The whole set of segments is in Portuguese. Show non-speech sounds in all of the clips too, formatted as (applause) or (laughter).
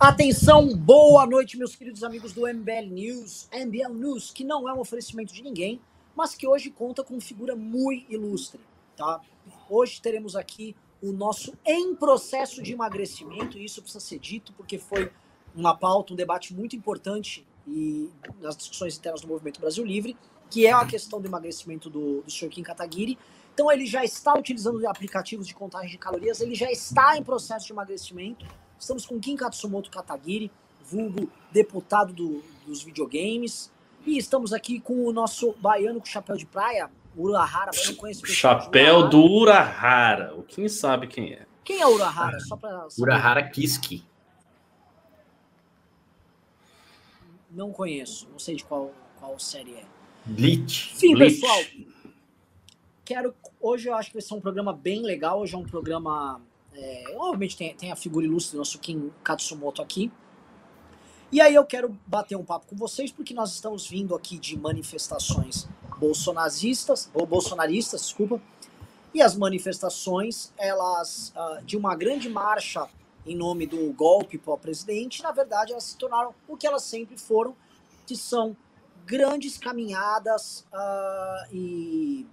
Atenção, boa noite, meus queridos amigos do MBL News. MBL News, que não é um oferecimento de ninguém, mas que hoje conta com figura muito ilustre, tá? Hoje teremos aqui o nosso em processo de emagrecimento, e isso precisa ser dito porque foi uma pauta, um debate muito importante e nas discussões internas do Movimento Brasil Livre, que é a questão do emagrecimento do, do Sr. Kim Kataguiri. Então ele já está utilizando aplicativos de contagem de calorias, ele já está em processo de emagrecimento. Estamos com Kim Katsumoto Kataguiri, vulgo deputado do, dos videogames. E estamos aqui com o nosso baiano com chapéu de praia, Urahara. Eu não conheço Chapéu do Urahara. O Kim sabe quem é. Quem é Urahara? Só pra Urahara Kiski. Não conheço, não sei de qual, qual série é. Bleach. Sim, Bleach. pessoal. Quero. Hoje eu acho que vai ser um programa bem legal. Hoje é um programa. É, obviamente tem, tem a figura ilustre do nosso Kim Katsumoto aqui. E aí eu quero bater um papo com vocês, porque nós estamos vindo aqui de manifestações bolsonaristas, ou bolsonaristas, desculpa. E as manifestações, elas, uh, de uma grande marcha em nome do golpe para o presidente, na verdade elas se tornaram o que elas sempre foram, que são grandes caminhadas uh, e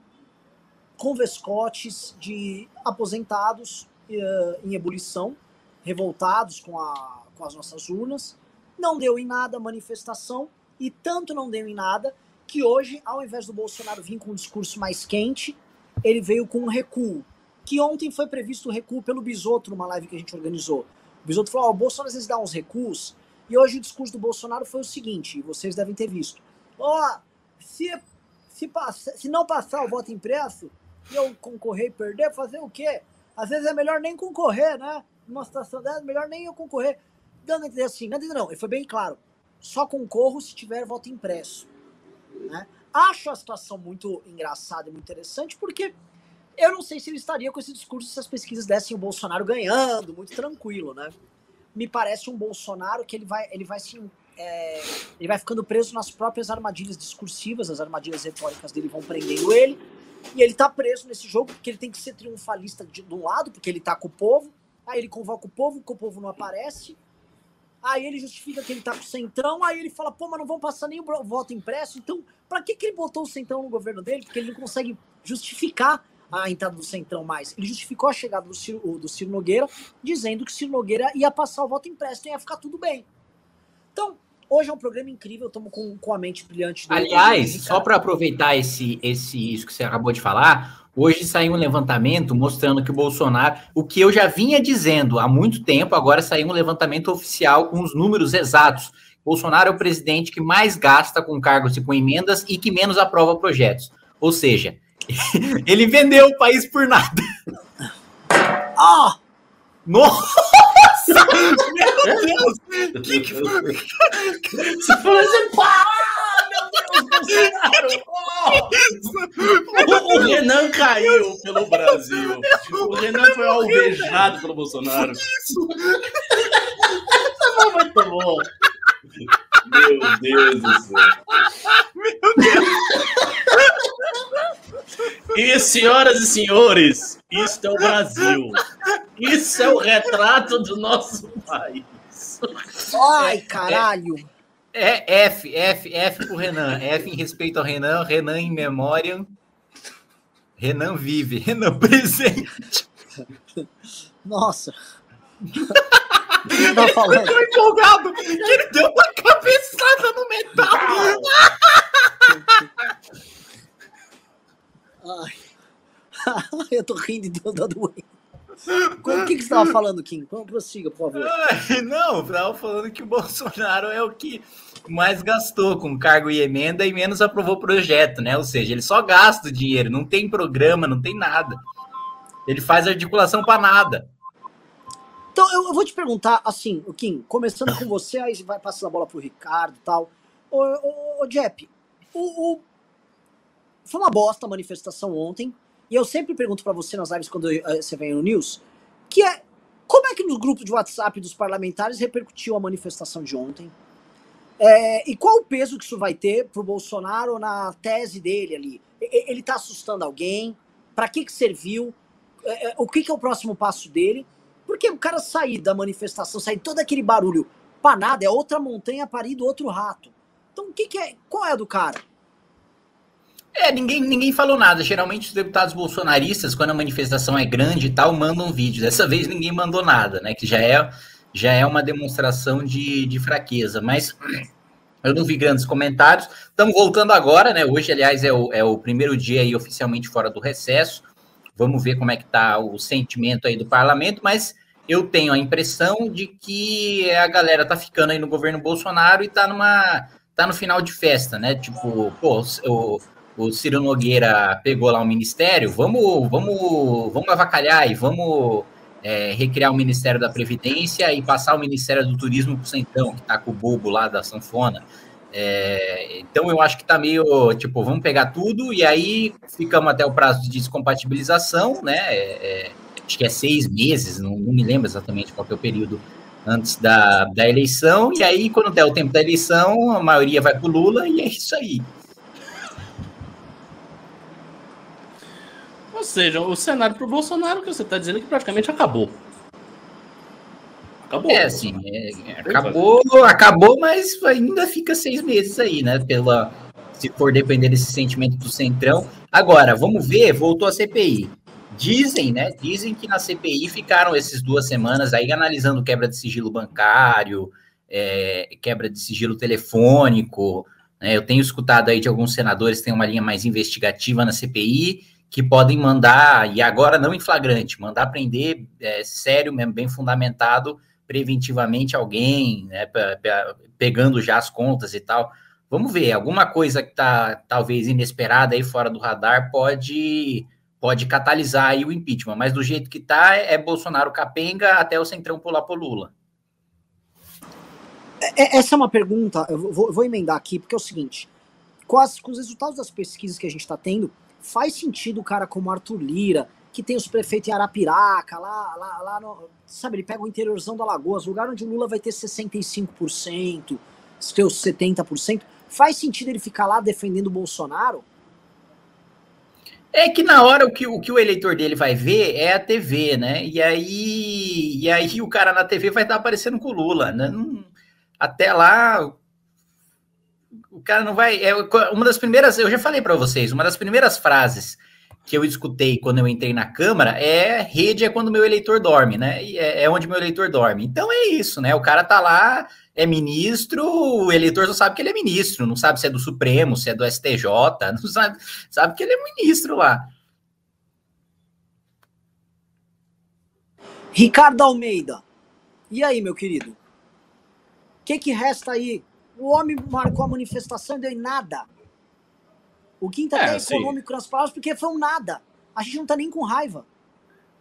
convescotes de aposentados em ebulição, revoltados com, a, com as nossas urnas. Não deu em nada a manifestação, e tanto não deu em nada que hoje, ao invés do Bolsonaro vir com um discurso mais quente, ele veio com um recuo. Que ontem foi previsto o recuo pelo Bisoto numa live que a gente organizou. O Bisoto falou: oh, o Bolsonaro às vezes dá uns recuos, e hoje o discurso do Bolsonaro foi o seguinte, vocês devem ter visto. Ó, oh, se, se, se não passar o voto impresso e eu concorrer e perder, fazer o quê? Às vezes é melhor nem concorrer, né? Numa situação dessa, é melhor nem eu concorrer. Dando a entender assim, não, não, ele foi bem claro. Só concorro se tiver voto impresso. Né? Acho a situação muito engraçada e muito interessante, porque eu não sei se ele estaria com esse discurso se as pesquisas dessem o Bolsonaro ganhando, muito tranquilo, né? Me parece um Bolsonaro que ele vai, ele vai se é, ele vai ficando preso nas próprias armadilhas discursivas, as armadilhas retóricas dele vão prendendo ele, e ele tá preso nesse jogo porque ele tem que ser triunfalista de, de um lado, porque ele tá com o povo, aí ele convoca o povo, que o povo não aparece, aí ele justifica que ele tá com o centrão, aí ele fala, pô, mas não vão passar nem o voto impresso, então pra que, que ele botou o centrão no governo dele? Porque ele não consegue justificar a entrada do centrão mais. Ele justificou a chegada do Ciro, do Ciro Nogueira, dizendo que Ciro Nogueira ia passar o voto impresso e ia ficar tudo bem. Então, Hoje é um programa incrível, estamos com, com a mente brilhante. Aliás, só para aproveitar esse, esse isso que você acabou de falar, hoje saiu um levantamento mostrando que o Bolsonaro, o que eu já vinha dizendo há muito tempo, agora saiu um levantamento oficial com os números exatos. Bolsonaro é o presidente que mais gasta com cargos e com emendas e que menos aprova projetos. Ou seja, (laughs) ele vendeu o país por nada. Ah! Oh! Nossa! Meu Deus! Que que foi? Você falou assim, pá! Meu Deus, Bolsonaro! O Renan caiu pelo Brasil. O Renan foi alvejado pelo Bolsonaro. Isso! Muito bom. Meu Deus do céu. Meu Deus. E senhoras e senhores, isto é o Brasil. Isso é o retrato do nosso país. Ai, caralho. É, é F, F, F pro Renan. F em respeito ao Renan, Renan em memória. Renan vive, Renan presente. Nossa. tá falando? Eu tô empolgado que ele deu uma cabeçada no metal. Ai. (laughs) eu tô rindo e tô dando O que, que você estava falando, Kim? Prossiga, por favor. Não, eu estava falando que o (laughs) Bolsonaro é o que mais gastou com cargo e emenda e menos aprovou projeto, né? Ou seja, ele só gasta o dinheiro, não tem programa, não tem nada. Ele faz articulação para nada. Então, eu, vou te perguntar, assim, Kim, começando com você, aí vai passando a bola pro Ricardo e tal. Ô, ô, ô Jeff, o, o, foi uma bosta a manifestação ontem, e eu sempre pergunto para você nas lives quando uh, você vem no News, que é, como é que nos grupos de WhatsApp dos parlamentares repercutiu a manifestação de ontem? É, e qual o peso que isso vai ter pro Bolsonaro na tese dele ali? Ele tá assustando alguém? Para que que serviu? É, o que que é o próximo passo dele? Porque o cara sair da manifestação, sair todo aquele barulho pra nada, é outra montanha parido outro rato. Então o que, que é? Qual é a do cara? É, ninguém, ninguém falou nada. Geralmente os deputados bolsonaristas, quando a manifestação é grande e tal, mandam vídeo. Dessa vez ninguém mandou nada, né? Que já é, já é uma demonstração de, de fraqueza. Mas eu não vi grandes comentários. Estamos voltando agora, né? Hoje, aliás, é o, é o primeiro dia aí oficialmente fora do recesso. Vamos ver como é que está o sentimento aí do parlamento, mas eu tenho a impressão de que a galera tá ficando aí no governo Bolsonaro e tá numa tá no final de festa, né? Tipo, pô, o, o Ciro Nogueira pegou lá o ministério, vamos, vamos, vamos avacalhar e vamos é, recriar o Ministério da Previdência e passar o Ministério do Turismo para o Centrão, que está com o bobo lá da sanfona. É, então eu acho que está meio tipo, vamos pegar tudo e aí ficamos até o prazo de descompatibilização, né? É, é acho que é seis meses, não, não, me lembro exatamente qual é o período antes da, da eleição, e aí, quando der o tempo da eleição, a maioria vai para o Lula e é isso aí. Ou seja, o cenário para o Bolsonaro que você está dizendo é que praticamente acabou. Acabou. É, assim, é, acabou, acabou, mas ainda fica seis meses aí, né? Pela, se for depender desse sentimento do Centrão. Agora, vamos ver, voltou a CPI. Dizem, né? Dizem que na CPI ficaram essas duas semanas aí analisando quebra de sigilo bancário, é, quebra de sigilo telefônico. Né? Eu tenho escutado aí de alguns senadores que têm uma linha mais investigativa na CPI que podem mandar, e agora não em flagrante, mandar prender é, sério mesmo, bem fundamentado, preventivamente alguém, né, pegando já as contas e tal. Vamos ver, alguma coisa que está talvez inesperada aí fora do radar pode pode catalisar aí o impeachment, mas do jeito que está é, é Bolsonaro capenga até o Centrão pular pro Lula. É, é, essa é uma pergunta, eu vou, vou emendar aqui, porque é o seguinte, com, as, com os resultados das pesquisas que a gente está tendo, faz sentido o cara como Arthur Lira, que tem os prefeitos em Arapiraca, lá, lá, lá no, sabe, ele pega o interiorzão da Lagoas, lugar onde o Lula vai ter 65%, seus 70%, faz sentido ele ficar lá defendendo o Bolsonaro? É que na hora o que, o que o eleitor dele vai ver é a TV, né? E aí, e aí o cara na TV vai estar aparecendo com o Lula, né? Não, até lá, o cara não vai. É uma das primeiras, eu já falei para vocês, uma das primeiras frases que eu escutei quando eu entrei na Câmara é rede é quando meu eleitor dorme, né? É, é, onde meu eleitor dorme. Então é isso, né? O cara tá lá, é ministro, o eleitor não sabe que ele é ministro, não sabe se é do Supremo, se é do STJ, (laughs) não sabe, sabe que ele é ministro lá. Ricardo Almeida. E aí, meu querido? O que, que resta aí o homem marcou a manifestação e deu em nada. O Quinta é, até econômico nas palavras porque foi um nada. A gente não tá nem com raiva.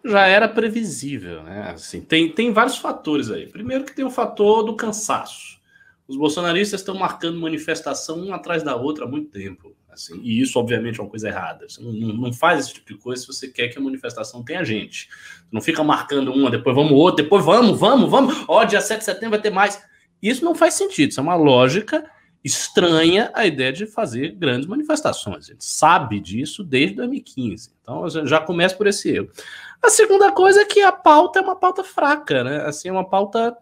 Já era previsível, né? Assim, tem, tem vários fatores aí. Primeiro que tem o fator do cansaço. Os bolsonaristas estão marcando manifestação uma atrás da outra há muito tempo. Assim, e isso, obviamente, é uma coisa errada. Você não, não, faz esse tipo de coisa se você quer que a manifestação tenha gente. Você não fica marcando uma, depois vamos outra, depois vamos, vamos, vamos. Ó, dia 7 de setembro vai ter mais. Isso não faz sentido, isso é uma lógica estranha a ideia de fazer grandes manifestações. A gente sabe disso desde 2015. Então já começa por esse erro. A segunda coisa é que a pauta é uma pauta fraca, né? Assim, é uma pauta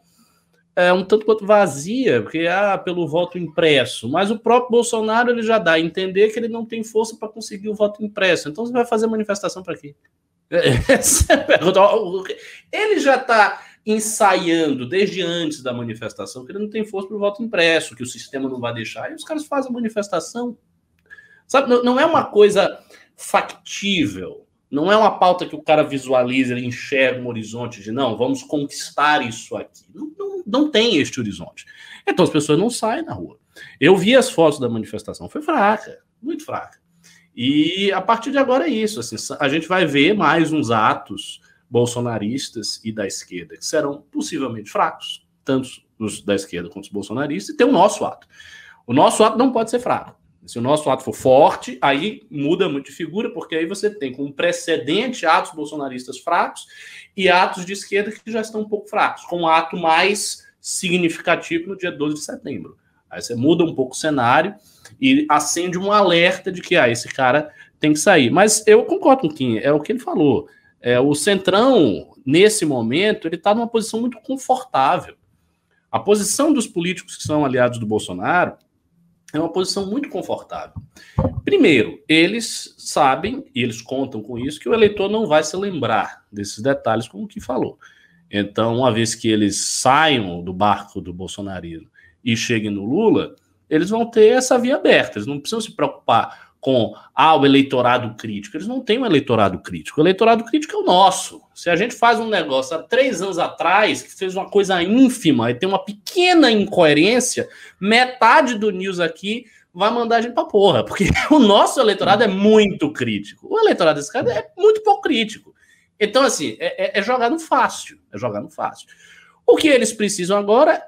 é, um tanto quanto vazia, porque ah, pelo voto impresso. Mas o próprio Bolsonaro ele já dá a entender que ele não tem força para conseguir o voto impresso. Então você vai fazer manifestação para quê? (laughs) Essa é a pergunta. Ele já está ensaiando desde antes da manifestação que ele não tem força para o voto impresso, que o sistema não vai deixar, e os caras fazem a manifestação. Sabe, não, não é uma coisa factível, não é uma pauta que o cara visualiza, ele enxerga um horizonte de não, vamos conquistar isso aqui. Não, não, não tem este horizonte. Então as pessoas não saem na rua. Eu vi as fotos da manifestação, foi fraca, muito fraca. E a partir de agora é isso. Assim, a gente vai ver mais uns atos bolsonaristas e da esquerda, que serão possivelmente fracos, tanto os da esquerda quanto os bolsonaristas, e tem o nosso ato. O nosso ato não pode ser fraco. Se o nosso ato for forte, aí muda muito de figura, porque aí você tem como precedente atos bolsonaristas fracos e atos de esquerda que já estão um pouco fracos, com um ato mais significativo no dia 12 de setembro. Aí você muda um pouco o cenário e acende um alerta de que ah, esse cara tem que sair. Mas eu concordo com o Kim, é o que ele falou. É, o Centrão nesse momento, ele está numa posição muito confortável. A posição dos políticos que são aliados do Bolsonaro é uma posição muito confortável. Primeiro, eles sabem, e eles contam com isso, que o eleitor não vai se lembrar desses detalhes, como o que falou. Então, uma vez que eles saiam do barco do bolsonarismo e cheguem no Lula, eles vão ter essa via aberta, eles não precisam se preocupar com ah, o eleitorado crítico. Eles não têm um eleitorado crítico. O eleitorado crítico é o nosso. Se a gente faz um negócio há três anos atrás, que fez uma coisa ínfima e tem uma pequena incoerência, metade do news aqui vai mandar a gente pra porra, porque (laughs) o nosso eleitorado é muito crítico. O eleitorado desse cara é muito pouco crítico. Então, assim, é, é, é jogar no fácil. É jogar no fácil. O que eles precisam agora,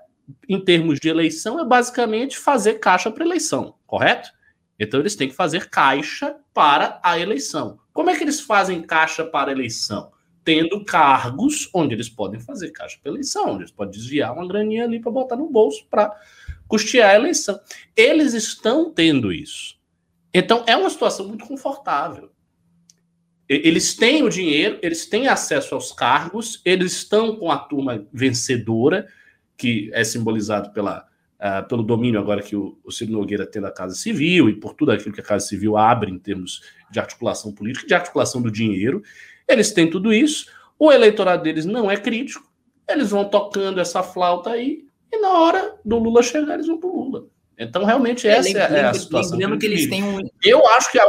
em termos de eleição, é basicamente fazer caixa para eleição, correto? Então eles têm que fazer caixa para a eleição. Como é que eles fazem caixa para a eleição? Tendo cargos onde eles podem fazer caixa para a eleição, onde eles podem desviar uma graninha ali para botar no bolso para custear a eleição. Eles estão tendo isso. Então é uma situação muito confortável. Eles têm o dinheiro, eles têm acesso aos cargos, eles estão com a turma vencedora, que é simbolizado pela uh, pelo domínio agora que o, o Ciro Nogueira tem da Casa Civil e por tudo aquilo que a Casa Civil abre em termos de articulação política, de articulação do dinheiro. Eles têm tudo isso, o eleitorado deles não é crítico, eles vão tocando essa flauta aí, e na hora do Lula chegar, eles vão pro Lula. Então, realmente, essa é, é a situação. Lembrando que eles têm um. Eu acho que a,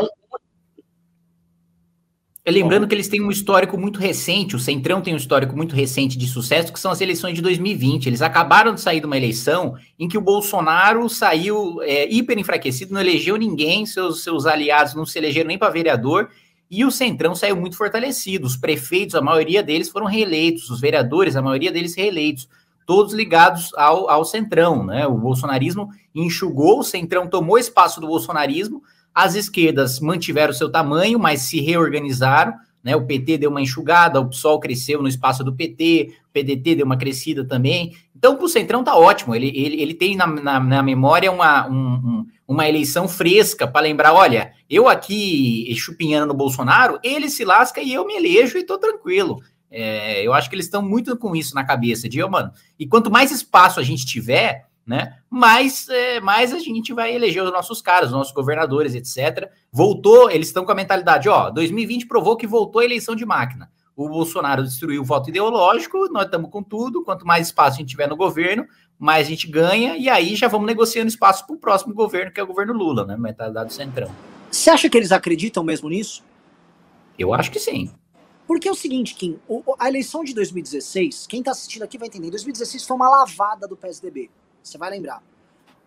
Lembrando que eles têm um histórico muito recente, o Centrão tem um histórico muito recente de sucesso, que são as eleições de 2020. Eles acabaram de sair de uma eleição em que o Bolsonaro saiu é, hiper enfraquecido, não elegeu ninguém, seus, seus aliados não se elegeram nem para vereador, e o Centrão saiu muito fortalecido. Os prefeitos, a maioria deles foram reeleitos, os vereadores, a maioria deles reeleitos, todos ligados ao, ao Centrão. Né? O bolsonarismo enxugou, o Centrão tomou espaço do bolsonarismo as esquerdas mantiveram seu tamanho, mas se reorganizaram. Né? O PT deu uma enxugada, o PSOL cresceu no espaço do PT, o PDT deu uma crescida também. Então, para o Centrão tá ótimo. Ele, ele, ele tem na, na, na memória uma, um, uma eleição fresca para lembrar: olha, eu aqui chupinhando no Bolsonaro, ele se lasca e eu me elejo e tô tranquilo. É, eu acho que eles estão muito com isso na cabeça, de, mano. E quanto mais espaço a gente tiver, né? Mas é, mais a gente vai eleger os nossos caras, os nossos governadores, etc. Voltou, eles estão com a mentalidade, ó, 2020 provou que voltou a eleição de máquina. O Bolsonaro destruiu o voto ideológico, nós estamos com tudo. Quanto mais espaço a gente tiver no governo, mais a gente ganha, e aí já vamos negociando espaço para o próximo governo, que é o governo Lula, né? Mentalidade do Centrão. Você acha que eles acreditam mesmo nisso? Eu acho que sim. Porque é o seguinte, Kim, a eleição de 2016, quem está assistindo aqui vai entender, 2016 foi uma lavada do PSDB. Você vai lembrar.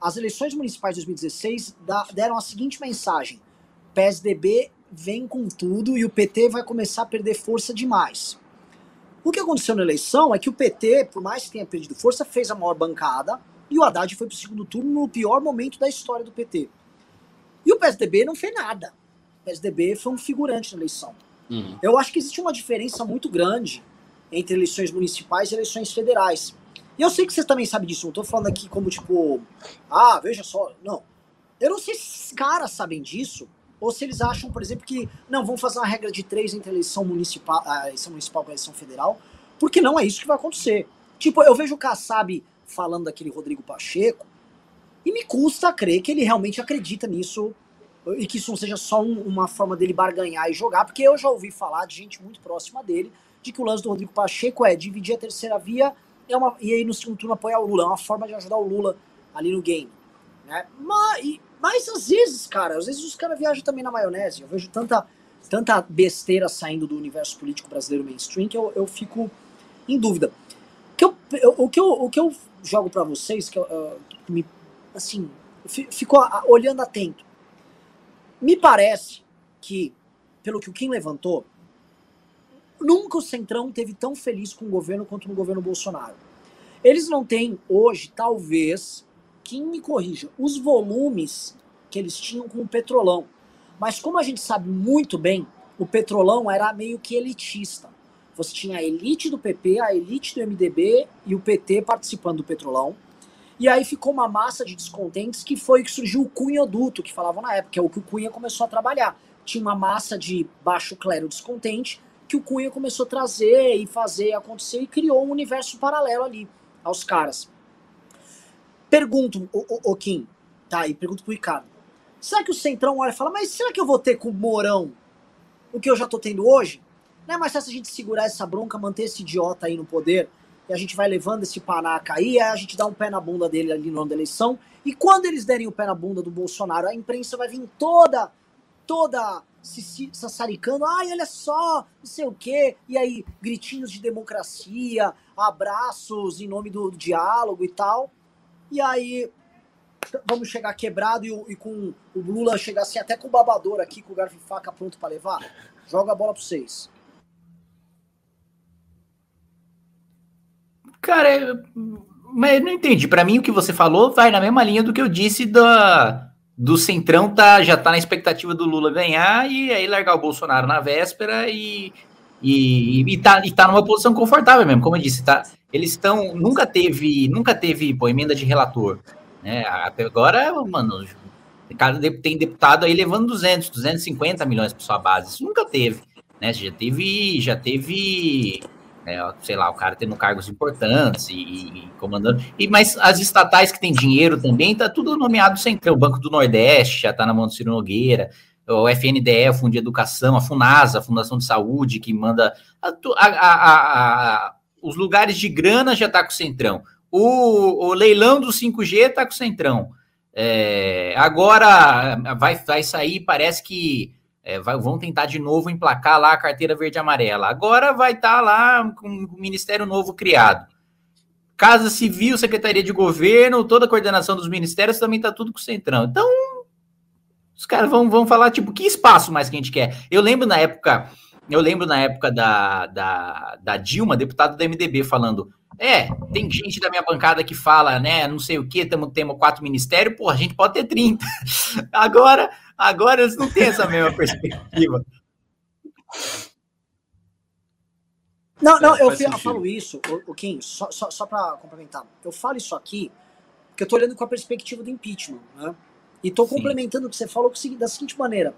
As eleições municipais de 2016 deram a seguinte mensagem: PSDB vem com tudo e o PT vai começar a perder força demais. O que aconteceu na eleição é que o PT, por mais que tenha perdido força, fez a maior bancada e o Haddad foi para o segundo turno no pior momento da história do PT. E o PSDB não fez nada. O PSDB foi um figurante na eleição. Uhum. Eu acho que existe uma diferença muito grande entre eleições municipais e eleições federais. E eu sei que você também sabe disso, não tô falando aqui como tipo, ah, veja só. Não. Eu não sei se esses caras sabem disso, ou se eles acham, por exemplo, que não, vamos fazer uma regra de três entre eleição municipal, a eleição municipal com a eleição federal, porque não é isso que vai acontecer. Tipo, eu vejo o Kassab falando daquele Rodrigo Pacheco, e me custa crer que ele realmente acredita nisso e que isso não seja só um, uma forma dele barganhar e jogar, porque eu já ouvi falar de gente muito próxima dele de que o lance do Rodrigo Pacheco é dividir a terceira via é uma, e aí no segundo turno apoiar o Lula. É uma forma de ajudar o Lula ali no game. Né? Mas, e, mas às vezes, cara, às vezes os caras viajam também na maionese. Eu vejo tanta, tanta besteira saindo do universo político brasileiro mainstream que eu, eu fico em dúvida. Que eu, eu, o, que eu, o que eu jogo para vocês, que eu, uh, me, assim, fico olhando atento. Me parece que, pelo que o Kim levantou, Nunca o Centrão teve tão feliz com o governo quanto no governo Bolsonaro. Eles não têm hoje, talvez, quem me corrija, os volumes que eles tinham com o Petrolão. Mas como a gente sabe muito bem, o Petrolão era meio que elitista. Você tinha a elite do PP, a elite do MDB e o PT participando do Petrolão. E aí ficou uma massa de descontentes que foi que surgiu o cunhoduto, que falavam na época, é o que o Cunha começou a trabalhar. Tinha uma massa de baixo clero descontente que o Cunha começou a trazer e fazer acontecer e criou um universo paralelo ali aos caras. Pergunto, o, o, o Kim, tá? E pergunto pro Ricardo. Será que o Centrão olha e fala, mas será que eu vou ter com o Mourão o que eu já tô tendo hoje? Não é mais fácil a gente segurar essa bronca, manter esse idiota aí no poder, e a gente vai levando esse panaca aí, a gente dá um pé na bunda dele ali no ano da eleição, e quando eles derem o pé na bunda do Bolsonaro, a imprensa vai vir toda, toda se, se sassaricando, ai, olha só, não sei o quê, e aí gritinhos de democracia, abraços em nome do, diálogo e tal, e aí vamos chegar quebrado e, e, com o Lula chegar assim, até com o babador aqui, com o garfo e faca pronto para levar? Joga a bola para vocês. Cara, mas não entendi. Para mim, o que você falou vai na mesma linha do que eu disse da, do Centrão tá, já tá na expectativa do Lula ganhar e aí largar o Bolsonaro na véspera e, e, e, tá, e tá numa posição confortável mesmo, como eu disse, tá? Eles estão. Nunca teve, nunca teve pô, emenda de relator. Né? Até agora, mano, tem deputado aí levando 200, 250 milhões para sua base. Isso nunca teve. Né? Já teve, já teve é, sei lá, o cara tendo cargos importantes e, e, comandando. E, mas as estatais que têm dinheiro também, tá tudo nomeado sem O Banco do Nordeste já está na mão do Ciro Nogueira, o FNDE, o Fundo de Educação, a FUNASA, a Fundação de Saúde, que manda. A, a, a, os lugares de grana já está com o Centrão. O, o leilão do 5G está com o Centrão. É, agora vai, vai sair, parece que é, vai, vão tentar de novo emplacar lá a carteira verde amarela. Agora vai estar tá lá com o Ministério Novo criado. Casa Civil, Secretaria de Governo, toda a coordenação dos ministérios também está tudo com o Centrão. Então, os caras vão, vão falar, tipo, que espaço mais que a gente quer? Eu lembro na época, eu lembro na época da, da, da Dilma, deputado do MDB, falando: é, tem gente da minha bancada que fala, né, não sei o que, temos, temos quatro ministérios, pô, a gente pode ter 30. (laughs) Agora, agora eles não têm essa mesma perspectiva. Não, não, eu, eu falo isso, o, Kim, só, só, só para complementar. Eu falo isso aqui porque eu tô olhando com a perspectiva do impeachment, né? E tô Sim. complementando o que você falou da seguinte maneira.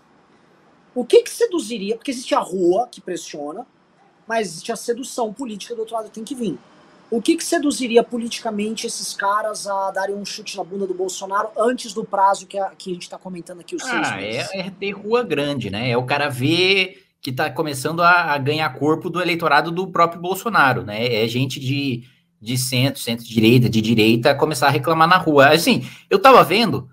O que que seduziria? Porque existe a rua que pressiona, mas existe a sedução política do outro lado tem que vir. O que, que seduziria politicamente esses caras a darem um chute na bunda do Bolsonaro antes do prazo que a, que a gente está comentando aqui, os ah, seis É, é ter rua grande, né? É o cara ver que está começando a, a, ganhar corpo do eleitorado do próprio Bolsonaro, né? É gente de, de centro, centro-direita, de direita, começar a reclamar na rua. Assim, eu estava vendo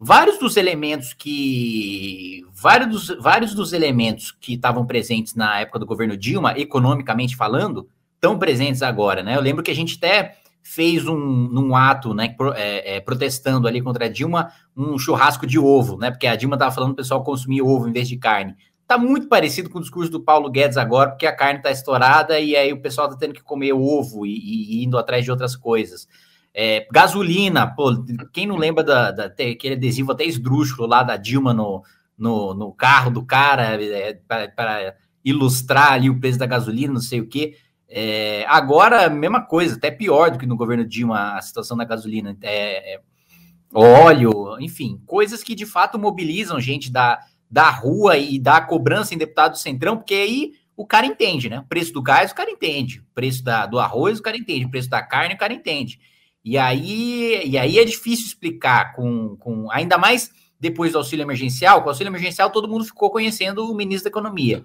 vários dos elementos que vários dos, vários dos elementos que estavam presentes na época do governo Dilma, economicamente falando, tão presentes agora, né? Eu lembro que a gente até fez um, num ato, né, é, é, protestando ali contra a Dilma, um churrasco de ovo, né? Porque a Dilma estava falando o pessoal consumir ovo em vez de carne. Tá muito parecido com o discurso do Paulo Guedes agora, porque a carne está estourada e aí o pessoal tá tendo que comer ovo e, e indo atrás de outras coisas. É, gasolina, pô, quem não lembra da, da, daquele adesivo até esdrúxulo lá da Dilma no, no, no carro do cara, é, para ilustrar ali o preço da gasolina, não sei o quê. É, agora, mesma coisa, até pior do que no governo Dilma, a situação da gasolina. É, é, óleo, enfim, coisas que de fato mobilizam gente da, da rua e da cobrança em deputado do Centrão, porque aí o cara entende, né? O preço do gás, o cara entende. O preço da, do arroz, o cara entende. O preço da carne, o cara entende. E aí, e aí é difícil explicar com, com ainda mais depois do auxílio emergencial, com o auxílio emergencial todo mundo ficou conhecendo o ministro da Economia.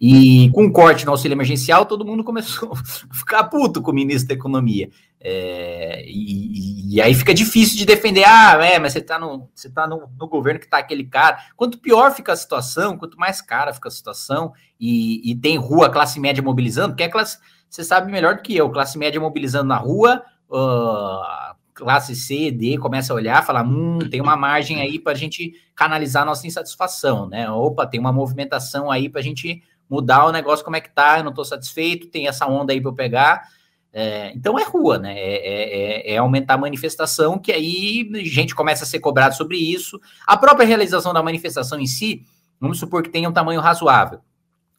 E com o corte no auxílio emergencial, todo mundo começou (laughs) a ficar puto com o ministro da Economia. É, e, e, aí fica difícil de defender, ah, é, mas você está no, você tá no, no governo que está aquele cara. Quanto pior fica a situação, quanto mais cara fica a situação, e, e tem rua, classe média mobilizando, porque é classe, você sabe melhor do que eu, classe média mobilizando na rua, uh, classe C, D, começa a olhar, falar, hum, tem uma margem aí para a gente canalizar nossa insatisfação, né? Opa, tem uma movimentação aí para a gente mudar o negócio, como é que tá, eu não estou satisfeito, tem essa onda aí para eu pegar. É, então é rua, né? É, é, é, é, aumentar a manifestação, que aí a gente começa a ser cobrado sobre isso. A própria realização da manifestação em si, vamos supor que tenha um tamanho razoável.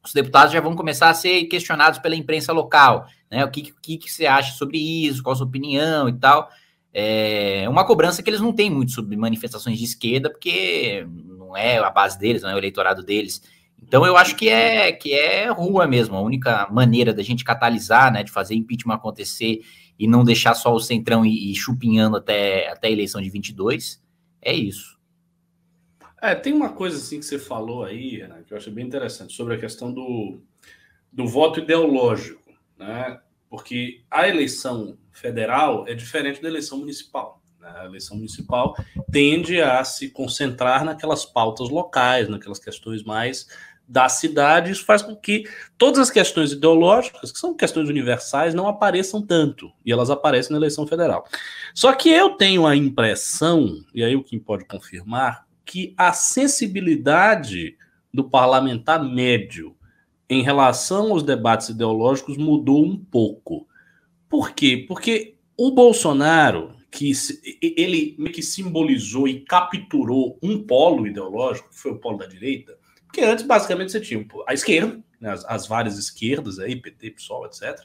Os deputados já vão começar a ser questionados pela imprensa local, né? O que, que, que você acha sobre isso, qual a sua opinião e tal é uma cobrança que eles não têm muito sobre manifestações de esquerda, porque não é a base deles, não é o eleitorado deles. Então eu acho que é que é rua mesmo, a única maneira da gente catalisar, né, de fazer impeachment acontecer e não deixar só o centrão e, chupinhando até, até a eleição de 22, é isso. É, tem uma coisa assim que você falou aí, né, que eu achei bem interessante, sobre a questão do, do voto ideológico, né? Porque a eleição federal é diferente da eleição municipal. Né? A eleição municipal tende a se concentrar naquelas pautas locais, naquelas questões mais da cidade, isso faz com que todas as questões ideológicas, que são questões universais, não apareçam tanto, e elas aparecem na eleição federal. Só que eu tenho a impressão, e aí o Kim pode confirmar, que a sensibilidade do parlamentar médio em relação aos debates ideológicos mudou um pouco. Por quê? Porque o Bolsonaro, que ele que simbolizou e capturou um polo ideológico, que foi o polo da direita, porque antes, basicamente, você tinha a esquerda, né, as, as, várias esquerdas, aí, PT, PSOL, etc.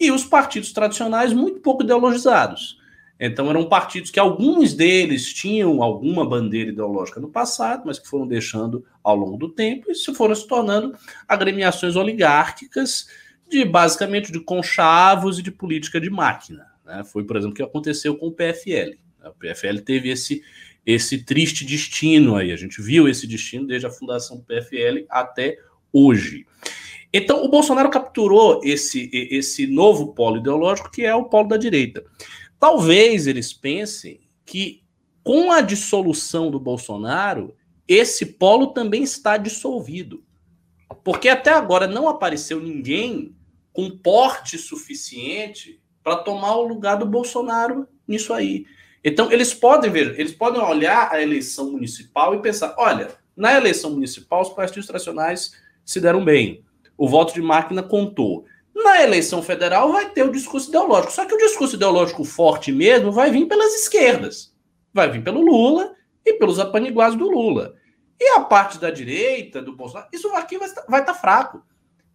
E os partidos tradicionais muito pouco ideologizados. Então, eram partidos que alguns deles tinham alguma bandeira ideológica no passado, mas que foram deixando ao longo do tempo e se foram se tornando agremiações oligárquicas de, basicamente, de conchavos e de política de máquina. Né? Foi, por exemplo, o que aconteceu com o PFL. O PFL teve esse esse triste destino aí. A gente viu esse destino desde a fundação do PFL até hoje. Então, o Bolsonaro capturou esse, esse novo polo ideológico, que é o polo da direita. Talvez eles pensem que, com a dissolução do Bolsonaro, esse polo também está dissolvido. Porque até agora não apareceu ninguém com porte suficiente para tomar o lugar do Bolsonaro nisso aí. Então, eles podem ver, eles podem olhar a eleição municipal e pensar: olha, na eleição municipal, os partidos tradicionais se deram bem. O voto de máquina contou. Na eleição federal vai ter o discurso ideológico. Só que o discurso ideológico forte mesmo vai vir pelas esquerdas. Vai vir pelo Lula e pelos apaniguados do Lula. E a parte da direita, do Bolsonaro, isso aqui vai estar, vai estar fraco.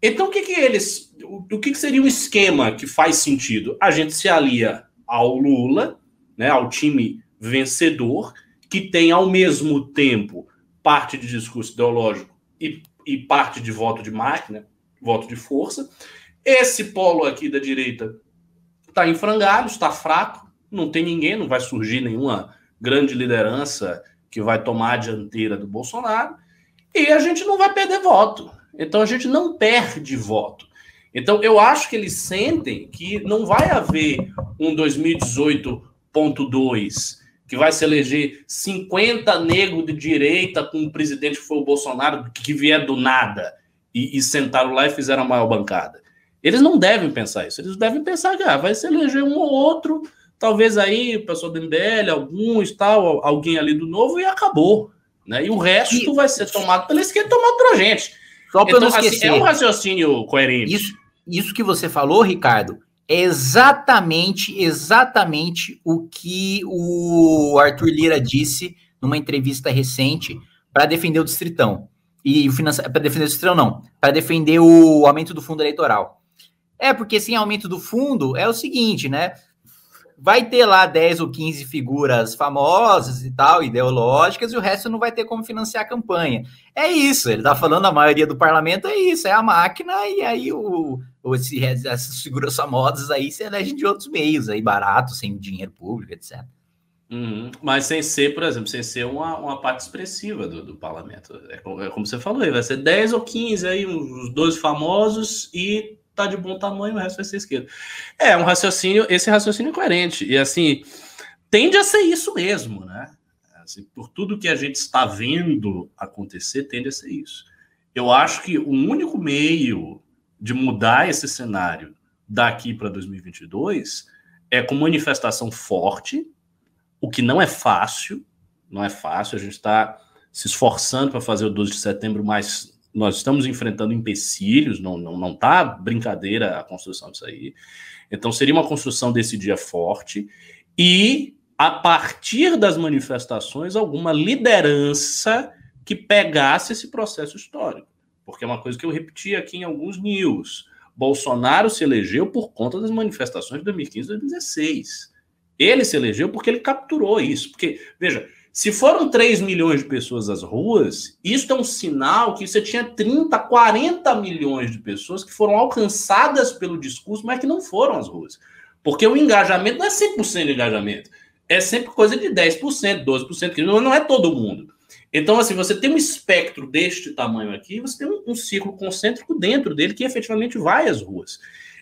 Então, o que, que eles. O, que, que seria um esquema que faz sentido? A gente se alia ao Lula né, ao time vencedor, que tem ao mesmo tempo parte de discurso ideológico e, e parte de voto de máquina, voto de força. Esse polo aqui da direita está em frangalhos, está fraco, não tem ninguém, não vai surgir nenhuma grande liderança que vai tomar a dianteira do Bolsonaro, e a gente não vai perder voto. Então a gente não perde voto. Então eu acho que eles sentem que não vai haver um 2018 ponto 2, que vai se eleger 50 negros de direita com um presidente que foi o Bolsonaro, que vier do nada, e, e sentaram lá e fizeram a maior bancada. Eles não devem pensar isso. Eles devem pensar que ah, vai se eleger um ou outro, talvez aí, o pessoal do MBL, alguns, tal, alguém ali do novo, e acabou. Né? E o resto e... vai ser tomado pela esquerda tomado pela gente. Só então, assim, é um raciocínio coerente. Isso, isso que você falou, Ricardo, é exatamente, exatamente o que o Arthur Lira disse numa entrevista recente para defender o Distritão. E para defender o Distritão, não, para defender o aumento do fundo eleitoral. É, porque sem aumento do fundo é o seguinte, né? Vai ter lá 10 ou 15 figuras famosas e tal, ideológicas, e o resto não vai ter como financiar a campanha. É isso, ele está falando, a maioria do parlamento é isso, é a máquina, e aí o, o essas figuras famosas aí se elegem de outros meios, aí barato, sem dinheiro público, etc. Uhum. Mas sem ser, por exemplo, sem ser uma, uma parte expressiva do, do parlamento. É como, é como, você falou, aí vai ser 10 ou 15 aí, os dois famosos e tá de bom tamanho, o resto vai ser esquerdo. É um raciocínio, esse raciocínio é coerente. E assim, tende a ser isso mesmo, né? Assim, por tudo que a gente está vendo acontecer, tende a ser isso. Eu acho que o único meio de mudar esse cenário daqui para 2022 é com manifestação forte, o que não é fácil, não é fácil, a gente está se esforçando para fazer o 12 de setembro mais nós estamos enfrentando empecilhos, não, não, não tá brincadeira a construção disso aí. Então, seria uma construção desse dia forte e, a partir das manifestações, alguma liderança que pegasse esse processo histórico. Porque é uma coisa que eu repeti aqui em alguns news. Bolsonaro se elegeu por conta das manifestações de 2015 e 2016. Ele se elegeu porque ele capturou isso. Porque, veja, Se foram 3 milhões de pessoas às ruas, isso é um sinal que você tinha 30, 40 milhões de pessoas que foram alcançadas pelo discurso, mas que não foram às ruas. Porque o engajamento não é 100% de engajamento. É sempre coisa de 10%, 12%, que não é todo mundo. Então, assim, você tem um espectro deste tamanho aqui, você tem um, círculo concêntrico dentro dele que efetivamente vai às ruas.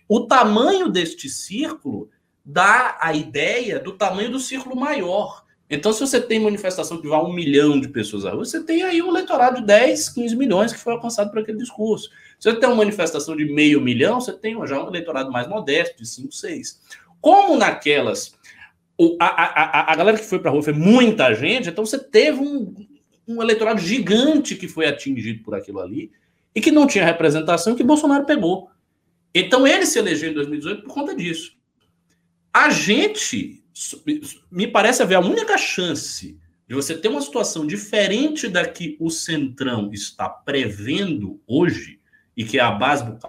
O tamanho deste círculo dá a ideia do tamanho do círculo maior. Então, se você tem manifestação que vai um milhão de pessoas à rua, você tem aí um eleitorado de 10, 15 milhões que foi alcançado por aquele discurso. Se você tem uma manifestação de meio milhão, você tem já um eleitorado mais modesto, de 5, 6. Como naquelas. A, a, a, galera que foi para a rua foi muita gente, então você teve um, um eleitorado gigante que foi atingido por aquilo ali e que não tinha representação que Bolsonaro pegou. Então ele se elegeu em 2018 por conta disso. A gente me parece haver a única chance de você ter uma situação diferente da que o Centrão está prevendo hoje, e que é a base do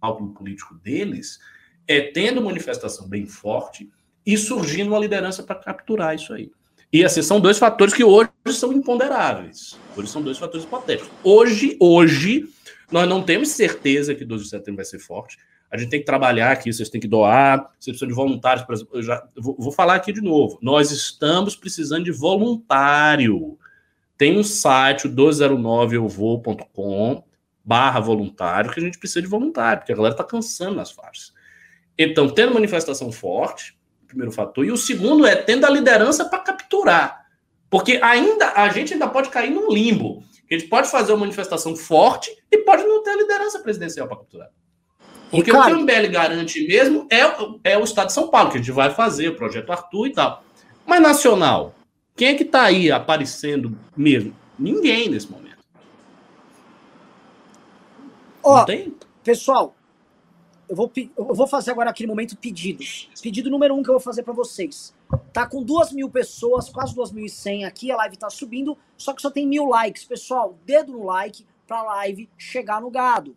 cálculo político deles, é tendo manifestação bem forte e surgindo uma liderança para capturar isso aí. E assim, são dois fatores que hoje são imponderáveis. Hoje são dois fatores hipotéticos. Hoje, hoje, nós não temos certeza que 12 de setembro vai ser forte a gente tem que trabalhar aqui, vocês têm que doar, vocês precisam de voluntários. Exemplo, eu já vou, vou falar aqui de novo. Nós estamos precisando de voluntário. Tem um site, o 209euvou.com barra voluntário, que a gente precisa de voluntário, porque a galera está cansando nas faixas. Então, tendo manifestação forte, primeiro fator, e o segundo é tendo a liderança para capturar. Porque ainda a gente ainda pode cair num limbo. A gente pode fazer uma manifestação forte e pode não ter a liderança presidencial para capturar. Porque Ricardo. o que o MBL garante mesmo é, é o Estado de São Paulo, que a gente vai fazer, o projeto Arthur e tal. Mas nacional, quem é que está aí aparecendo mesmo? Ninguém nesse momento. Ó, pessoal, eu vou, eu vou fazer agora aquele momento pedidos. Pedido número um que eu vou fazer para vocês. Tá com duas mil pessoas, quase duas mil e cem aqui, a live tá subindo, só que só tem mil likes. Pessoal, dedo no like pra live chegar no gado.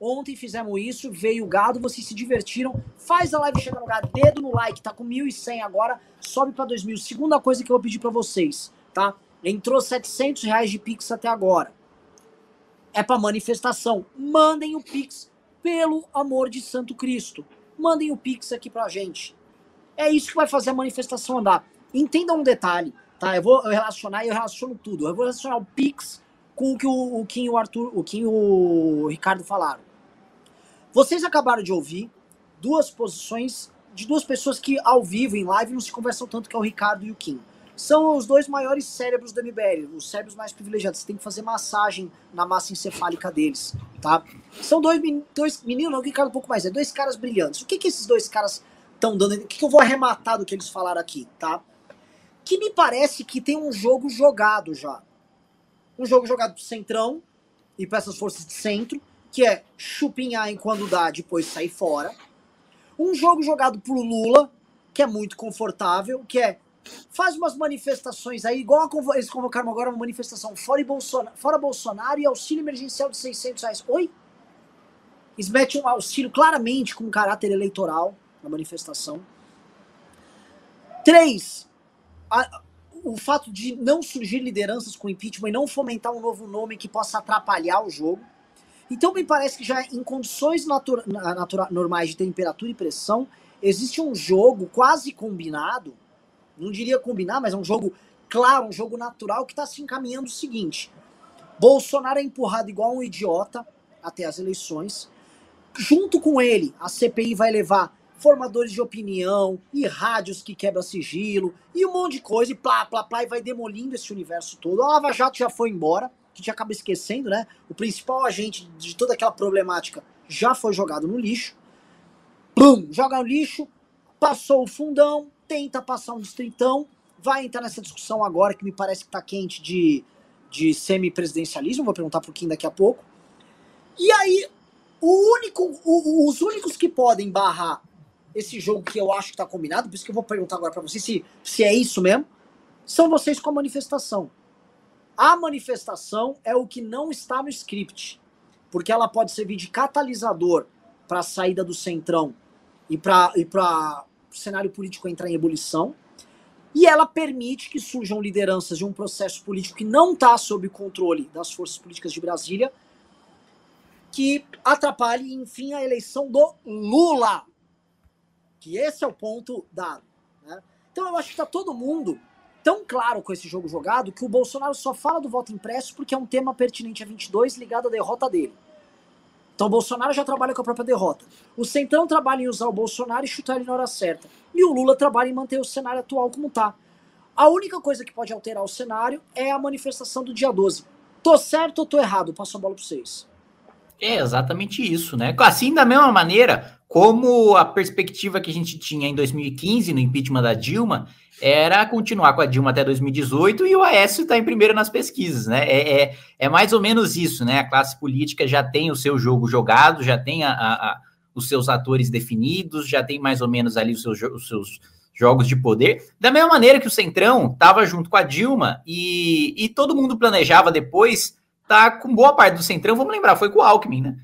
Ontem fizemos isso, veio o gado, vocês se divertiram. Faz a live chegar no gado, dedo no like, tá com 1.100 agora, sobe para 2.000. Segunda coisa que eu vou pedir para vocês, tá? Entrou 700 reais de Pix até agora. É para manifestação. Mandem o Pix, pelo amor de Santo Cristo. Mandem o Pix aqui pra gente. É isso que vai fazer a manifestação andar. Entendam um detalhe, tá? Eu vou relacionar eu relaciono tudo. Eu vou relacionar o Pix com o que o, o Kim e o Arthur, o Kim e o Ricardo falaram. Vocês acabaram de ouvir duas posições de duas pessoas que ao vivo, em live, não se conversam tanto, que é o Ricardo e o Kim. São os dois maiores cérebros do MBL, os cérebros mais privilegiados. Você tem que fazer massagem na massa encefálica deles, tá? São dois, dois meninos, não, Ricardo um pouco mais, é dois caras brilhantes. O que, que esses dois caras estão dando? O que, que eu vou arrematar do que eles falaram aqui, tá? Que me parece que tem um jogo jogado já. Um jogo jogado pro centrão e para essas forças de centro, que é chupinhar enquanto dá, depois sair fora. Um jogo jogado pro Lula, que é muito confortável, que é faz umas manifestações aí, igual a, eles convocaram agora uma manifestação fora Bolsonaro, fora Bolsonaro e auxílio emergencial de 600 reais. Oi? Eles metem um auxílio claramente com caráter eleitoral na manifestação. Três, a, o fato de não surgir lideranças com impeachment e não fomentar um novo nome que possa atrapalhar o jogo. Então me parece que já em condições natura, natura, normais de temperatura e pressão, existe um jogo quase combinado, não diria combinar, mas é um jogo claro, um jogo natural que está se encaminhando o seguinte. Bolsonaro é empurrado igual um idiota até as eleições. Junto com ele, a CPI vai levar formadores de opinião, e rádios que quebra sigilo, e um monte de coisa, e plá, plá, plá, e vai demolindo esse universo todo. A Lava Jato já foi embora, a gente acaba esquecendo, né? O principal agente de toda aquela problemática já foi jogado no lixo. Plum, joga no lixo, passou o fundão, tenta passar um distritão, vai entrar nessa discussão agora, que me parece que tá quente de, de semipresidencialismo, vou perguntar pro Kim daqui a pouco. E aí, o único, o, os únicos que podem barrar esse jogo que eu acho que tá combinado, por isso que eu vou perguntar agora para vocês se, se é isso mesmo, são vocês com a manifestação. A manifestação é o que não está no script, porque ela pode servir de catalisador para a saída do centrão e para e o cenário político entrar em ebulição. e ela permite que surjam lideranças de um processo político que não está sob controle das forças políticas de Brasília, que atrapalhe, enfim, a eleição do Lula. Que esse é o ponto dado. Né? Então eu acho que está todo mundo tão claro com esse jogo jogado que o Bolsonaro só fala do voto impresso porque é um tema pertinente a 22 ligado à derrota dele. Então o Bolsonaro já trabalha com a própria derrota. O Centrão trabalha em usar o Bolsonaro e chutar ele na hora certa. E o Lula trabalha em manter o cenário atual como está. A única coisa que pode alterar o cenário é a manifestação do dia 12. Tô certo ou tô errado? Passo a bola para vocês. É exatamente isso, né? Assim, da mesma maneira, como a perspectiva que a gente tinha em 2015 no impeachment da Dilma era continuar com a Dilma até 2018 e o Aécio está em primeiro nas pesquisas, né? É, é, é, mais ou menos isso, né? A classe política já tem o seu jogo jogado, já tem a, a, a, os seus atores definidos, já tem mais ou menos ali os seus, os seus jogos de poder. Da mesma maneira que o Centrão estava junto com a Dilma e, e todo mundo planejava depois tá com boa parte do Centrão, vamos lembrar, foi com o Alckmin, né?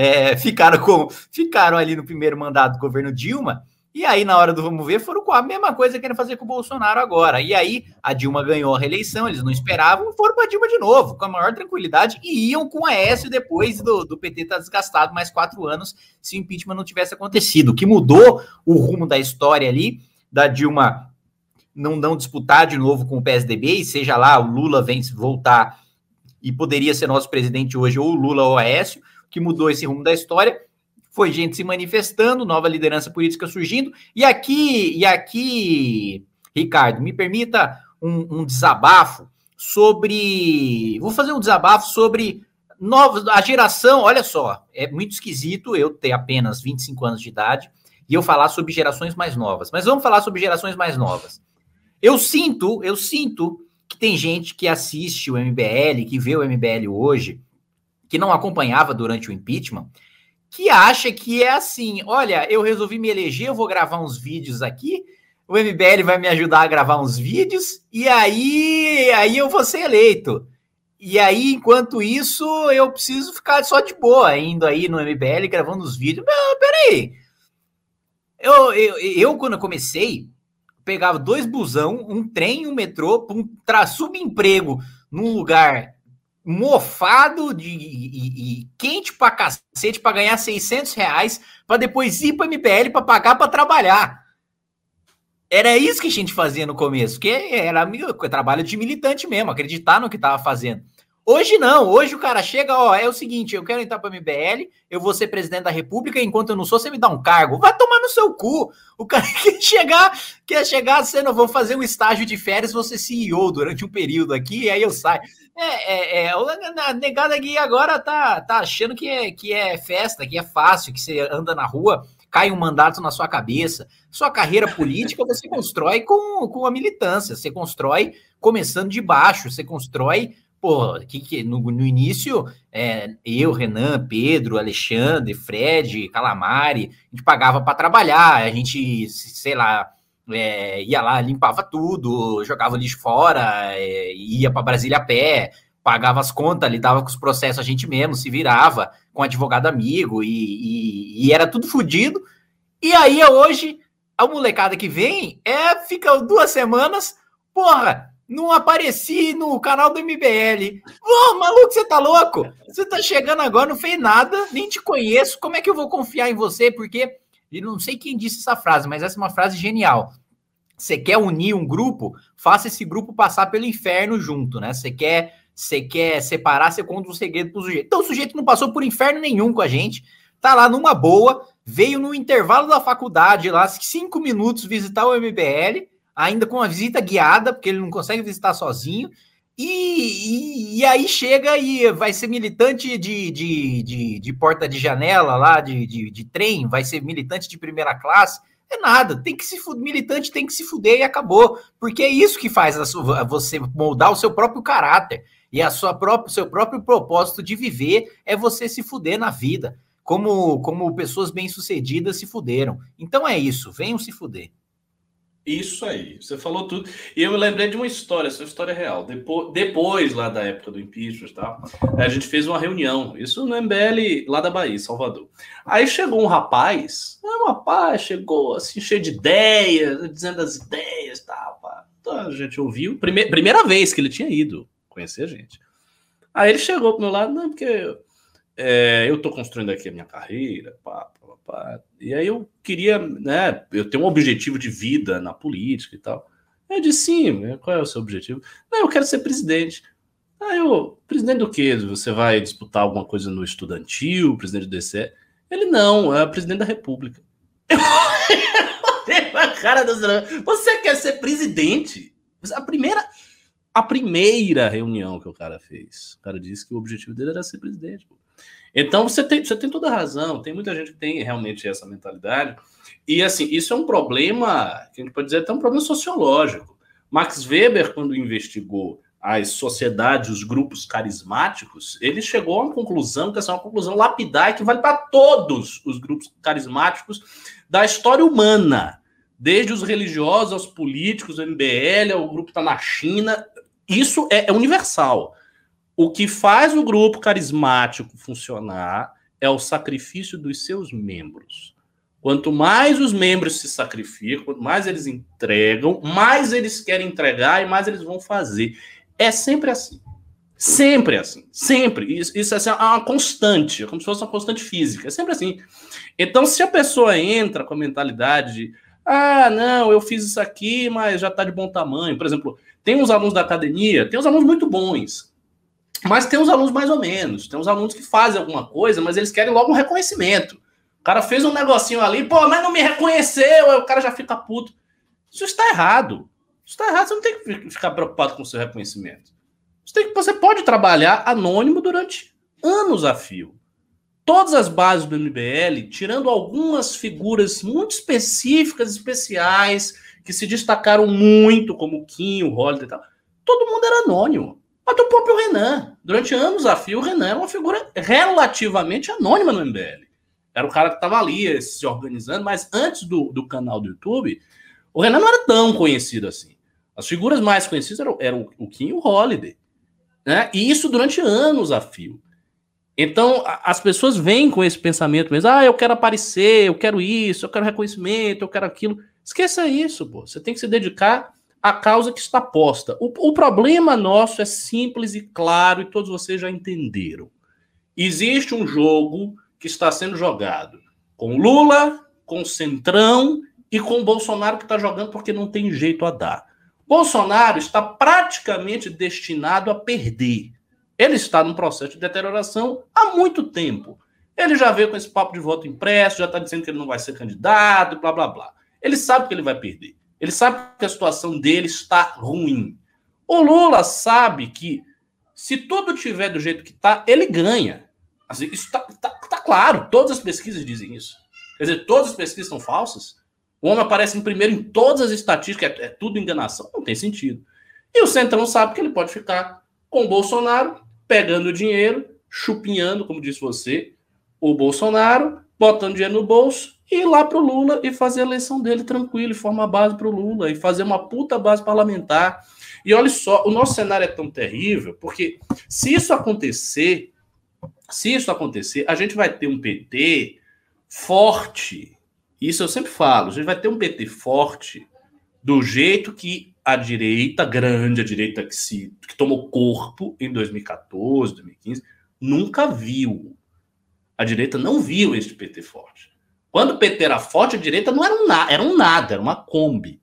É, ficaram, com, ficaram ali no primeiro mandato do governo Dilma e aí, na hora do vamos ver, foram com a mesma coisa que querem fazer com o Bolsonaro agora. E aí, a Dilma ganhou a reeleição, eles não esperavam, foram para a Dilma de novo, com a maior tranquilidade, e iam com a Aécio depois do, do PT estar tá desgastado mais quatro anos se o impeachment não tivesse acontecido. O que mudou o rumo da história ali, da Dilma não, não disputar de novo com o PSDB, e seja lá, o Lula vem voltar e poderia ser nosso presidente hoje, ou o Lula ou o Aécio, que mudou esse rumo da história foi gente se manifestando, nova liderança política surgindo. E aqui, e aqui, Ricardo, me permita um, um desabafo sobre. Vou fazer um desabafo sobre novos, a geração. Olha só, é muito esquisito eu ter apenas 25 anos de idade e eu falar sobre gerações mais novas. Mas vamos falar sobre gerações mais novas. Eu sinto, eu sinto que tem gente que assiste o MBL, que vê o MBL hoje, que não acompanhava durante o impeachment que acha que é assim: olha, eu resolvi me eleger, eu vou gravar uns vídeos aqui, o MBL vai me ajudar a gravar uns vídeos, e aí, aí eu vou ser eleito. E aí, enquanto isso, eu preciso ficar só de boa, indo aí no MBL, gravando os vídeos. Não, peraí. Eu, eu, eu quando eu comecei, pegava dois busão, um trem, um metrô, um subemprego num lugar mofado de, e, e, quente pra cacete para ganhar 600 reais para depois ir para MPL para pagar para trabalhar. Era isso que a gente fazia no começo, que era trabalho de militante mesmo, acreditar no que estava fazendo. Hoje não, hoje o cara chega, ó, é o seguinte, eu quero entrar para MBL, eu vou ser presidente da República, enquanto eu não sou, você me dá um cargo. Vai tomar no seu cu. O cara (laughs) quer chegar, quer chegar, você não vou fazer um estágio de férias, você CEO durante um período aqui, e aí eu saio. É, é, é a negada aqui agora tá, tá achando que é, que é festa, que é fácil, que você anda na rua, cai um mandato na sua cabeça. Sua carreira (laughs) política você constrói com, com a militância, você constrói começando de baixo, você constrói pô, que, que no, no início, é, eu, Renan, Pedro, Alexandre, Fred, Calamari, a gente pagava para trabalhar, a gente, sei lá, é, ia lá, limpava tudo, jogava lixo fora, é, ia para Brasília a pé, pagava as contas, lidava com os processos a gente mesmo, se virava com advogado amigo e, e, e era tudo fodido. E aí hoje, a molecada que vem é fica duas semanas, porra, não apareci no canal do MBL. Ô, maluco, você tá louco? Você tá chegando agora, não fez nada, nem te conheço. Como é que eu vou confiar em você? Porque, e não sei quem disse essa frase, mas essa é uma frase genial. Você quer unir um grupo, faça esse grupo passar pelo inferno junto, né? Você quer, você quer separar, você conta um segredo pro sujeito. Então o sujeito não passou por inferno nenhum com a gente, tá lá numa boa, veio no intervalo da faculdade lá, cinco minutos visitar o MBL ainda com uma visita guiada, porque ele não consegue visitar sozinho. E, e, e, aí chega e vai ser militante de, de, de, de porta de janela lá, de, de, de, trem, vai ser militante de primeira classe. É nada, tem que se militante tem que se fuder e acabou. Porque é isso que faz sua, você moldar o seu próprio caráter. E a sua própria, seu próprio propósito de viver é você se fuder na vida. Como, como pessoas bem-sucedidas se fuderam. Então é isso, venham se fuder. Isso aí, você falou tudo. E eu me lembrei de uma história, essa história é real. Depois, depois lá da época do impeachment, tá? a gente fez uma reunião, isso no MBL lá da Bahia, Salvador. Aí chegou um rapaz, um rapaz chegou assim, cheio de ideias, dizendo as ideias, tá, pá. a gente ouviu. Prime primeira vez que ele tinha ido conhecer a gente. Aí ele chegou pro meu lado, não, porque é, eu estou construindo aqui a minha carreira, pá, pá, e aí eu queria, né, eu tenho um objetivo de vida na política e tal. Eu disse, sim, qual é o seu objetivo? Não, eu quero ser presidente. Aí eu, presidente do quê? Você vai disputar alguma coisa no estudantil, presidente do DCE? Ele, não, é presidente da república. (laughs) a cara do Você quer ser presidente? A primeira, a primeira reunião que o cara fez, o cara disse que o objetivo dele era ser presidente. Pô. Então você tem, você tem toda a razão. Tem muita gente que tem realmente essa mentalidade. E assim, isso é um problema que a gente pode dizer até um problema sociológico. Max Weber, quando investigou as sociedades, os grupos carismáticos, ele chegou a uma conclusão que essa é uma conclusão lapidar que vale para todos os grupos carismáticos da história humana, desde os religiosos aos políticos, o MBL, o grupo está na China, isso é, é universal. O que faz o grupo carismático funcionar é o sacrifício dos seus membros. Quanto mais os membros se sacrificam, mais eles entregam, mais eles querem entregar e mais eles vão fazer. É sempre assim. Sempre assim. Sempre. Isso, isso é, assim, é uma constante, é como se fosse uma constante física. É sempre assim. Então, se a pessoa entra com a mentalidade de ah, não, eu fiz isso aqui, mas já está de bom tamanho. Por exemplo, tem uns alunos da academia, tem uns alunos muito bons, mas tem uns alunos mais ou menos. Tem uns alunos que fazem alguma coisa, mas eles querem logo um reconhecimento. O cara fez um negocinho ali, pô, mas não me reconheceu, aí o cara já fica puto. Isso está errado. Isso está errado, você não tem que ficar preocupado com o seu reconhecimento. Você, tem que, você pode trabalhar anônimo durante anos a fio. Todas as bases do MBL, tirando algumas figuras muito específicas, especiais, que se destacaram muito, como o Kim, o Holiday e tal, todo mundo era anônimo. Até o próprio Renan. Durante anos a fio, o Renan era uma figura relativamente anônima no MBL. Era o cara que estava ali se organizando, mas antes do, do canal do YouTube, o Renan não era tão conhecido assim. As figuras mais conhecidas eram, eram o Kim e o Holiday. Né? E isso durante anos a fio. Então, as pessoas vêm com esse pensamento mesmo: ah, eu quero aparecer, eu quero isso, eu quero reconhecimento, eu quero aquilo. Esqueça isso, pô. Você tem que se dedicar a causa que está posta. O, o problema nosso é simples e claro, e todos vocês já entenderam. Existe um jogo que está sendo jogado com Lula, com Centrão e com Bolsonaro que está jogando porque não tem jeito a dar. Bolsonaro está praticamente destinado a perder. Ele está num processo de deterioração há muito tempo. Ele já veio com esse papo de voto impresso, já está dizendo que ele não vai ser candidato, blá blá blá. Ele sabe que ele vai perder. Ele sabe que a situação dele está ruim. O Lula sabe que se tudo tiver do jeito que está, ele ganha. Assim, isso está tá, tá claro. Todas as pesquisas dizem isso. Quer dizer, todas as pesquisas são falsas. O homem aparece em primeiro em todas as estatísticas, é, é tudo enganação. Não tem sentido. E o Centrão sabe que ele pode ficar com o Bolsonaro, pegando dinheiro, chupinhando, como disse você, o Bolsonaro, botando dinheiro no bolso e ir lá pro Lula e fazer a eleição dele tranquilo, e formar base pro Lula, e fazer uma puta base parlamentar. E olha só, o nosso cenário é tão terrível, porque se isso acontecer, se isso acontecer, a gente vai ter um PT forte. Isso eu sempre falo, a gente vai ter um PT forte do jeito que a direita grande, a direita que se que tomou corpo em 2014, 2015, nunca viu. A direita não viu este PT forte. Quando o PT era forte, a direita não era um, na, era um nada, era uma Kombi.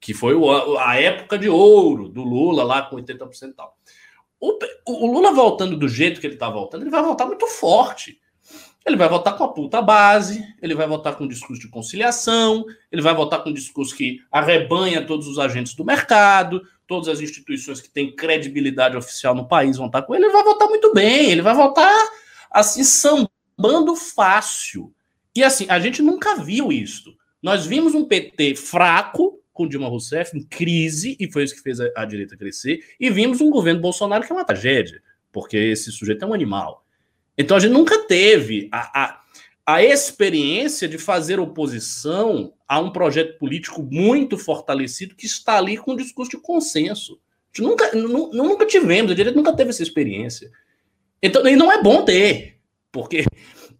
Que foi o, a época de ouro do Lula lá com 80% e tal. O, o Lula voltando do jeito que ele está voltando, ele vai voltar muito forte. Ele vai votar com a puta base, ele vai votar com um discurso de conciliação, ele vai votar com um discurso que arrebanha todos os agentes do mercado, todas as instituições que têm credibilidade oficial no país vão estar com ele, ele vai votar muito bem, ele vai votar assim, sambando fácil. E assim, a gente nunca viu isso. Nós vimos um PT fraco com Dilma Rousseff, em crise, e foi isso que fez a, a direita crescer, e vimos um governo Bolsonaro que é uma tragédia, porque esse sujeito é um animal. Então a gente nunca teve a, a, a experiência de fazer oposição a um projeto político muito fortalecido que está ali com um discurso de consenso. A gente nunca, nunca tivemos, a direita nunca teve essa experiência. Então, e não é bom ter, porque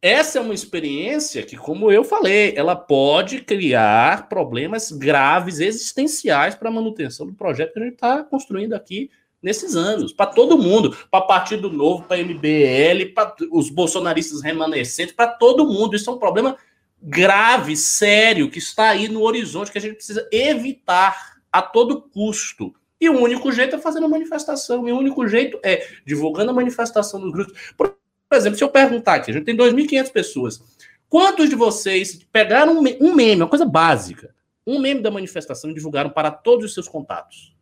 essa é uma experiência que, como eu falei, ela pode criar problemas graves, existenciais para a manutenção do projeto que a gente está construindo aqui nesses anos, para todo mundo, para Partido Novo, para MBL, para os bolsonaristas remanescentes, para todo mundo. Isso é um problema grave, sério, que está aí no horizonte, que a gente precisa evitar a todo custo. E o único jeito é fazendo a manifestação, e o único jeito é divulgando a manifestação nos grupos. Por exemplo, se eu perguntar aqui, a gente tem 2.500 pessoas, quantos de vocês pegaram um meme, uma coisa básica, um meme da manifestação e divulgaram para todos os seus contatos?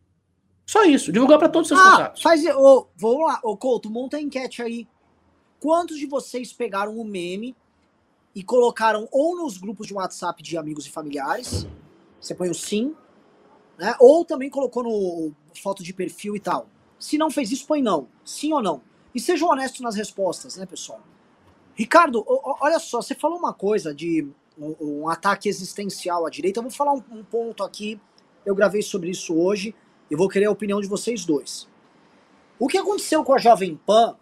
Só isso, divulgar para todos os seus ah, contatos. Faz, oh, vamos lá, ô oh, Couto, monta a enquete aí. Quantos de vocês pegaram um meme e colocaram ou nos grupos de WhatsApp de amigos e familiares, você põe o sim, né? Ou também colocou no foto de perfil e tal. Se não fez isso, põe não. Sim ou não. E sejam honestos nas respostas, né, pessoal? Ricardo, olha só, você falou uma coisa de um, um ataque existencial à direita. Eu vou falar um, um ponto aqui. Eu gravei sobre isso hoje. Eu vou querer a opinião de vocês dois. O que aconteceu com a Jovem Pan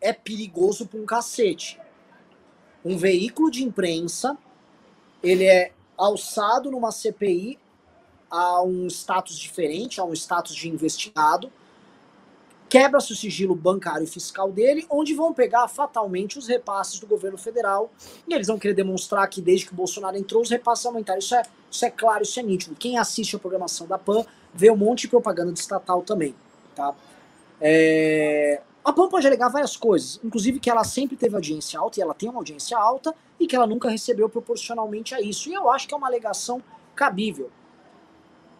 é perigoso para um cacete. Um veículo de imprensa, ele é alçado numa CPI a um status diferente, a um status de investigado, quebra-se o sigilo bancário e fiscal dele, onde vão pegar fatalmente os repasses do governo federal, e eles vão querer demonstrar que desde que o Bolsonaro entrou, os repasses aumentaram. Isso é, isso é claro, isso é nítido. Quem assiste a programação da PAN vê um monte de propaganda de estatal também. Tá? É... A PAN pode alegar várias coisas, inclusive que ela sempre teve audiência alta, e ela tem uma audiência alta, e que ela nunca recebeu proporcionalmente a isso. E eu acho que é uma alegação cabível.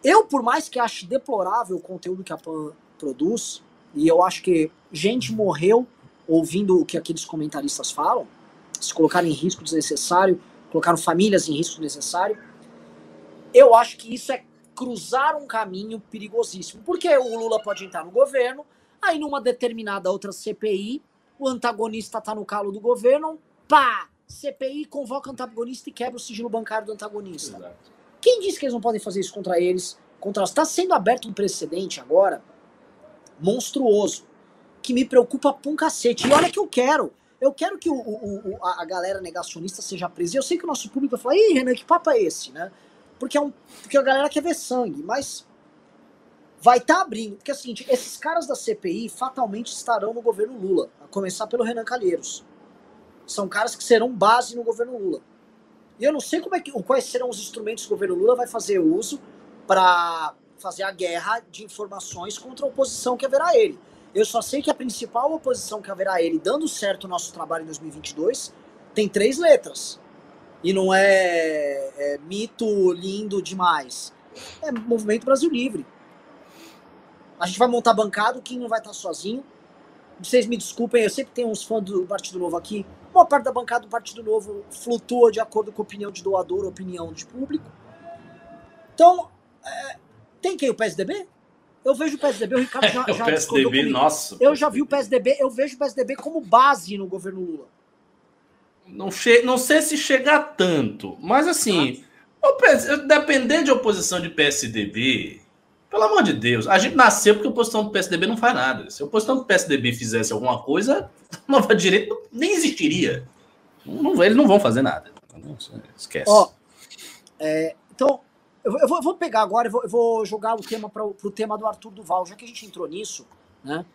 Eu, por mais que ache deplorável o conteúdo que a PAN produz, e eu acho que gente morreu ouvindo o que aqueles comentaristas falam, se colocaram em risco desnecessário, colocaram famílias em risco desnecessário, eu acho que isso é cruzar um caminho perigosíssimo. Porque o Lula pode entrar no governo, aí numa determinada outra CPI, o antagonista está no calo do governo, pá! CPI convoca o antagonista e quebra o sigilo bancário do antagonista. Exato. Quem disse que eles não podem fazer isso contra eles? Contra Está sendo aberto um precedente agora monstruoso que me preocupa pra um cacete. E olha que eu quero. Eu quero que o, o, a galera negacionista seja presa. E eu sei que o nosso público vai falar, ih, Renan, que papo é esse, né? Porque, é um, porque a galera quer ver sangue, mas vai estar tá abrindo. Porque é o seguinte, esses caras da CPI fatalmente estarão no governo Lula, a começar pelo Renan Calheiros. São caras que serão base no governo Lula. E eu não sei como é que, quais serão os instrumentos que o governo Lula vai fazer uso para fazer a guerra de informações contra a oposição que haverá ele. Eu só sei que a principal oposição que haverá ele, dando certo o nosso trabalho em 2022, tem três letras. E não é, é mito lindo demais. É Movimento Brasil Livre. A gente vai montar bancada, o Kim não vai estar sozinho. Vocês me desculpem, eu sempre tenho uns fãs do Partido Novo aqui. Uma parte da bancada do Partido Novo flutua de acordo com a opinião de doador, opinião de público. Então, é, tem quem? O PSDB? Eu vejo o PSDB, o Ricardo já, (laughs) já o PSDB, nossa. Eu já vi o PSDB, eu vejo o PSDB como base no governo Lula. Não, che não sei se chegar tanto, mas assim, ah. depender de oposição de PSDB, pelo amor de Deus, a gente nasceu porque a oposição do PSDB não faz nada. Se a oposição do PSDB fizesse alguma coisa, a (laughs) nova direita nem existiria. Não, eles não vão fazer nada. Esquece. Ó, é, então, eu, eu, vou, eu, vou, pegar agora, eu vou, eu vou jogar o tema para o tema do Arthur Duval, já que a gente entrou nisso, né?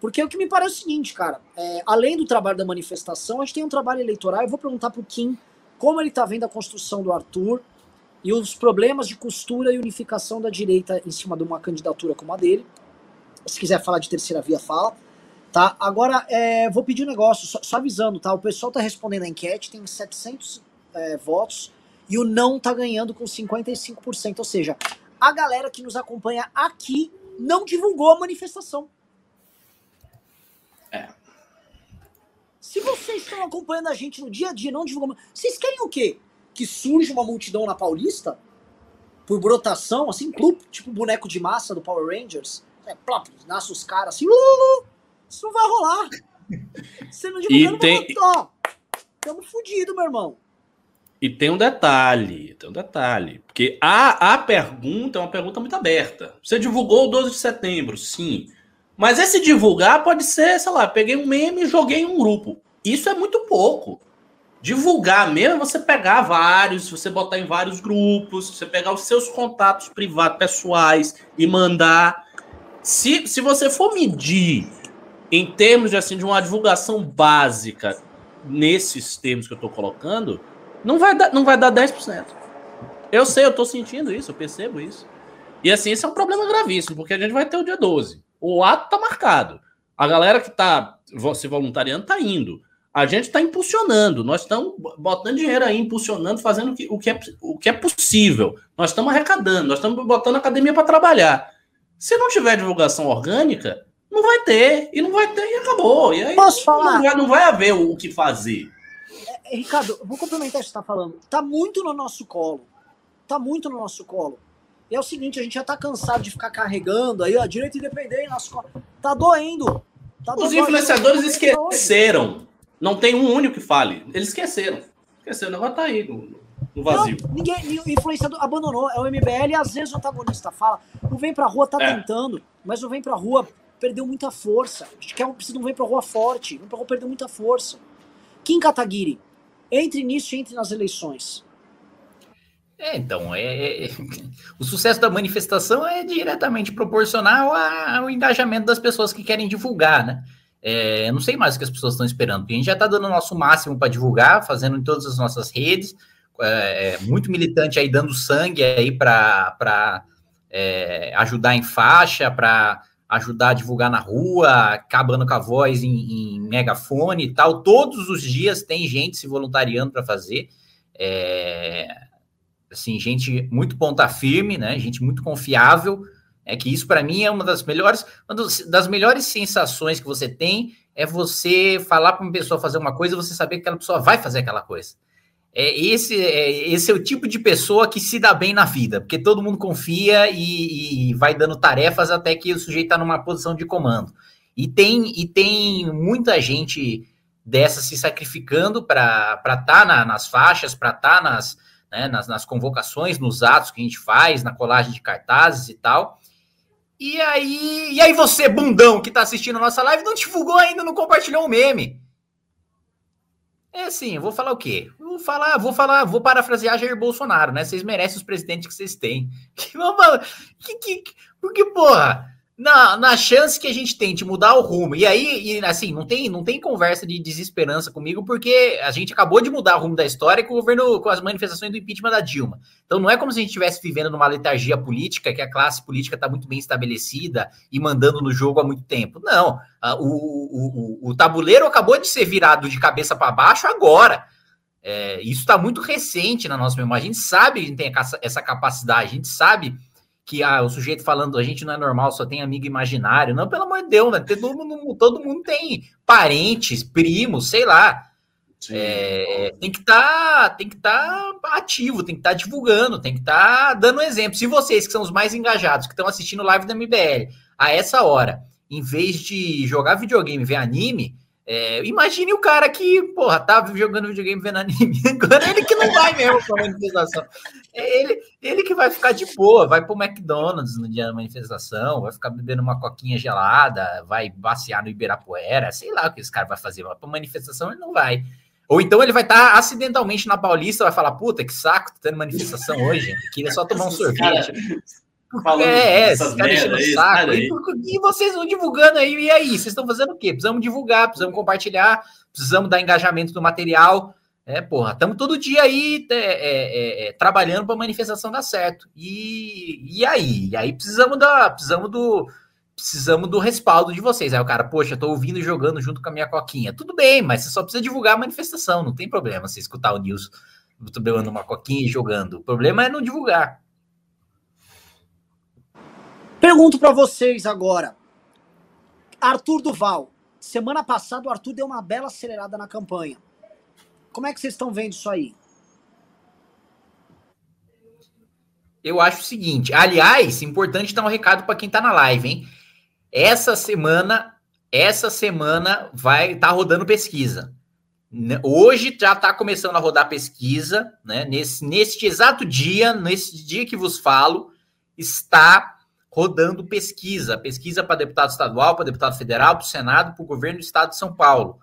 Porque o que me parece é o seguinte, cara, é, além do trabalho da manifestação, a gente tem um trabalho eleitoral. Eu vou perguntar para o Kim como ele está vendo a construção do Arthur e os problemas de costura e unificação da direita em cima de uma candidatura como a dele. Se quiser falar de terceira via, fala. Tá? Agora, é, vou pedir um negócio, só, só, avisando, tá? O pessoal está respondendo a enquete, tem 700 é, votos e o não tá ganhando com 55%. Ou seja, a galera que nos acompanha aqui não divulgou a manifestação. É. Se vocês estão acompanhando a gente no dia a dia, não divulgam. Vocês querem o quê? Que surja uma multidão na Paulista? Por brotação, assim, tipo boneco de massa do Power Rangers? É, plop, nasce os caras assim, lulu, isso não vai rolar. Você não divulga, e tem... ó, tamo fudido, meu irmão. E tem um detalhe, tem um detalhe, porque a, a pergunta é uma pergunta muito aberta. Você divulgou o 12 de setembro, sim. Mas esse divulgar pode ser, sei lá, peguei um meme e joguei em um grupo. isso é muito pouco. Divulgar mesmo é você pegar vários, você botar em vários grupos, você pegar os seus contatos privados, pessoais e mandar. Se, se você for medir em termos de, assim, de uma divulgação básica nesses termos que eu estou colocando, não vai, dar, não vai dar 10%. Eu sei, eu estou sentindo isso, eu percebo isso. E assim, esse é um problema gravíssimo, porque a gente vai ter o dia 12. O ato está marcado. A galera que está se voluntariando está indo. A gente está impulsionando, nós estamos botando dinheiro aí, impulsionando, fazendo o que, o que, é, o que é possível. Nós estamos arrecadando, nós estamos botando a academia para trabalhar. Se não tiver divulgação orgânica, não vai ter, e não vai ter, e acabou. E aí Posso falar? Não vai, não vai haver o que fazer. Ricardo, vou complementar o que você está falando. Tá muito no nosso colo. Tá muito no nosso colo. E é o seguinte, a gente já tá cansado de ficar carregando aí, ó, direito independente, nosso colo. Tá doendo. Tá Os doendo. influenciadores Tá esqueceram. Não tem um único que fale. Eles esqueceram. Esqueceram. O negócio tá aí no, no vazio. Não, ninguém, o influenciador abandonou. É o MBL e às vezes o antagonista fala. O Vem Pra Rua tá É. tentando, mas o Vem Pra Rua perdeu muita força. Acho que é um, precisa de um Vem Pra Rua forte. O Vem Pra Rua perdeu muita força. Kim Kataguiri, entre nisso e entre nas eleições. É, então, é, é- o sucesso da manifestação é diretamente proporcional ao engajamento das pessoas que querem divulgar, né? É, eu não sei mais o que as pessoas estão esperando, porque a gente já está dando o nosso máximo para divulgar, fazendo em todas as nossas redes, é, é, muito militante aí dando sangue aí para é, ajudar em faixa, para ajudar a divulgar na rua, acabando com a voz em, em megafone e tal. Todos os dias tem gente se voluntariando para fazer. É, assim, gente muito ponta firme, né? Gente muito confiável. É que isso para mim é uma das melhores, uma das melhores sensações que você tem é você falar para uma pessoa fazer uma coisa e você saber que aquela pessoa vai fazer aquela coisa. É esse, é, esse é o tipo de pessoa que se dá bem na vida, porque todo mundo confia e, e vai dando tarefas até que o sujeito está numa posição de comando. E tem, e tem muita gente dessa se sacrificando para estar tá na, nas faixas, para estar tá nas, né, nas, nas convocações, nos atos que a gente faz, na colagem de cartazes e tal. E aí, e aí você, bundão, que tá assistindo a nossa live, não divulgou ainda, não compartilhou o meme. É assim, eu vou falar o quê? Vou falar, vou falar, vou parafrasear Jair Bolsonaro, né? Vocês merecem os presidentes que vocês têm. (laughs) Que, que, que, porque, porra, na, na chance que a gente tem de mudar o rumo, e aí, e, assim, não tem, não tem conversa de desesperança comigo, porque a gente acabou de mudar o rumo da história com o governo, com as manifestações do impeachment da Dilma. Então não é como se a gente estivesse vivendo numa letargia política, que a classe política está muito bem estabelecida e mandando no jogo há muito tempo. Não. Ah, O, o, o, o tabuleiro acabou de ser virado de cabeça para baixo agora. É, isso está muito recente na nossa memória. A gente sabe a gente tem essa capacidade, a gente sabe que ah, o sujeito falando a gente não é normal, só tem amigo imaginário. Não, pelo amor de Deus, né? todo, mundo, todo mundo tem parentes, primos, sei lá. É, tem que estar tá, tem que tá ativo, tem que estar tá divulgando, tem que estar tá dando exemplo. Se vocês que são os mais engajados, que estão assistindo live da MBL, a essa hora, em vez de jogar videogame, ver anime, é, imagine o cara que, porra, tá jogando videogame vendo anime. (laughs) Agora ele que não vai mesmo pra manifestação. É ele, ele que vai ficar de boa, vai pro McDonald's no dia da manifestação, vai ficar bebendo uma coquinha gelada, vai basear no Ibirapuera, sei lá o que esse cara vai fazer, mas pra manifestação ele não vai. Ou então ele vai estar acidentalmente na Paulista, vai falar, puta, que saco, tô tendo manifestação hoje, queria só tomar um sorvete. Falando é, é, esses caras enchendo o saco. E, e, vocês vão divulgando aí, e aí? Vocês estão fazendo o quê? Precisamos divulgar, precisamos compartilhar, precisamos dar engajamento no material. É, porra, estamos todo dia aí é, é, é, trabalhando para a manifestação dar certo. E, e aí? E aí precisamos, da, precisamos, do, precisamos do respaldo de vocês. Aí o cara, poxa, tô ouvindo e jogando junto com a minha coquinha. Tudo bem, mas você só precisa divulgar a manifestação, não tem problema você escutar o news bebendo uma coquinha e jogando. O problema é não divulgar. Pergunto para vocês agora. Arthur Duval. Semana passada o Arthur deu uma bela acelerada na campanha. Como é que vocês estão vendo isso aí? Eu acho o seguinte, aliás, importante dar um recado para quem está na live, hein? Essa semana, essa semana vai estar tá rodando pesquisa. Hoje já está começando a rodar pesquisa, né? Nesse, neste exato dia, nesse dia que vos falo, está rodando pesquisa, pesquisa para deputado estadual, para deputado federal, para o Senado, para o governo do estado de São Paulo.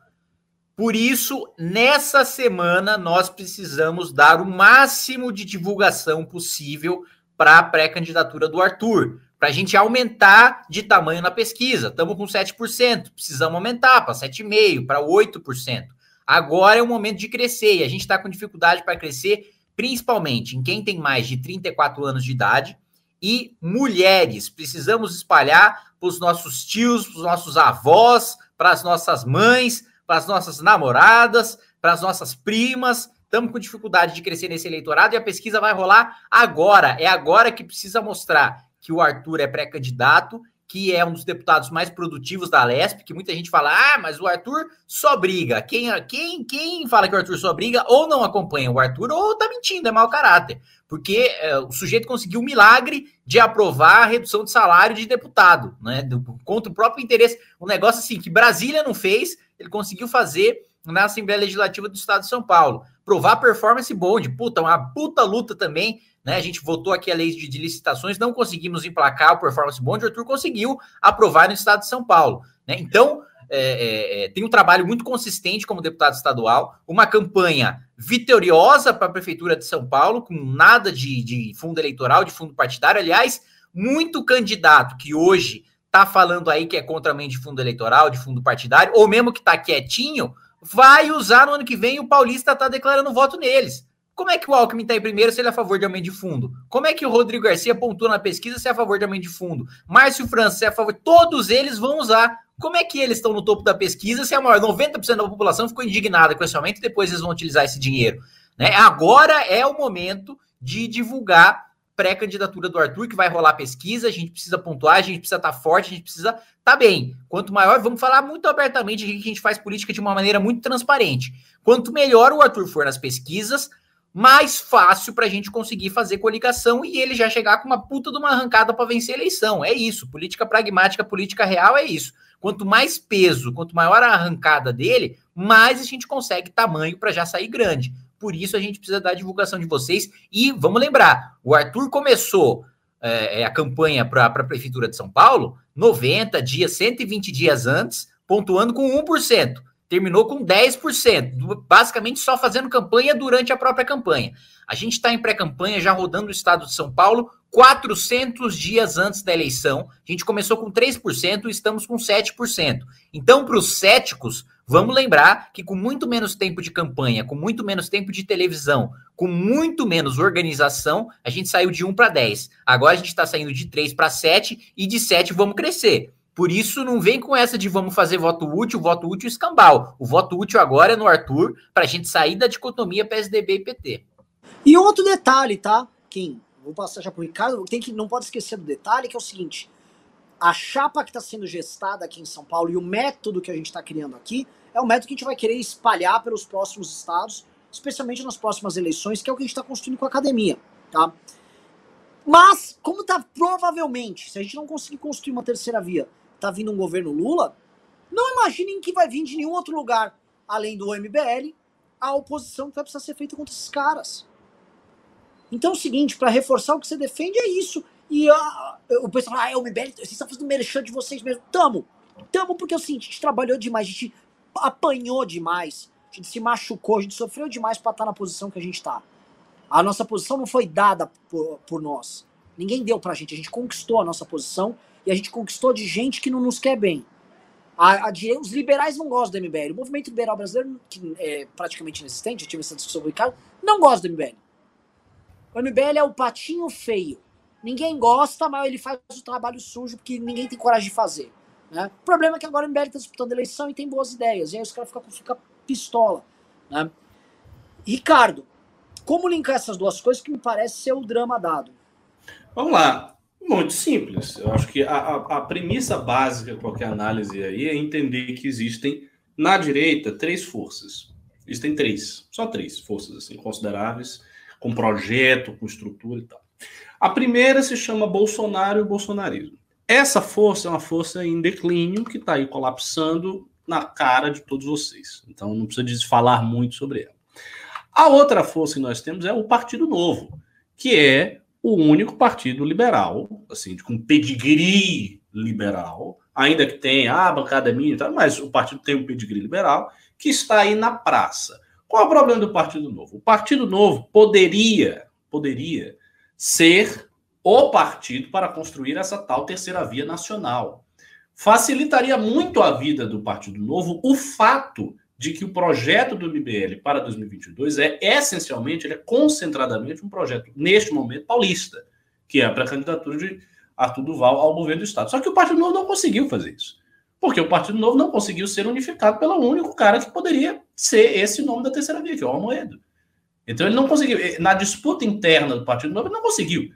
Por isso, nessa semana, nós precisamos dar o máximo de divulgação possível para a pré-candidatura do Arthur, para a gente aumentar de tamanho na pesquisa. Estamos com 7%, precisamos aumentar para 7,5%, para 8%. Agora é o momento de crescer e a gente está com dificuldade para crescer, principalmente em quem tem mais de 34 anos de idade e mulheres. Precisamos espalhar para os nossos tios, para os nossos avós, para as nossas mães, para as nossas namoradas, para as nossas primas. Estamos com dificuldade de crescer nesse eleitorado e a pesquisa vai rolar agora. É agora que precisa mostrar que o Arthur é pré-candidato, que é um dos deputados mais produtivos da Lesp, que muita gente fala, ah, mas o Arthur só briga. Quem, quem, quem fala que o Arthur só briga ou não acompanha o Arthur ou tá mentindo, é mau caráter. Porque é, o sujeito conseguiu o milagre de aprovar a redução de salário de deputado, né? Do, contra o próprio interesse. Um negócio assim que Brasília não fez, ele conseguiu fazer na Assembleia Legislativa do Estado de São Paulo. Provar performance bond, puta, uma puta luta também, né? A gente votou aqui a lei de, de licitações, não conseguimos emplacar o performance bond, o Arthur conseguiu aprovar no Estado de São Paulo, né? Então, é, é, é tem um trabalho muito consistente como deputado estadual, uma campanha vitoriosa para a Prefeitura de São Paulo, com nada de, de fundo eleitoral, de fundo partidário. Aliás, muito candidato que hoje tá falando aí que é contra a de fundo eleitoral, de fundo partidário, ou mesmo que tá quietinho, vai usar no ano que vem o Paulista tá declarando voto neles. Como é que o Alckmin está em primeiro se ele é a favor de aumento de fundo? Como é que o Rodrigo Garcia pontua na pesquisa se é a favor de aumento de fundo? Márcio França se é a favor. Todos eles vão usar. Como é que eles estão no topo da pesquisa se a maior 90% da população ficou indignada com esse aumento e depois eles vão utilizar esse dinheiro? Né? Agora é o momento de divulgar pré-candidatura do Arthur, que vai rolar pesquisa, a gente precisa pontuar, a gente precisa estar tá forte, a gente precisa estar tá bem. Quanto maior, vamos falar muito abertamente que a gente faz política de uma maneira muito transparente. Quanto melhor o Arthur for nas pesquisas, mais fácil para a gente conseguir fazer coligação e ele já chegar com uma puta de uma arrancada para vencer a eleição. É isso. Política pragmática, política real é isso. Quanto mais peso, quanto maior a arrancada dele, mais a gente consegue tamanho para já sair grande. Por isso a gente precisa da divulgação de vocês. E vamos lembrar: o Arthur começou é, a campanha para a Prefeitura de São Paulo 90 dias, 120 dias antes, pontuando com 1%. Terminou com 10%, basicamente só fazendo campanha durante a própria campanha. A gente está em pré-campanha, já rodando o estado de São Paulo, 400 dias antes da eleição. A gente começou com 3% e estamos com 7%. Então, para os céticos, Vamos lembrar que com muito menos tempo de campanha, com muito menos tempo de televisão, com muito menos organização, a gente saiu de 1 para 10. Agora a gente está saindo de 3 para 7 e de 7 vamos crescer. Por isso, não vem com essa de vamos fazer voto útil, voto útil escambau. O voto útil agora é no Arthur, para a gente sair da dicotomia PSDB e PT. E outro detalhe, tá, Kim? Vou passar já para o Ricardo. Tem que, não pode esquecer do detalhe, que é o seguinte: a chapa que está sendo gestada aqui em São Paulo e o método que a gente está criando aqui é um método que a gente vai querer espalhar pelos próximos estados, especialmente nas próximas eleições, que é o que a gente está construindo com a academia, tá? Mas, como tá provavelmente, se a gente não conseguir construir uma terceira via, tá vindo um governo Lula, não imaginem que vai vir de nenhum outro lugar, além do MBL, a oposição que vai precisar ser feita contra esses caras. Então é o seguinte, para reforçar o que você defende é isso. E uh, o pessoal ah, é o MBL, vocês estão fazendo merchan de vocês mesmo. Tamo. Tamo porque é o seguinte, a gente trabalhou demais, a gente apanhou demais, a gente se machucou, a gente sofreu demais para estar tá na posição que a gente está. A nossa posição não foi dada por, por nós. Ninguém deu pra gente. A gente conquistou a nossa posição e a gente conquistou de gente que não nos quer bem. A, a, os liberais não gostam do MBL. O movimento liberal brasileiro, que é praticamente inexistente, eu tive essa discussão com o Ricardo, não gosta do MBL. O MBL é o patinho feio. Ninguém gosta, mas ele faz o trabalho sujo porque ninguém tem coragem de fazer. Né? O problema é que agora o MBL está disputando eleição e tem boas ideias. E aí os caras ficam fica pistola. Né? Ricardo, como linkar essas duas coisas que me parece ser o drama dado? Vamos lá. Muito simples. Eu acho que a, a, a premissa básica de qualquer análise aí é entender que existem na direita três forças. Existem três, só três forças assim consideráveis, com projeto, com estrutura e tal. A primeira se chama Bolsonaro e o bolsonarismo. Essa força é uma força em declínio que está aí colapsando na cara de todos vocês. Então não precisa falar muito sobre ela. A outra força que nós temos é o Partido Novo, que é o único partido liberal, assim, com pedigree liberal, ainda que tenha ah, a bancada minha, mas o partido tem um pedigree liberal, que está aí na praça. Qual é o problema do Partido Novo? O Partido Novo poderia, poderia ser o partido para construir essa tal terceira via nacional. Facilitaria muito a vida do Partido Novo o fato de que o projeto do MBL para 2022 é essencialmente, ele é concentradamente um projeto, neste momento, paulista, que é a pré-candidatura de Arthur Duval ao governo do Estado. Só que o Partido Novo não conseguiu fazer isso. Porque o Partido Novo não conseguiu ser unificado pelo único cara que poderia ser esse nome da terceira via, que é o Almoedo. Então ele não conseguiu. Na disputa interna do Partido Novo, ele não conseguiu.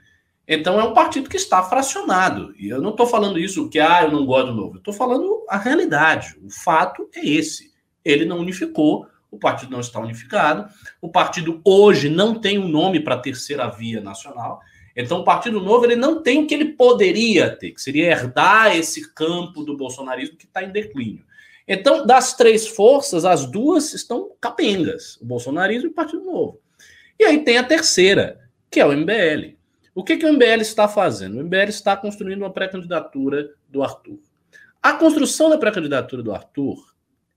Então é um partido que está fracionado. E eu não estou falando isso que ah, eu não gosto do novo. Eu estou falando a realidade. O fato é esse ele não unificou, o partido não está unificado, o partido hoje não tem um nome para a terceira via nacional. Então, o Partido Novo ele não tem o que ele poderia ter, que seria herdar esse campo do bolsonarismo que está em declínio. Então, das três forças, as duas estão capengas: o bolsonarismo e o Partido Novo. E aí tem a terceira, que é o MBL. O que, que o MBL está fazendo? O MBL está construindo uma pré-candidatura do Arthur. A construção da pré-candidatura do Arthur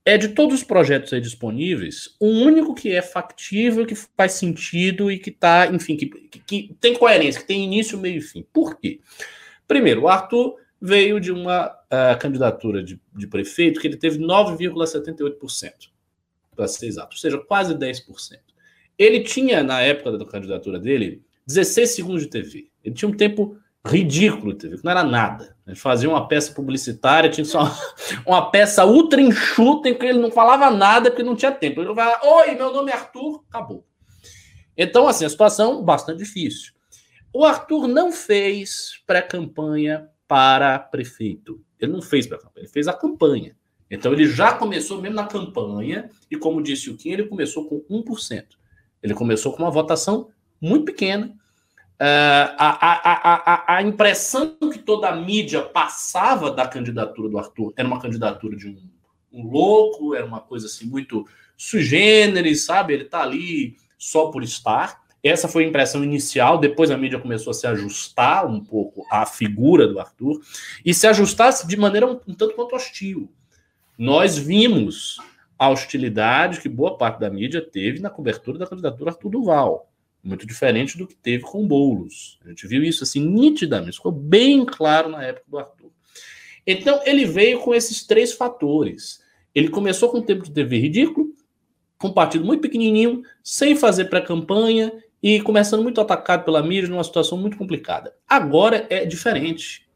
é de todos os projetos aí disponíveis, o único que é factível, que faz sentido e que está, enfim, que, que, que, tem coerência, que tem início, meio e fim. Por quê? Primeiro, o Arthur veio de uma uh, candidatura de, de, prefeito que ele teve 9,78%, para ser exato, ou seja, quase 10%. Ele tinha, na época da candidatura dele, 16 segundos de TV. Ele tinha um tempo ridículo, TV, que não era nada. Ele fazia uma peça publicitária, tinha só (laughs) uma peça ultra enxuta em que ele não falava nada porque não tinha tempo. Ele vai oi, meu nome é Arthur, acabou. Então, assim, a situação bastante difícil. O Arthur não fez pré-campanha para prefeito. Ele não fez pré-campanha, ele fez a campanha. Então, ele já começou mesmo na campanha, e como disse o Kim, ele começou com 1%. Ele começou com uma votação muito pequena, Uh, a, a, a, a, impressão que toda a mídia passava da candidatura do Arthur era uma candidatura de um, um louco, era uma coisa assim muito sui generis, sabe? Ele está ali só por estar. Essa foi a impressão inicial, depois a mídia começou a se ajustar um pouco à figura do Arthur e se ajustasse de maneira um, um tanto quanto hostil. Nós vimos a hostilidade que boa parte da mídia teve na cobertura da candidatura Arthur Duval muito diferente do que teve com Boulos. A gente viu isso assim nitidamente, ficou bem claro na época do Arthur. Então, ele veio com esses três fatores. Ele começou com um tempo de TV ridículo, com um partido muito pequenininho, sem fazer pré-campanha e começando muito atacado pela mídia, numa situação muito complicada. Agora é diferente.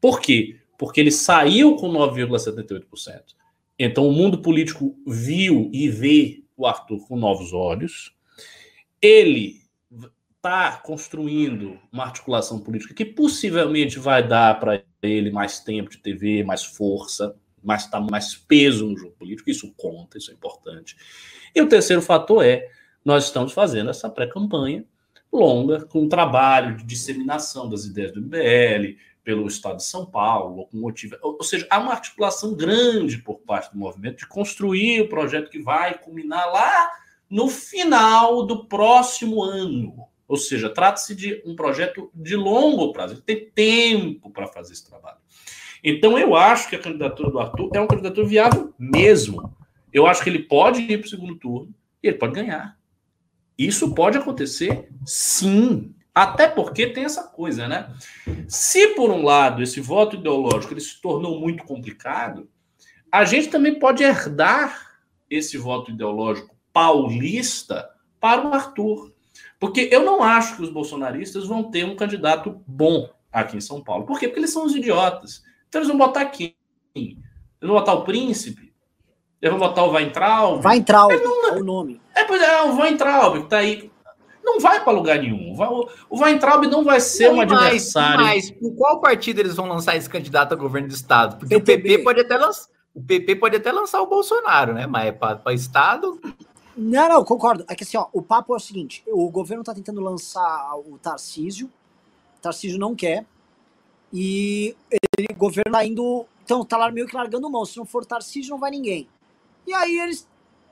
Por quê? Porque ele saiu com 9,78%. Então, o mundo político viu e vê o Arthur com novos olhos. Ele está construindo uma articulação política que possivelmente vai dar para ele mais tempo de TV, mais força, mais, mais peso no jogo político. Isso conta, isso é importante. E o terceiro fator é nós estamos fazendo essa pré-campanha longa, com um trabalho de disseminação das ideias do MBL pelo Estado de São Paulo, com motivo, ou seja, há uma articulação grande por parte do movimento de construir o projeto que vai culminar lá no final do próximo ano. Ou seja, trata-se de um projeto de longo prazo, tem tempo para fazer esse trabalho. Então, eu acho que a candidatura do Arthur é uma candidatura viável mesmo. Eu acho que ele pode ir para o segundo turno e ele pode ganhar. Isso pode acontecer, sim. Até porque tem essa coisa, né? Se, por um lado, esse voto ideológico ele se tornou muito complicado, a gente também pode herdar esse voto ideológico paulista para o Arthur. Porque eu não acho que os bolsonaristas vão ter um candidato bom aqui em São Paulo. Por quê? Porque eles são os idiotas. Então eles vão botar quem? Eles vão botar o príncipe? Eles vão botar o Weintraub? Weintraub, não... é o nome. É, pois é, o Weintraub, que tá aí. Não vai para lugar nenhum. O Weintraub não vai ser não, um adversário. Mas por qual partido eles vão lançar esse candidato a governo do Estado? Porque PTB. o PP pode até lançar. O PP pode até lançar o Bolsonaro, né? Mas é para Estado. Não, não, concordo. É que assim, ó, o papo é o seguinte: o governo tá tentando lançar o Tarcísio, o Tarcísio não quer, e ele, o governo tá indo. Então, tá lá meio que largando mão. Se não for Tarcísio, não vai ninguém. E aí eles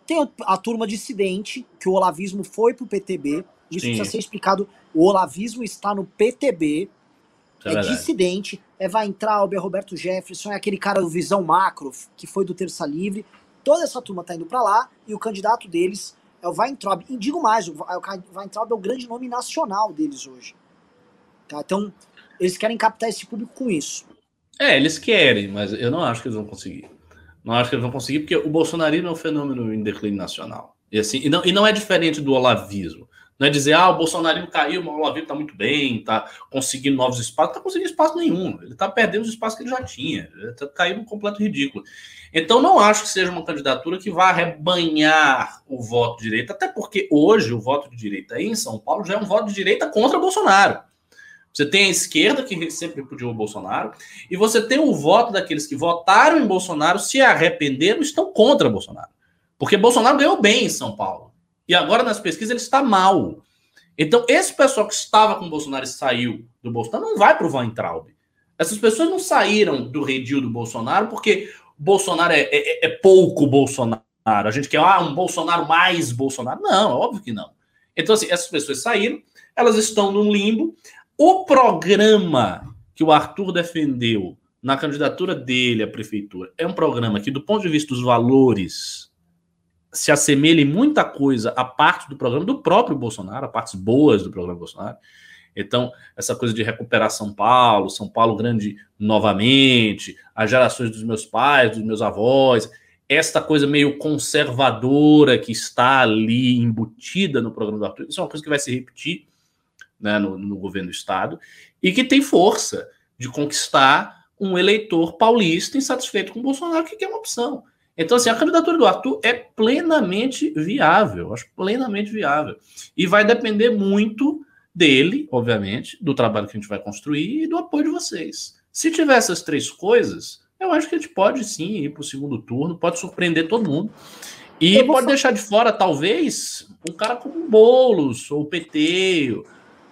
têm a turma dissidente, que o olavismo foi pro PTB. Isso Sim. precisa ser explicado. O olavismo está no PTB, é, é dissidente, é Weintraub, é Roberto Jefferson, é aquele cara do Visão Macro, que foi do Terça Livre. Toda essa turma tá indo para lá e o candidato deles é o Weintraub. E digo mais, o Weintraub é o grande nome nacional deles hoje. Tá? Então, eles querem captar esse público com isso. É, eles querem, mas eu não acho que eles vão conseguir. Não acho que eles vão conseguir, porque o bolsonarismo é um fenômeno em declínio nacional. E, assim, e, não, e não é diferente do olavismo. Não é dizer, ah, o bolsonarismo caiu, o olavismo está muito bem, está conseguindo novos espaços. Não está conseguindo espaço nenhum. Ele está perdendo os espaços que ele já tinha. Está caindo um completo ridículo. Então, não acho que seja uma candidatura que vá arrebanhar o voto de direita, até porque hoje o voto de direita em São Paulo já é um voto de direita contra Bolsonaro. Você tem a esquerda, que sempre repudiou o Bolsonaro, e você tem o voto daqueles que votaram em Bolsonaro, se arrependeram, estão contra Bolsonaro. Porque Bolsonaro ganhou bem em São Paulo. E agora nas pesquisas ele está mal. Então, esse pessoal que estava com o Bolsonaro e saiu do Bolsonaro não vai para o Weintraub. Essas pessoas não saíram do redil do Bolsonaro porque Bolsonaro é, é, é, pouco Bolsonaro. A gente quer ah, um Bolsonaro mais Bolsonaro. Não, óbvio que não. Então, assim, essas pessoas saíram, elas estão num limbo. O programa que o Arthur defendeu na candidatura dele à prefeitura é um programa que, do ponto de vista dos valores, se assemelha em muita coisa à parte do programa do próprio Bolsonaro, a partes boas do programa Bolsonaro. Então, essa coisa de recuperar São Paulo, São Paulo grande novamente, as gerações dos meus pais, dos meus avós, esta coisa meio conservadora que está ali embutida no programa do Arthur, isso é uma coisa que vai se repetir né, no, no governo do Estado, e que tem força de conquistar um eleitor paulista insatisfeito com o Bolsonaro, que é uma opção. Então, assim, a candidatura do Arthur é plenamente viável, acho plenamente viável. E vai depender muito dele, obviamente, do trabalho que a gente vai construir e do apoio de vocês. Se tiver essas três coisas, eu acho que a gente pode sim ir para o segundo turno, pode surpreender todo mundo. E pode deixar de fora, talvez, um cara como o Boulos ou o PT,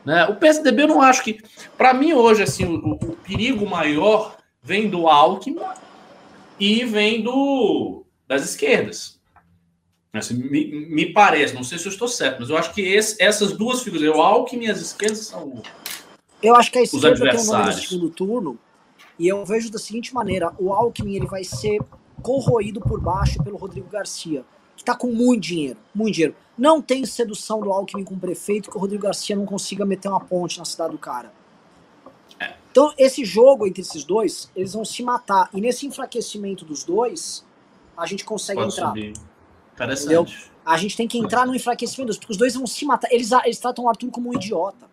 né? O PSDB eu não acho que. Para mim, hoje, assim, o, o, perigo maior vem do Alckmin e vem do, das esquerdas. Assim, me, me, parece, não sei se eu estou certo, mas eu acho que esse, essas duas figuras, o Alckmin e as esquerdas, são. Eu acho que a esquerda tem um nome no segundo turno, e eu vejo da seguinte maneira: o Alckmin ele vai ser corroído por baixo pelo Rodrigo Garcia, que está com muito dinheiro, muito dinheiro. Não tem sedução do Alckmin com o prefeito que o Rodrigo Garcia não consiga meter uma ponte na cidade do cara. Então, esse jogo entre esses dois, eles vão se matar. E nesse enfraquecimento dos dois, a gente consegue Pode entrar. Subir. Interessante. Entendeu? A gente tem que entrar no enfraquecimento dos, porque os dois vão se matar. Eles, eles tratam o Arthur como um idiota.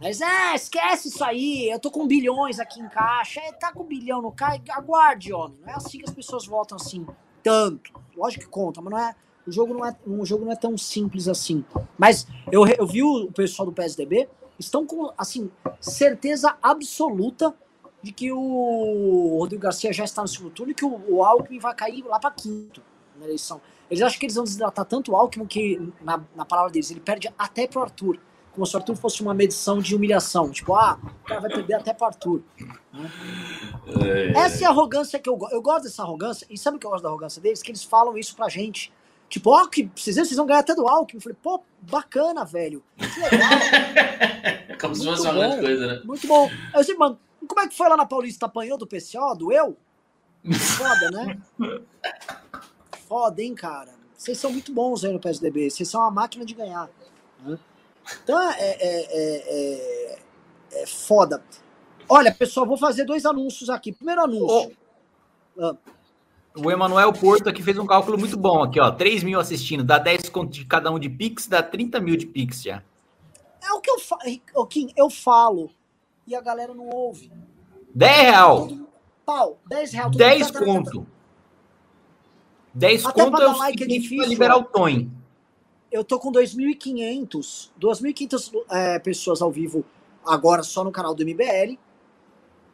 Mas, é, esquece isso aí, eu tô com bilhões aqui em caixa, é, tá com bilhão no caixa, aguarde, homem. Não é assim que as pessoas votam assim, tanto. Lógico que conta, mas não é, o jogo não é, um jogo não é tão simples assim. Mas eu, eu vi o pessoal do PSDB estão com assim certeza absoluta de que o Rodrigo Garcia já está no segundo turno e que o, o Alckmin vai cair lá para quinto na eleição. Eles acham que eles vão desidratar tanto o Alckmin que, na, na palavra deles, ele perde até pro Arthur. Como se o Arthur fosse uma medição de humilhação. Tipo, ah, o cara vai perder até pro Arthur. Né? É... Essa é a arrogância que eu gosto. Eu gosto dessa arrogância. E sabe o que eu gosto da arrogância deles? Que eles falam isso pra gente Tipo, ó, que vocês, vocês vão ganhar até do Alckmin. Eu falei, pô, bacana, velho. Que legal. Como se fosse uma grande coisa, né? Muito bom. Eu disse, mano, como é que foi lá na Paulista? Apanhou do PCO? Doeu? Foda, né? Foda, hein, cara? Vocês são muito bons aí no PSDB. Vocês são uma máquina de ganhar. Né? Então, é, é, é, é, foda. Olha, pessoal, vou fazer dois anúncios aqui. Primeiro anúncio. Oh. Ah. O Emanuel Porto aqui fez um cálculo muito bom aqui, ó. 3 mil assistindo, dá 10 conto de cada um de Pix, dá 30 mil de Pix já. É o que eu falo, Kim, eu falo e a galera não ouve. 10 real. Pau, 10 real. 10 conto. 10 Até conto é o like é difícil, liberar ó. o Tony. Eu tô com 2.500, 2.500 é, pessoas ao vivo agora só no canal do MBL.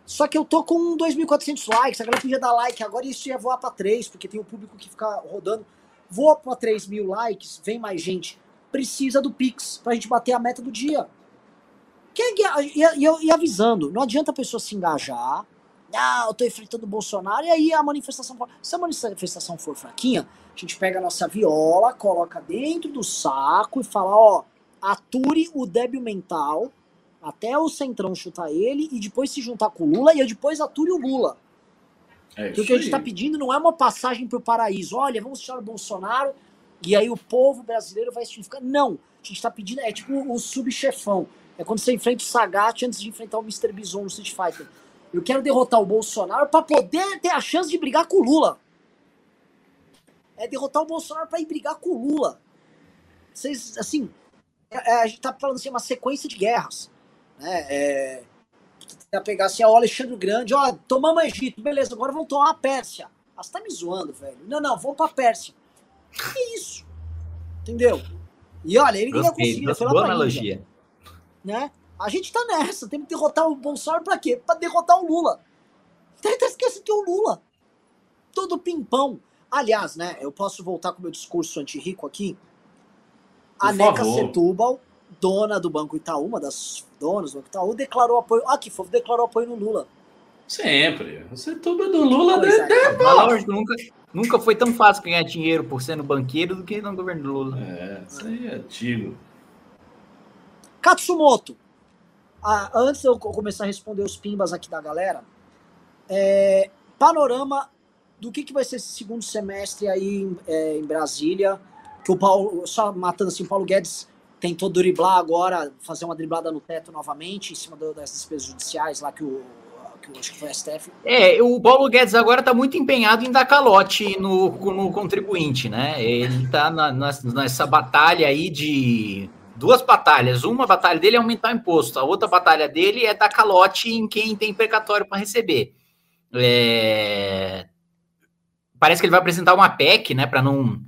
Só que eu tô com 2.400 likes, a galera podia dar like agora e isso ia voar pra 3, porque tem o público que fica rodando. Voa pra 3 mil likes, vem mais gente. Precisa do Pix pra gente bater a meta do dia. Quem, e, avisando, não adianta a pessoa se engajar. Não, eu tô enfrentando o Bolsonaro, e aí a manifestação. Se a manifestação for fraquinha, a gente pega a nossa viola, coloca dentro do saco e fala: ó, ature o débil mental até o Centrão chutar ele e depois se juntar com o Lula e depois ature o Lula. É o que a gente está pedindo não é uma passagem para o paraíso. Olha, vamos tirar o Bolsonaro e aí o povo brasileiro vai se unificar. Não. A gente está pedindo, é tipo o subchefão. É quando você enfrenta o Sagat antes de enfrentar o Mr. Bison no Street Fighter. Eu quero derrotar o Bolsonaro para poder ter a chance de brigar com o Lula. É derrotar o Bolsonaro para ir brigar com o Lula. Vocês, assim, é, é, a gente tá falando assim, uma sequência de guerras. Né? É, pegar assim, ó, o Alexandre Grande, ó, tomamos Egito, beleza, agora vamos tomar a Pérsia. Ah, você tá me zoando, velho. Não, não, vamos pra Pérsia. Que isso? Entendeu? E olha, ele Gostei, ia conseguir, foi lá boa analogia. Índia, né? A gente tá nessa, tem que derrotar o Bolsonaro pra quê? Pra derrotar o Lula. Tá esquecendo que é o Lula. Todo pimpão. Aliás, né, eu posso voltar com o meu discurso anti-rico aqui? A Neca Setúbal, dona do Banco Itaú, uma das do Banco Itaú, declarou apoio. Ah, que fofo, declarou apoio no Lula. Sempre. Setúbal do Lula. De, é. de, nunca, nunca foi tão fácil ganhar dinheiro por sendo banqueiro do que no governo do Lula. É, isso aí é antigo. Katsumoto. Ah, antes de eu começar a responder os pimbas aqui da galera, é, panorama do que, que vai ser esse segundo semestre aí em, é, em Brasília que o Paulo, só matando assim, o Paulo Guedes tentou driblar agora, fazer uma driblada no teto novamente, em cima do, das despesas judiciais lá que o, que eu acho que foi STF. É, o Paulo Guedes agora está muito empenhado em dar calote no, no contribuinte, né? Ele está nessa batalha aí de duas batalhas. Uma batalha dele é aumentar o imposto, a outra batalha dele é dar calote em quem tem precatório para receber. É... Parece que ele vai apresentar uma PEC, né, para não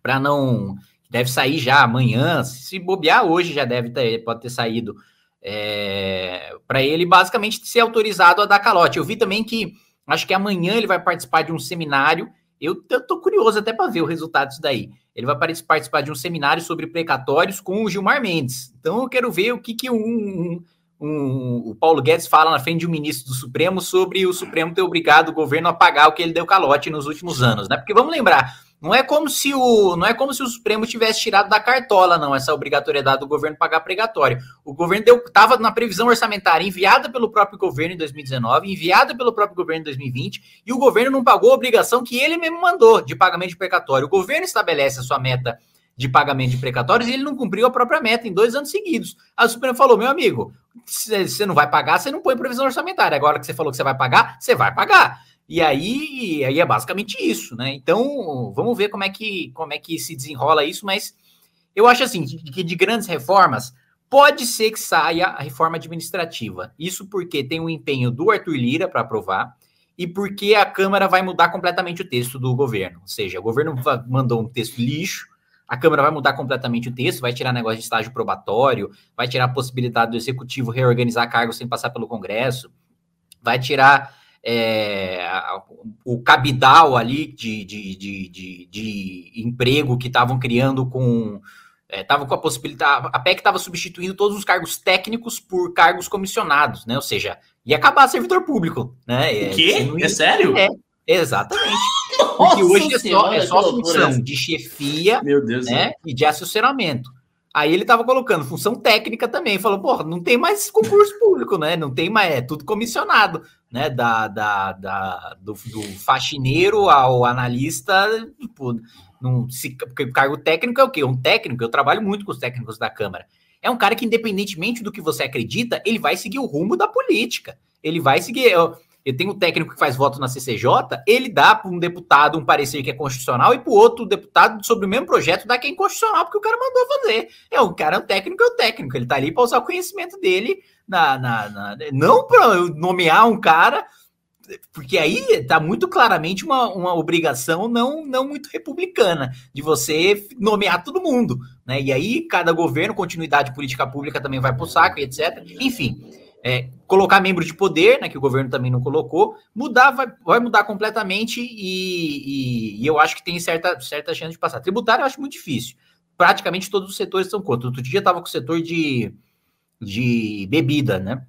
para não. Deve sair já amanhã, se bobear hoje já deve ter, pode ter saído. É, para ele basicamente ser autorizado a dar calote. Eu vi também que acho que amanhã ele vai participar de um seminário. Eu, eu tô curioso até para ver o resultado disso daí. Ele vai participar de um seminário sobre precatórios com o Gilmar Mendes. Então eu quero ver o que, que um, um, um, o Paulo Guedes fala na frente de um ministro do Supremo sobre o Supremo ter obrigado o governo a pagar o que ele deu calote nos últimos anos, né? Porque vamos lembrar, não é como se o não é como se o Supremo tivesse tirado da cartola, não, essa obrigatoriedade do governo pagar pregatório. O governo estava na previsão orçamentária enviada pelo próprio governo em 2019, enviada pelo próprio governo em 2020, e o governo não pagou a obrigação que ele mesmo mandou de pagamento de precatório. O governo estabelece a sua meta de pagamento de precatórios e ele não cumpriu a própria meta em dois anos seguidos. A Supremo falou: meu amigo, você não vai pagar, você não põe previsão orçamentária. Agora que você falou que você vai pagar, você vai pagar. E aí, aí é basicamente isso, né? Então, vamos ver como é que como é que se desenrola isso, mas eu acho assim, que de grandes reformas, pode ser que saia a reforma administrativa. Isso porque tem o um empenho do Arthur Lira para aprovar e porque a Câmara vai mudar completamente o texto do governo. Ou seja, o governo mandou um texto lixo, a Câmara vai mudar completamente o texto, vai tirar negócio de estágio probatório, vai tirar a possibilidade do executivo reorganizar cargos sem passar pelo Congresso, vai tirar é, o cabidal ali de, de, de, de, de emprego que estavam criando com. Estavam é, com a possibilidade. A PEC estava substituindo todos os cargos técnicos por cargos comissionados, né? Ou seja, ia acabar servidor público, né? O é, quê? Ia... É sério? É, exatamente. (laughs) Porque hoje é só, é só função de chefia né, e de assessoramento. Aí ele estava colocando função técnica também. Falou, porra, não tem mais concurso público, né? Não tem mais, é tudo comissionado, né? Da, da, da do, do faxineiro ao analista, tipo, não, se, porque o cargo técnico é o quê? Um técnico, eu trabalho muito com os técnicos da Câmara. É um cara que, independentemente do que você acredita, ele vai seguir o rumo da política. Ele vai seguir. Eu, eu tenho um técnico que faz voto na CCJ, ele dá para um deputado um parecer que é constitucional e para o outro deputado sobre o mesmo projeto dá que é inconstitucional, porque o cara mandou fazer. É, o cara é um técnico, é o técnico, ele está ali para usar o conhecimento dele, na, na, na não para nomear um cara, porque aí está muito claramente uma, uma obrigação não, não muito republicana de você nomear todo mundo, né? E aí cada governo, continuidade política pública também vai para o saco etc. Enfim é, colocar membro de poder, né, que o governo também não colocou, mudar, vai, vai mudar completamente e, e, e, eu acho que tem certa, certa chance de passar. Tributário eu acho muito difícil. Praticamente todos os setores estão contra. Outro dia estava com o setor de, de bebida, né?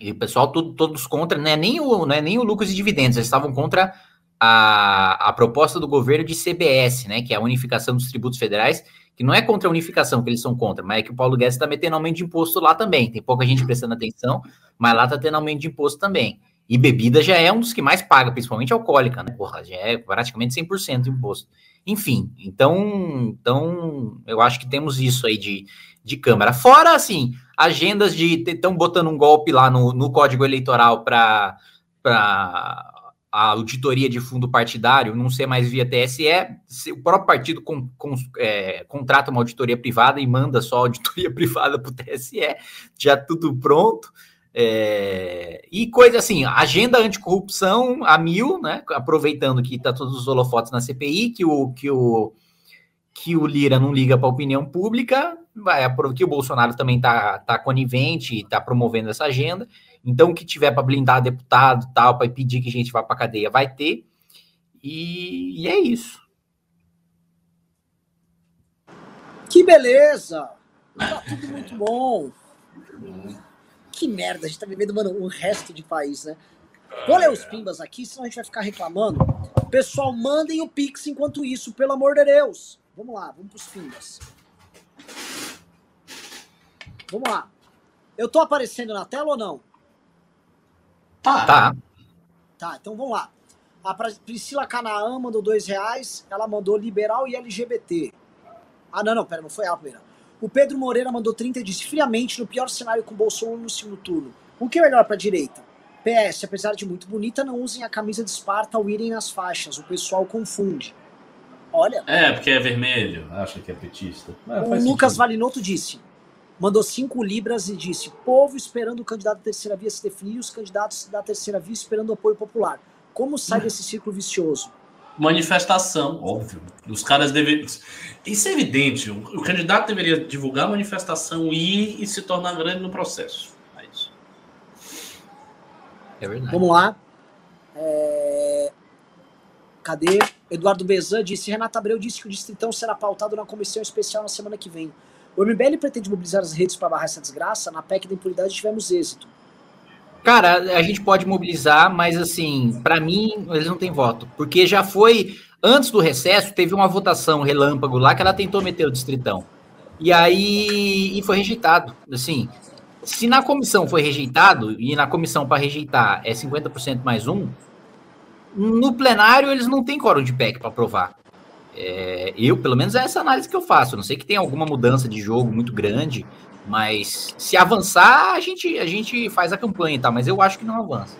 E o pessoal todo, todos contra, não é nem o, não é nem o lucros e dividendos, eles estavam contra a, a proposta do governo de CBS, né? Que é a unificação dos tributos federais, que não é contra a unificação que eles são contra, mas é que o Paulo Guedes está metendo aumento de imposto lá também. Tem pouca gente prestando atenção, mas lá está tendo aumento de imposto também. E bebida já é um dos que mais paga, principalmente alcoólica, né? Porra, já é praticamente 100% de imposto. Enfim, então, então eu acho que temos isso aí de, de Câmara. Fora, assim, agendas de. Estão botando um golpe lá no, no Código Eleitoral para a auditoria de fundo partidário não ser mais via TSE, o próprio partido com, com, é, contrata uma auditoria privada e manda só auditoria (laughs) privada para o TSE, já tudo pronto. É, e coisa assim, agenda anticorrupção a mil, né? Aproveitando que está todos os holofotes na CPI, que o, que o, que o Lira não liga para a opinião pública, vai, que o Bolsonaro também está tá conivente e está promovendo essa agenda. Então, o que tiver para blindar deputado tal, para impedir que a gente vá para cadeia, vai ter. E, e, é isso. Que beleza! Tá tudo muito bom. Que merda, a gente tá vivendo, mano, o resto de país, né? Vou ler os pimbas aqui, senão a gente vai ficar reclamando. Pessoal, mandem o Pix enquanto isso, pelo amor de Deus. Vamos lá, vamos pros pimbas. Vamos lá. Eu tô aparecendo na tela ou não? Tá. Tá. Tá, então vamos lá. A Priscila Canaã mandou dois reais. Ela mandou liberal e LGBT. Ah, não, não, pera, não foi ela primeira. O Pedro Moreira mandou 30 e disse friamente no pior cenário com Bolsonaro no segundo turno. O que é melhor pra direita? PS, apesar de muito bonita, não usem a camisa de Esparta ao irem nas faixas. O pessoal confunde. Olha. É, porque é vermelho. Acha que é petista. É, o Lucas Valinotto disse: mandou cinco libras e disse: povo esperando o candidato da terceira via se definir os candidatos da terceira via esperando o apoio popular. Como sai desse círculo vicioso? Manifestação, óbvio. Os caras deveriam. Isso é evidente. O candidato deveria divulgar a manifestação e, e se tornar grande no processo. É isso. É verdade. Vamos lá. É... Cadê? Eduardo Bezan disse: Renata Abreu disse que o Distritão será pautado na comissão especial na semana que vem. O MBL pretende mobilizar as redes para barrar essa desgraça. Na PEC da impunidade tivemos êxito. Cara, a gente pode mobilizar, mas assim, para mim, eles não têm voto. Porque já foi, antes do recesso, teve uma votação relâmpago lá que ela tentou meter o distritão. E aí e foi rejeitado. Assim, se na comissão foi rejeitado, e na comissão para rejeitar é 50% mais um, no plenário eles não têm quórum de PEC para aprovar. É, eu, pelo menos, é essa análise que eu faço. Eu não sei que tem alguma mudança de jogo muito grande, mas se avançar, a gente, a gente faz a campanha, tá? Mas eu acho que não avança.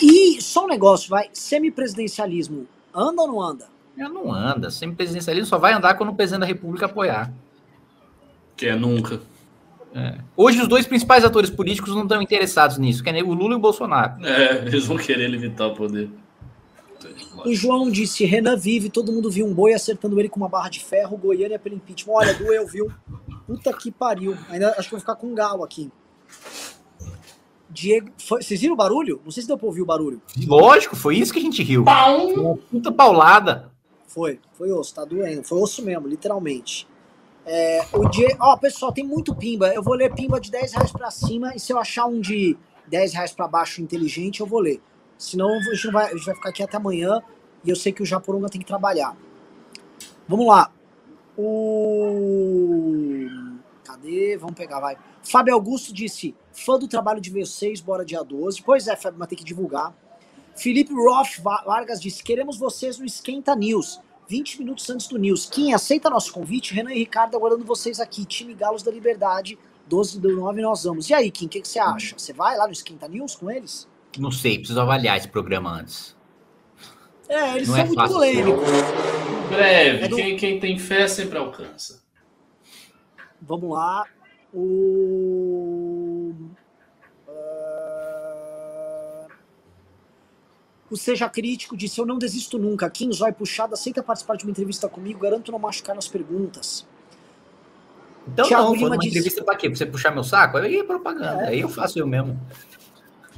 E só um negócio, vai. Semipresidencialismo anda ou não anda? É, não anda. Semipresidencialismo só vai andar quando o presidente da República apoiar. Que é nunca. É. Hoje os dois principais atores políticos não estão interessados nisso, que é o Lula e o Bolsonaro. É, eles vão querer limitar o poder. O João disse: Renan vive, todo mundo viu um boi acertando ele com uma barra de ferro, Goiânia pelo impeachment. Olha, doeu, viu? Puta que pariu. Ainda acho que vou ficar com um galo aqui. Diego. Foi, vocês viram o barulho? Não sei se deu pra ouvir o barulho. Lógico, foi isso que a gente riu. Pau! Puta paulada. Foi, foi osso, tá doendo. Foi osso mesmo, literalmente. É, o Diego. Ó, pessoal, tem muito pimba. Eu vou ler pimba de 10 reais pra cima e se eu achar um de 10 reais pra baixo inteligente, eu vou ler. Senão a gente, vai, a gente vai ficar aqui até amanhã e eu sei que o Japoronga tem que trabalhar. Vamos lá. O. Cadê? Vamos pegar, vai. Fábio Augusto disse: fã do trabalho de vocês, bora dia 12. Pois é, Fábio, mas tem que divulgar. Felipe Roth Vargas disse: queremos vocês no Esquenta News. 20 minutos antes do News. Quem aceita nosso convite? Renan e Ricardo aguardando vocês aqui. Time Galos da Liberdade, 12 do 9 nós vamos. E aí, Kim, o que, que você acha? Você vai lá no Esquenta News com eles? Não sei, preciso avaliar esse programa antes. É, eles não são é muito polêmicos. Breve, é do... quem, quem tem fé sempre alcança. Vamos lá. O. Uh... O Seja Crítico disse: Eu não desisto nunca. Kim Zói Puxado aceita participar de uma entrevista comigo. Garanto não machucar nas perguntas. Então, Thiago não, Lima uma disse... entrevista pra quê? Pra você puxar meu saco? Aí é propaganda. É. Aí eu faço eu mesmo.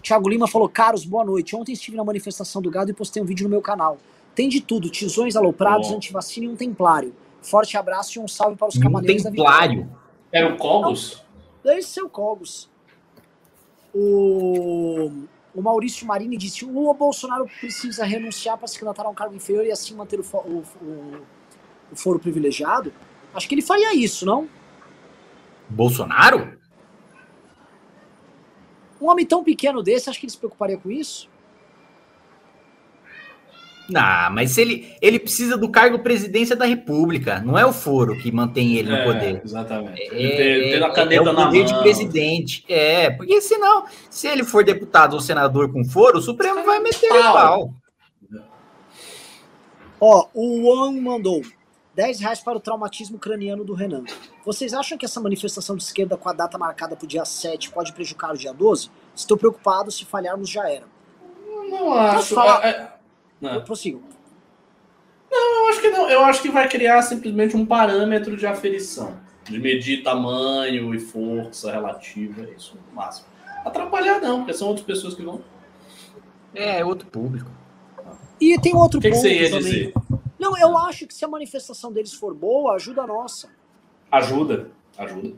Thiago Lima falou: Caros, boa noite. Ontem estive na manifestação do gado e postei um vídeo no meu canal. Tem de tudo: tisões aloprados, antivacina e um templário. Forte abraço e um salve para os um camaneiros da Templário? Era o Cogos? Deve ser o Cogos. O, o Maurício Marini disse: o Bolsonaro precisa renunciar para se candidatar a um cargo inferior e assim manter o, o, o, o foro privilegiado, acho que ele faria isso, não? Bolsonaro? Um homem tão pequeno desse, acho que ele se preocuparia com isso? Não, mas ele, ele precisa do cargo presidência da República, não é o foro que mantém ele no É, poder. Exatamente. É, Ter, ter a é caneta o na poder de presidente. É, porque senão, se ele for deputado ou senador com foro, o Supremo vai meter o Pau. pau. Ó, o Juan mandou 10 reais para o traumatismo craniano do Renan. Vocês acham que essa manifestação de esquerda com a data marcada para o dia 7 pode prejudicar o dia 12? Estou preocupado, se falharmos já era. Não acho. falar? é- é- não. Eu prossigo. Eu acho que não. Eu acho que vai criar simplesmente um parâmetro de aferição. De medir tamanho e força relativa. É isso no máximo. Atrapalhar não, porque são outras pessoas que vão. É, outro público. E tem outro O que, que ponto você ia também. dizer? Não, eu acho que se a manifestação deles for boa, ajuda a nossa. Ajuda. Ajuda.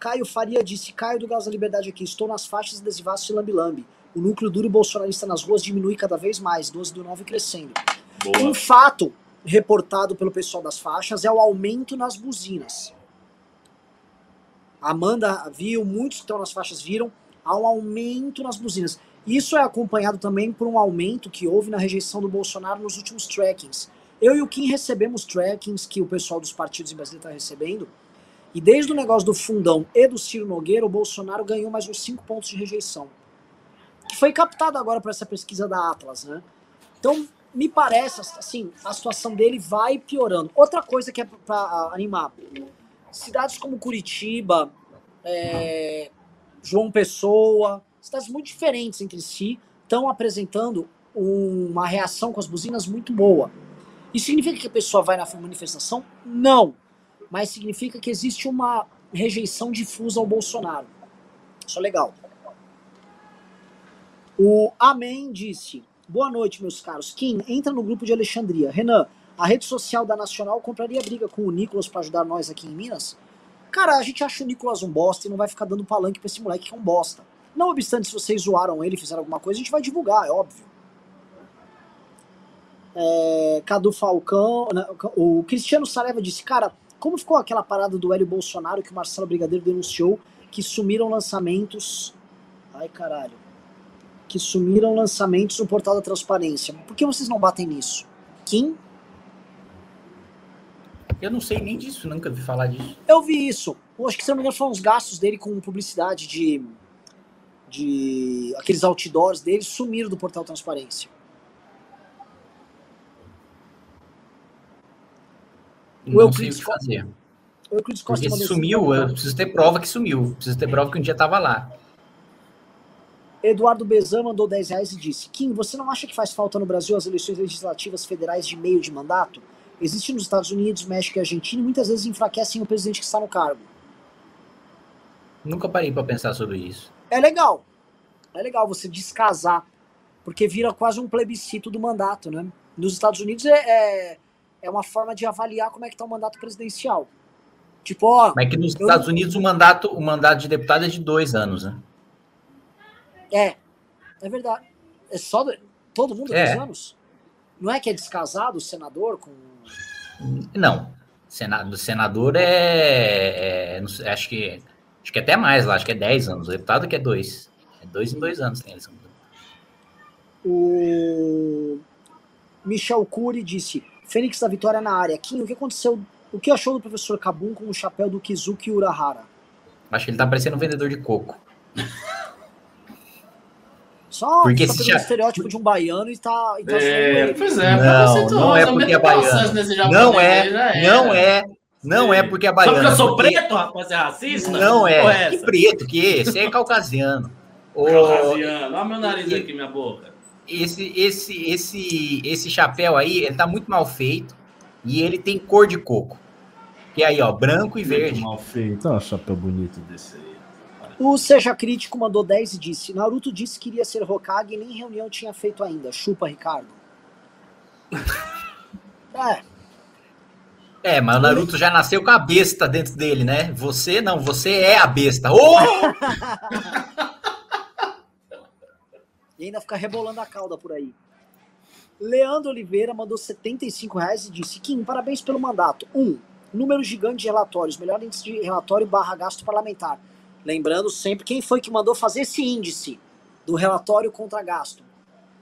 Caio Faria disse, Caio do Gás da Liberdade aqui, estou nas faixas adesivadas de lambi-lambi. O núcleo duro bolsonarista nas ruas diminui cada vez mais, 12 do 9 crescendo. Boa. Um fato reportado pelo pessoal das faixas é o aumento nas buzinas. A Amanda viu, muitos que estão nas faixas viram, há um aumento nas buzinas. Isso é acompanhado também por um aumento que houve na rejeição do Bolsonaro nos últimos trackings. Eu e o Kim recebemos trackings que o pessoal dos partidos em Brasília está recebendo. E desde o negócio do Fundão e do Ciro Nogueira, o Bolsonaro ganhou mais uns 5 pontos de rejeição. Que foi captado agora por essa pesquisa da Atlas, né? Então, me parece, assim, a situação dele vai piorando. Outra coisa que é para animar: cidades como Curitiba, é, João Pessoa, cidades muito diferentes entre si, estão apresentando uma reação com as buzinas muito boa. Isso significa que a pessoa vai na manifestação? Não. Mas significa que existe uma rejeição difusa ao Bolsonaro. Isso é legal. O Amém disse: Boa noite, meus caros. Kim, entra no grupo de Alexandria. Renan, a rede social da Nacional compraria briga com o Nicolas para ajudar nós aqui em Minas? Cara, a gente acha o Nicolas um bosta e não vai ficar dando palanque pra esse moleque que é um bosta. Não obstante, se vocês zoaram ele fizeram alguma coisa, a gente vai divulgar, é óbvio. É, Cadu Falcão, né, o Cristiano Sareva disse, cara, como ficou aquela parada do Hélio Bolsonaro que o Marcelo Brigadeiro denunciou que sumiram lançamentos. Ai, caralho. Que sumiram lançamentos no portal da transparência. Por que vocês não batem nisso? Kim? Eu não sei nem disso, nunca vi falar disso. Eu vi isso. Eu acho que se não me engano foram os gastos dele com publicidade de. De. aqueles outdoors dele sumiram do portal Transparência. O Não Euclides sei o Costa- fazer. O Euclides Costa Porque se mandou sumiu, eu preciso ter prova que sumiu. Preciso ter prova que um dia tava lá. Eduardo Bezan mandou 10 reais e disse: Kim, você não acha que faz falta no Brasil as eleições legislativas federais de meio de mandato? Existe nos Estados Unidos, México e Argentina e muitas vezes enfraquecem o presidente que está no cargo. Nunca parei para pensar sobre isso. É legal. É legal você descasar, porque vira quase um plebiscito do mandato, né? Nos Estados Unidos é, é, é uma forma de avaliar como é que tá o mandato presidencial. Tipo, ó, Mas que nos Eu Estados Unidos o mandato, o mandato de deputado é de dois anos, né? é, é verdade. É só do- todo mundo É. dois anos? Não é que é descasado o senador com Não. Senado, senador é, é- acho que acho que é até mais lá, acho que é 10 anos. O deputado que é dois. É dois em dois anos tem eleição. O Michel Cury disse: Fênix da Vitória na área. Kim, o que aconteceu? O que achou do professor Kabum com o chapéu do Kizuki Urahara? Acho que ele tá parecendo um vendedor de coco. Só Porque tá esse cha- o estereótipo de um baiano e tá. E tá É, pois é, Não, não é o porque é baiano. Não é, já não é, não é porque é Só porque baiano. eu sou porque- preto, rapaz, é racista? Não Porra, é. Que preto que é? Esse é caucasiano. (laughs) O, Caucasiano. Olha meu nariz aqui, minha boca. esse, esse, esse, esse chapéu aí, ele tá muito mal feito e ele tem cor de coco. Que aí, ó, branco e verde. Muito mal feito. Então, um chapéu bonito desse aí. O Seja Crítico mandou 10 e disse: Naruto disse que iria ser Hokage e nem reunião tinha feito ainda. Chupa, Ricardo. (laughs) é, É, mas o Naruto já nasceu com a besta dentro dele, né? Você não, você é a besta. Oh! (laughs) e ainda fica rebolando a cauda por aí. Leandro Oliveira mandou 75 reais e disse: Kim, parabéns pelo mandato. Um, número gigante de relatórios, melhor índice de relatório barra gasto parlamentar. Lembrando sempre quem foi que mandou fazer esse índice do relatório contra gasto.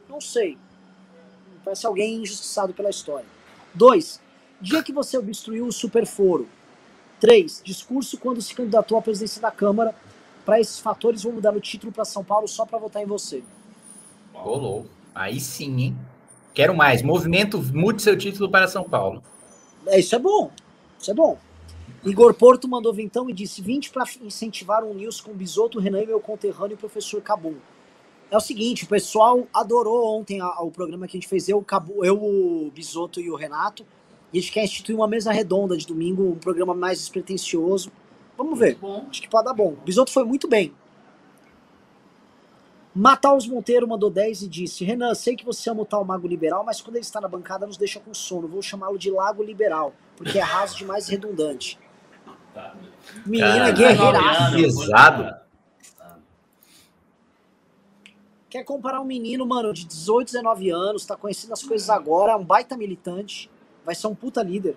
Não sei. Parece alguém injustiçado pela história. Dois, dia que você obstruiu o superforo. Três, discurso quando se candidatou à presidência da Câmara. Para esses fatores, vou mudar o título para São Paulo só para votar em você. Rolou. Aí sim, hein? Quero mais. Movimento, mude seu título para São Paulo. É, isso é bom. Isso é bom. Igor Porto mandou vintão e disse 20 para incentivar um news com Bisoto, Renan e meu conterrâneo, professor Cabum. É o seguinte, o pessoal adorou ontem a, a, o programa que a gente fez, eu, Cabu, eu, o Bisoto e o Renato. E a gente quer instituir uma mesa redonda de domingo, um programa mais despretensioso. Vamos ver. Acho que pode dar bom. O Bisoto foi muito bem. Mataus Monteiro mandou 10 e disse: Renan, sei que você ama o tal Mago Liberal, mas quando ele está na bancada nos deixa com sono. Vou chamá-lo de Lago Liberal, porque é raso demais e redundante. Menina guerreira. Pesado. Quer comparar um menino, mano, de 18, 19 anos, tá conhecendo as coisas agora, é um baita militante, vai ser um puta líder.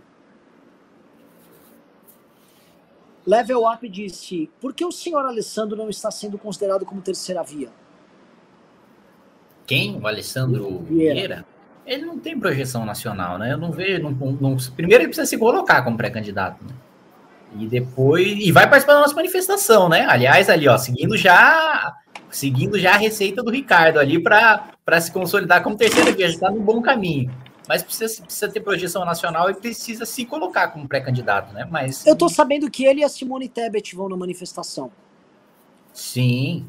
Level Up disse: Por que o senhor Alessandro não está sendo considerado como terceira via? Quem? O Alessandro Vieira? Ele não tem projeção nacional, né? Eu não vejo. Não, não, primeiro ele precisa se colocar como pré-candidato, né? E depois. E vai participar da nossa manifestação, né? Aliás, ali, ó, seguindo já. Seguindo já a receita do Ricardo ali para se consolidar como terceira via, está no bom caminho. Mas precisa, precisa ter projeção nacional e precisa se colocar como pré-candidato, né? Mas. Eu tô sabendo que ele e a Simone Tebet vão na manifestação. Sim.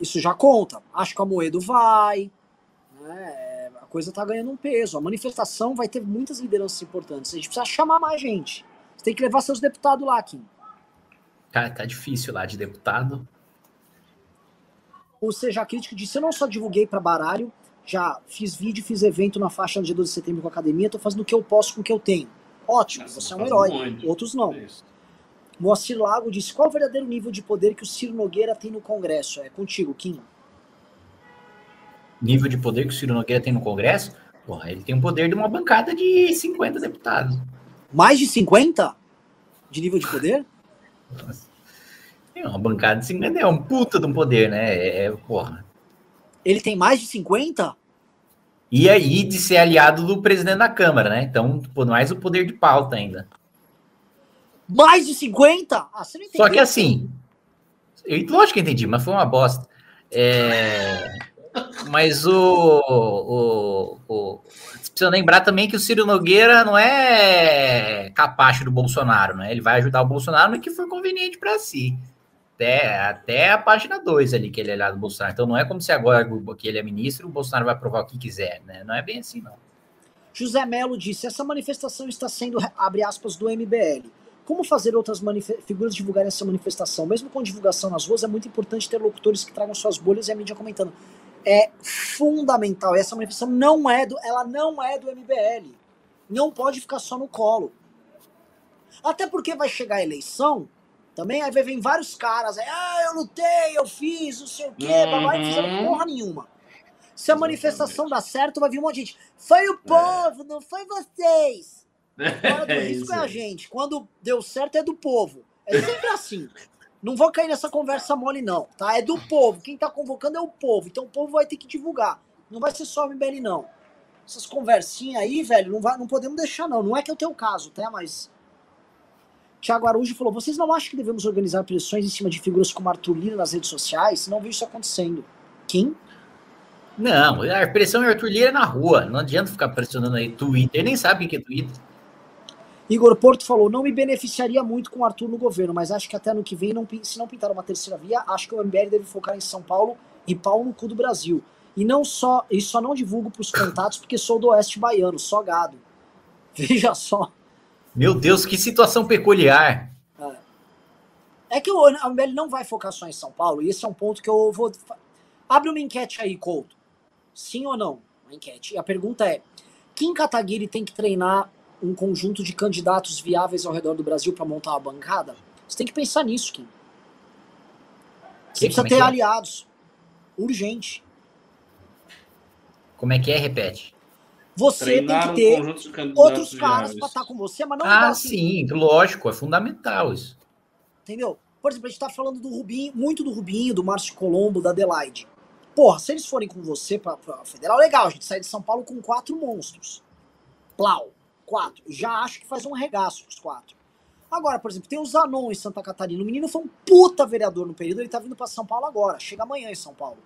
Isso já conta. Acho que a Moedo vai. Né? A coisa tá ganhando um peso. A manifestação vai ter muitas lideranças importantes. A gente precisa chamar mais gente. Você tem que levar seus deputados lá, Kim. Tá, tá difícil lá de deputado. Ou seja, a crítica disse: eu não só divulguei para baralho, já fiz vídeo, fiz evento na faixa no dia 12 de setembro com a academia, tô fazendo o que eu posso com o que eu tenho. Ótimo, você é um herói. Muito. Outros não. É Moacir Lago disse: qual o verdadeiro nível de poder que o Ciro Nogueira tem no Congresso? É contigo, Kim. Nível de poder que o Ciro Nogueira tem no Congresso? Porra, ele tem o poder de uma bancada de 50 deputados. Mais de 50? De nível de poder? (laughs) Nossa. É uma bancada de 50 é um puta de um poder, né? É, é, porra. Ele tem mais de 50? E aí de ser aliado do presidente da Câmara, né? Então, mais o poder de pauta ainda. Mais de 50? Ah, você não entendeu. Só que assim, eu, lógico que entendi, mas foi uma bosta. É, mas o, o, o, precisa lembrar também que o Ciro Nogueira não é capacho do Bolsonaro, né? Ele vai ajudar o Bolsonaro no que for conveniente para si. Até, até a página 2 ali que ele é aliado do Bolsonaro. Então não é como se agora que ele é ministro, o Bolsonaro vai aprovar o que quiser, né? Não é bem assim, não. José Melo disse: essa manifestação está sendo, abre aspas, do MBL como fazer outras figuras divulgarem essa manifestação? Mesmo com divulgação nas ruas, é muito importante ter locutores que tragam suas bolhas e a mídia comentando. É fundamental. Essa manifestação não é do, ela não é do MBL. Não pode ficar só no colo. Até porque vai chegar a eleição, também aí vir vários caras, aí, ah, eu lutei, eu fiz, não sei o quê, uhum. babá, e fizeram porra nenhuma. Se a manifestação dá certo, vai vir um monte de gente. Foi o é. povo, é. não foi vocês. Fora do (laughs) é risco é a gente. Quando deu certo é do povo. É sempre assim. Não vou cair nessa conversa mole, não, tá? É do povo. Quem tá convocando é o povo. Então o povo vai ter que divulgar. Não vai ser só o MBL, não. Essas conversinhas aí, velho, não, vai, não podemos deixar, não. Não é que é o teu caso, tá? Mas. Tiago Araújo falou: vocês não acham que devemos organizar pressões em cima de figuras como Arthur Lira nas redes sociais? Não vejo isso acontecendo. Quem? Não, a pressão é Arthur Lira na rua. Não adianta ficar pressionando aí Twitter. Ele nem sabe o que é Twitter. Igor Porto falou: não me beneficiaria muito com o Arthur no governo, mas acho que até ano que vem, não, se não pintar uma terceira via, acho que o MBL deve focar em São Paulo e pau no cu do Brasil. E não só, e só não divulgo para os contatos porque sou do Oeste Baiano, só gado. (laughs) Veja só. Meu Deus, que situação peculiar. É, é que o MBL não vai focar só em São Paulo, e esse é um ponto que eu vou. Abre uma enquete aí, Couto. Sim ou não? Uma enquete. E a pergunta é: Kim Kataguiri tem que treinar um conjunto de candidatos viáveis ao redor do Brasil para montar uma bancada? Você tem que pensar nisso, Kim. Você precisa ter é? aliados. Urgente. Como é que é? Repete. Você Treinar tem um que ter candidatos outros caras para estar com você, mas não Ah, assim, sim, lógico, é fundamental isso. entendeu? Por exemplo, a gente tá falando do Rubinho, muito do Rubinho, do Márcio Colombo, da Adelaide. Porra, se eles forem com você pra, pra Federal, legal, a gente sai de São Paulo com quatro monstros. Plau, quatro. Já acho que faz um regaço os quatro. Agora, por exemplo, tem o Zanon em Santa Catarina. O menino foi um puta vereador no período, ele tá vindo pra São Paulo agora. Chega amanhã em São Paulo.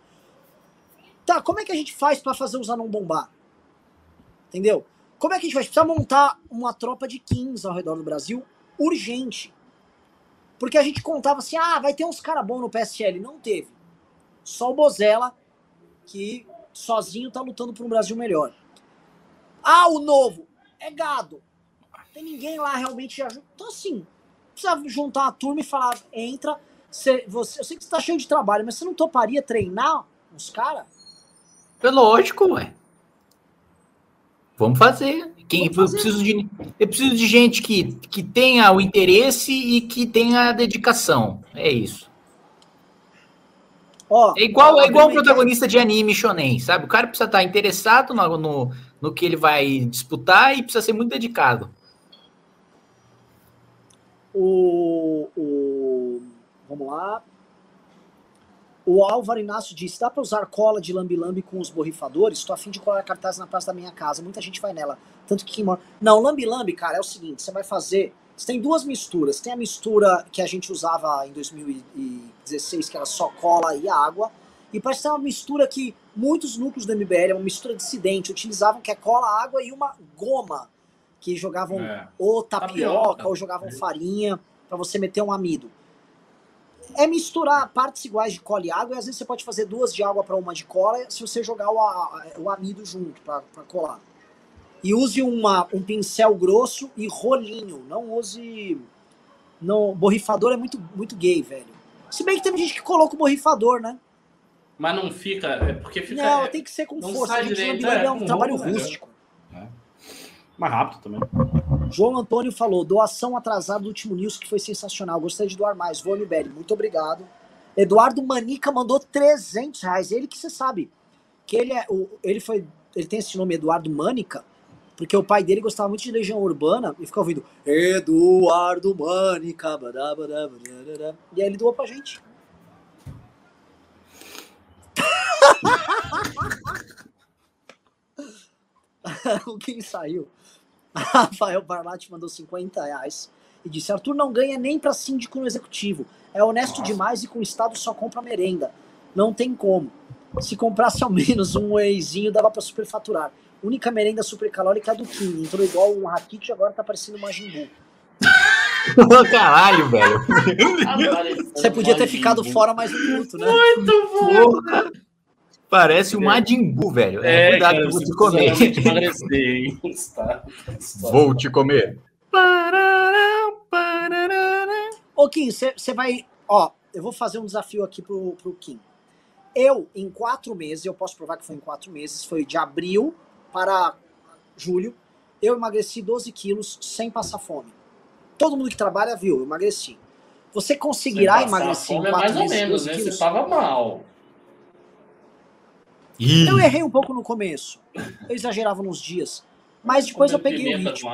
Tá, como é que a gente faz pra fazer o Zanon bombar? Entendeu? Como é que a gente faz? Precisa montar uma tropa de 15 ao redor do Brasil urgente. Porque a gente contava assim, ah, vai ter uns cara bom no PSL. Não teve. Só o Bozella, que sozinho tá lutando por um Brasil melhor. Ah, o novo. É gado. Tem ninguém lá realmente. ajuda. Então, assim, precisa juntar uma turma e falar, entra. Você, você, eu sei que você tá cheio de trabalho, mas você não toparia treinar uns caras? É lógico, ué. Vamos fazer. Quem, Vamos eu, fazer. preciso de, eu preciso de gente que, que tenha o interesse e que tenha a dedicação. É isso. Ó, É igual, é igual uma protagonista de anime shonen, sabe? O cara precisa estar interessado no, no, no que ele vai disputar e precisa ser muito dedicado. O, o- vamos lá. O Álvaro Inácio disse: dá pra usar cola de lambi-lambi com os borrifadores? Estou a fim de colar cartaz na praça da minha casa. Muita gente vai nela. Tanto que quem mora. Não, lambi-lambi, cara, é o seguinte: você vai fazer. Você tem duas misturas. Tem a mistura que a gente usava em 2016, que era só cola e água. E parece ter uma mistura que muitos núcleos do MBL, uma mistura dissidente, utilizavam, que é cola, água e uma goma. Que jogavam É. ou tapioca, Tapioca. ou jogavam farinha pra você meter um amido. É misturar partes iguais de cola e água, e às vezes você pode fazer duas de água para uma de cola, se você jogar o, a- o amido junto pra colar. E use uma, um pincel grosso e rolinho, não use não, borrifador é muito muito gay, velho. Se bem que tem gente que coloca o borrifador, né? Mas não fica. É porque fica. não, é, tem que ser com não força. sai direito, é, é um trabalho né? rústico. Mais rápido também. João Antônio falou: doação atrasada do último news que foi sensacional. Gostaria de doar mais. Vou MBL, muito obrigado. Eduardo Manica mandou 300 reais. Ele que você sabe que ele é ele foi ele tem esse nome Eduardo Manica porque o pai dele gostava muito de Legião Urbana e ficava ouvindo Eduardo Manica. badá, badá. E aí ele doou pra gente. (laughs) o quem saiu? (laughs) Rafael Barlatti mandou 50 reais e disse: Arthur não ganha nem pra síndico no executivo. É honesto Nossa. demais e com o Estado só compra merenda. Não tem como. Se comprasse ao (laughs) menos um wheyzinho, dava pra superfaturar. Única merenda supercalórica é a do Kim. Entrou igual um Rakit agora tá parecendo uma Jimbu. (laughs) Caralho, velho. Você podia ter ficado fora mais um minuto, né? Porra. Parece um Majin Buu, velho. É, cuidado que eu (laughs) vou te comer. Emagrecer, hein? Tá. Vou te comer. Parará, parará. Ô, Kim, você vai. Ó, eu vou fazer um desafio aqui pro, pro Kim. Eu, em quatro meses, eu posso provar que foi em quatro meses, foi de abril para julho, eu emagreci 12 quilos sem passar fome. Todo mundo que trabalha viu, eu emagreci. Você conseguirá emagrecer em é quatro mais ou menos, 12 né? Você quilos? tava mal. Ih, Eu errei um pouco no começo. Eu exagerava nos dias. Mas depois eu Comendo peguei o ritmo.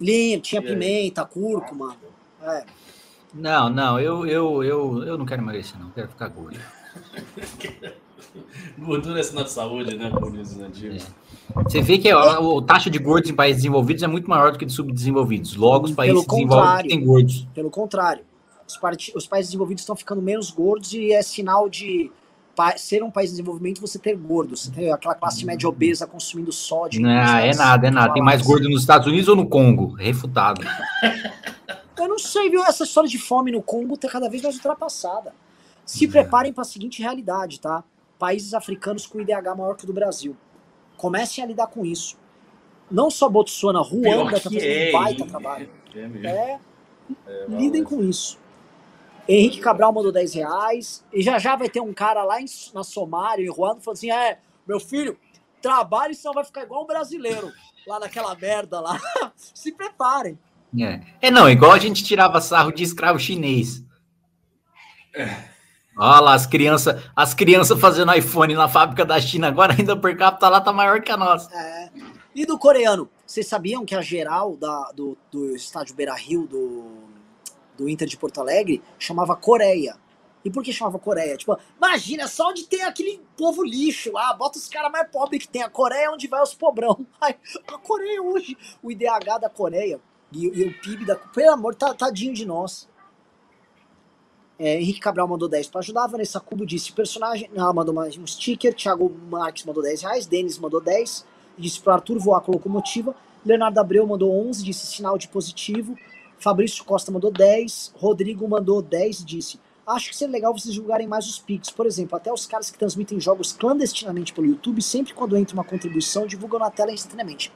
Limpo, tinha (laughs) pimenta, cúrcuma. É. Não, não, eu, eu, eu, eu não quero emagrecer, não. Quero ficar gordo. (laughs) Gordura é sinal de saúde, né? Né? Diego? Você vê que a, a taxa de gordos em países desenvolvidos é muito maior do que de subdesenvolvidos. Logo, os países desenvolvidos têm gordos. Pelo contrário, os, os países desenvolvidos estão ficando menos gordos e é sinal de ser um país em desenvolvimento você ter gordos. Você tem aquela classe média obesa consumindo sódio. Não, é nada, é nada. Tem mais gordo nos Estados Unidos ou no Congo? Refutado. (laughs) Eu não sei, viu? Essa história de fome no Congo tá cada vez mais ultrapassada. Se É. preparem para a seguinte realidade, tá? Países africanos com IDH maior que o do Brasil. Comecem a lidar com isso. Não só Botsuana, Ruanda tá fazendo um baita hein? trabalho. É mesmo. É, É, lidem com isso. Henrique Cabral mandou 10 reais. E já já vai ter um cara lá em- na Somália, em Ruanda, falando assim: é, meu filho, trabalhe, senão vai ficar igual um brasileiro. Lá naquela merda lá. (laughs) Se preparem. É. é, não, igual a gente tirava sarro de escravo chinês. Olha lá, as crianças as crianças fazendo iPhone na fábrica da China agora, ainda per capita lá tá maior que a nossa. É. E do coreano? Vocês sabiam que a geral da, do, do estádio Beira Rio do, do Inter de Porto Alegre chamava Coreia? E por que chamava Coreia? Tipo, imagina, só onde tem aquele povo lixo lá, bota os caras mais pobres que tem. A Coreia é onde vai os pobrão. (laughs) Ai, a Coreia hoje, o IDH da Coreia e, e o PIB da. Pelo amor, tá, tadinho de nós. É, Henrique Cabral mandou 10 para ajudar. Vanessa Cubo disse: personagem. Ela mandou mais um sticker. Thiago Marques mandou 10 reais. Denis mandou 10. Disse para Arthur voar com locomotiva. Leonardo Abreu mandou 11. Disse sinal de positivo. Fabrício Costa mandou 10. Rodrigo mandou 10 e disse: Acho que seria legal vocês divulgarem mais os Pix. Por exemplo, até os caras que transmitem jogos clandestinamente pelo YouTube, sempre quando entra uma contribuição, divulgam na tela instantaneamente.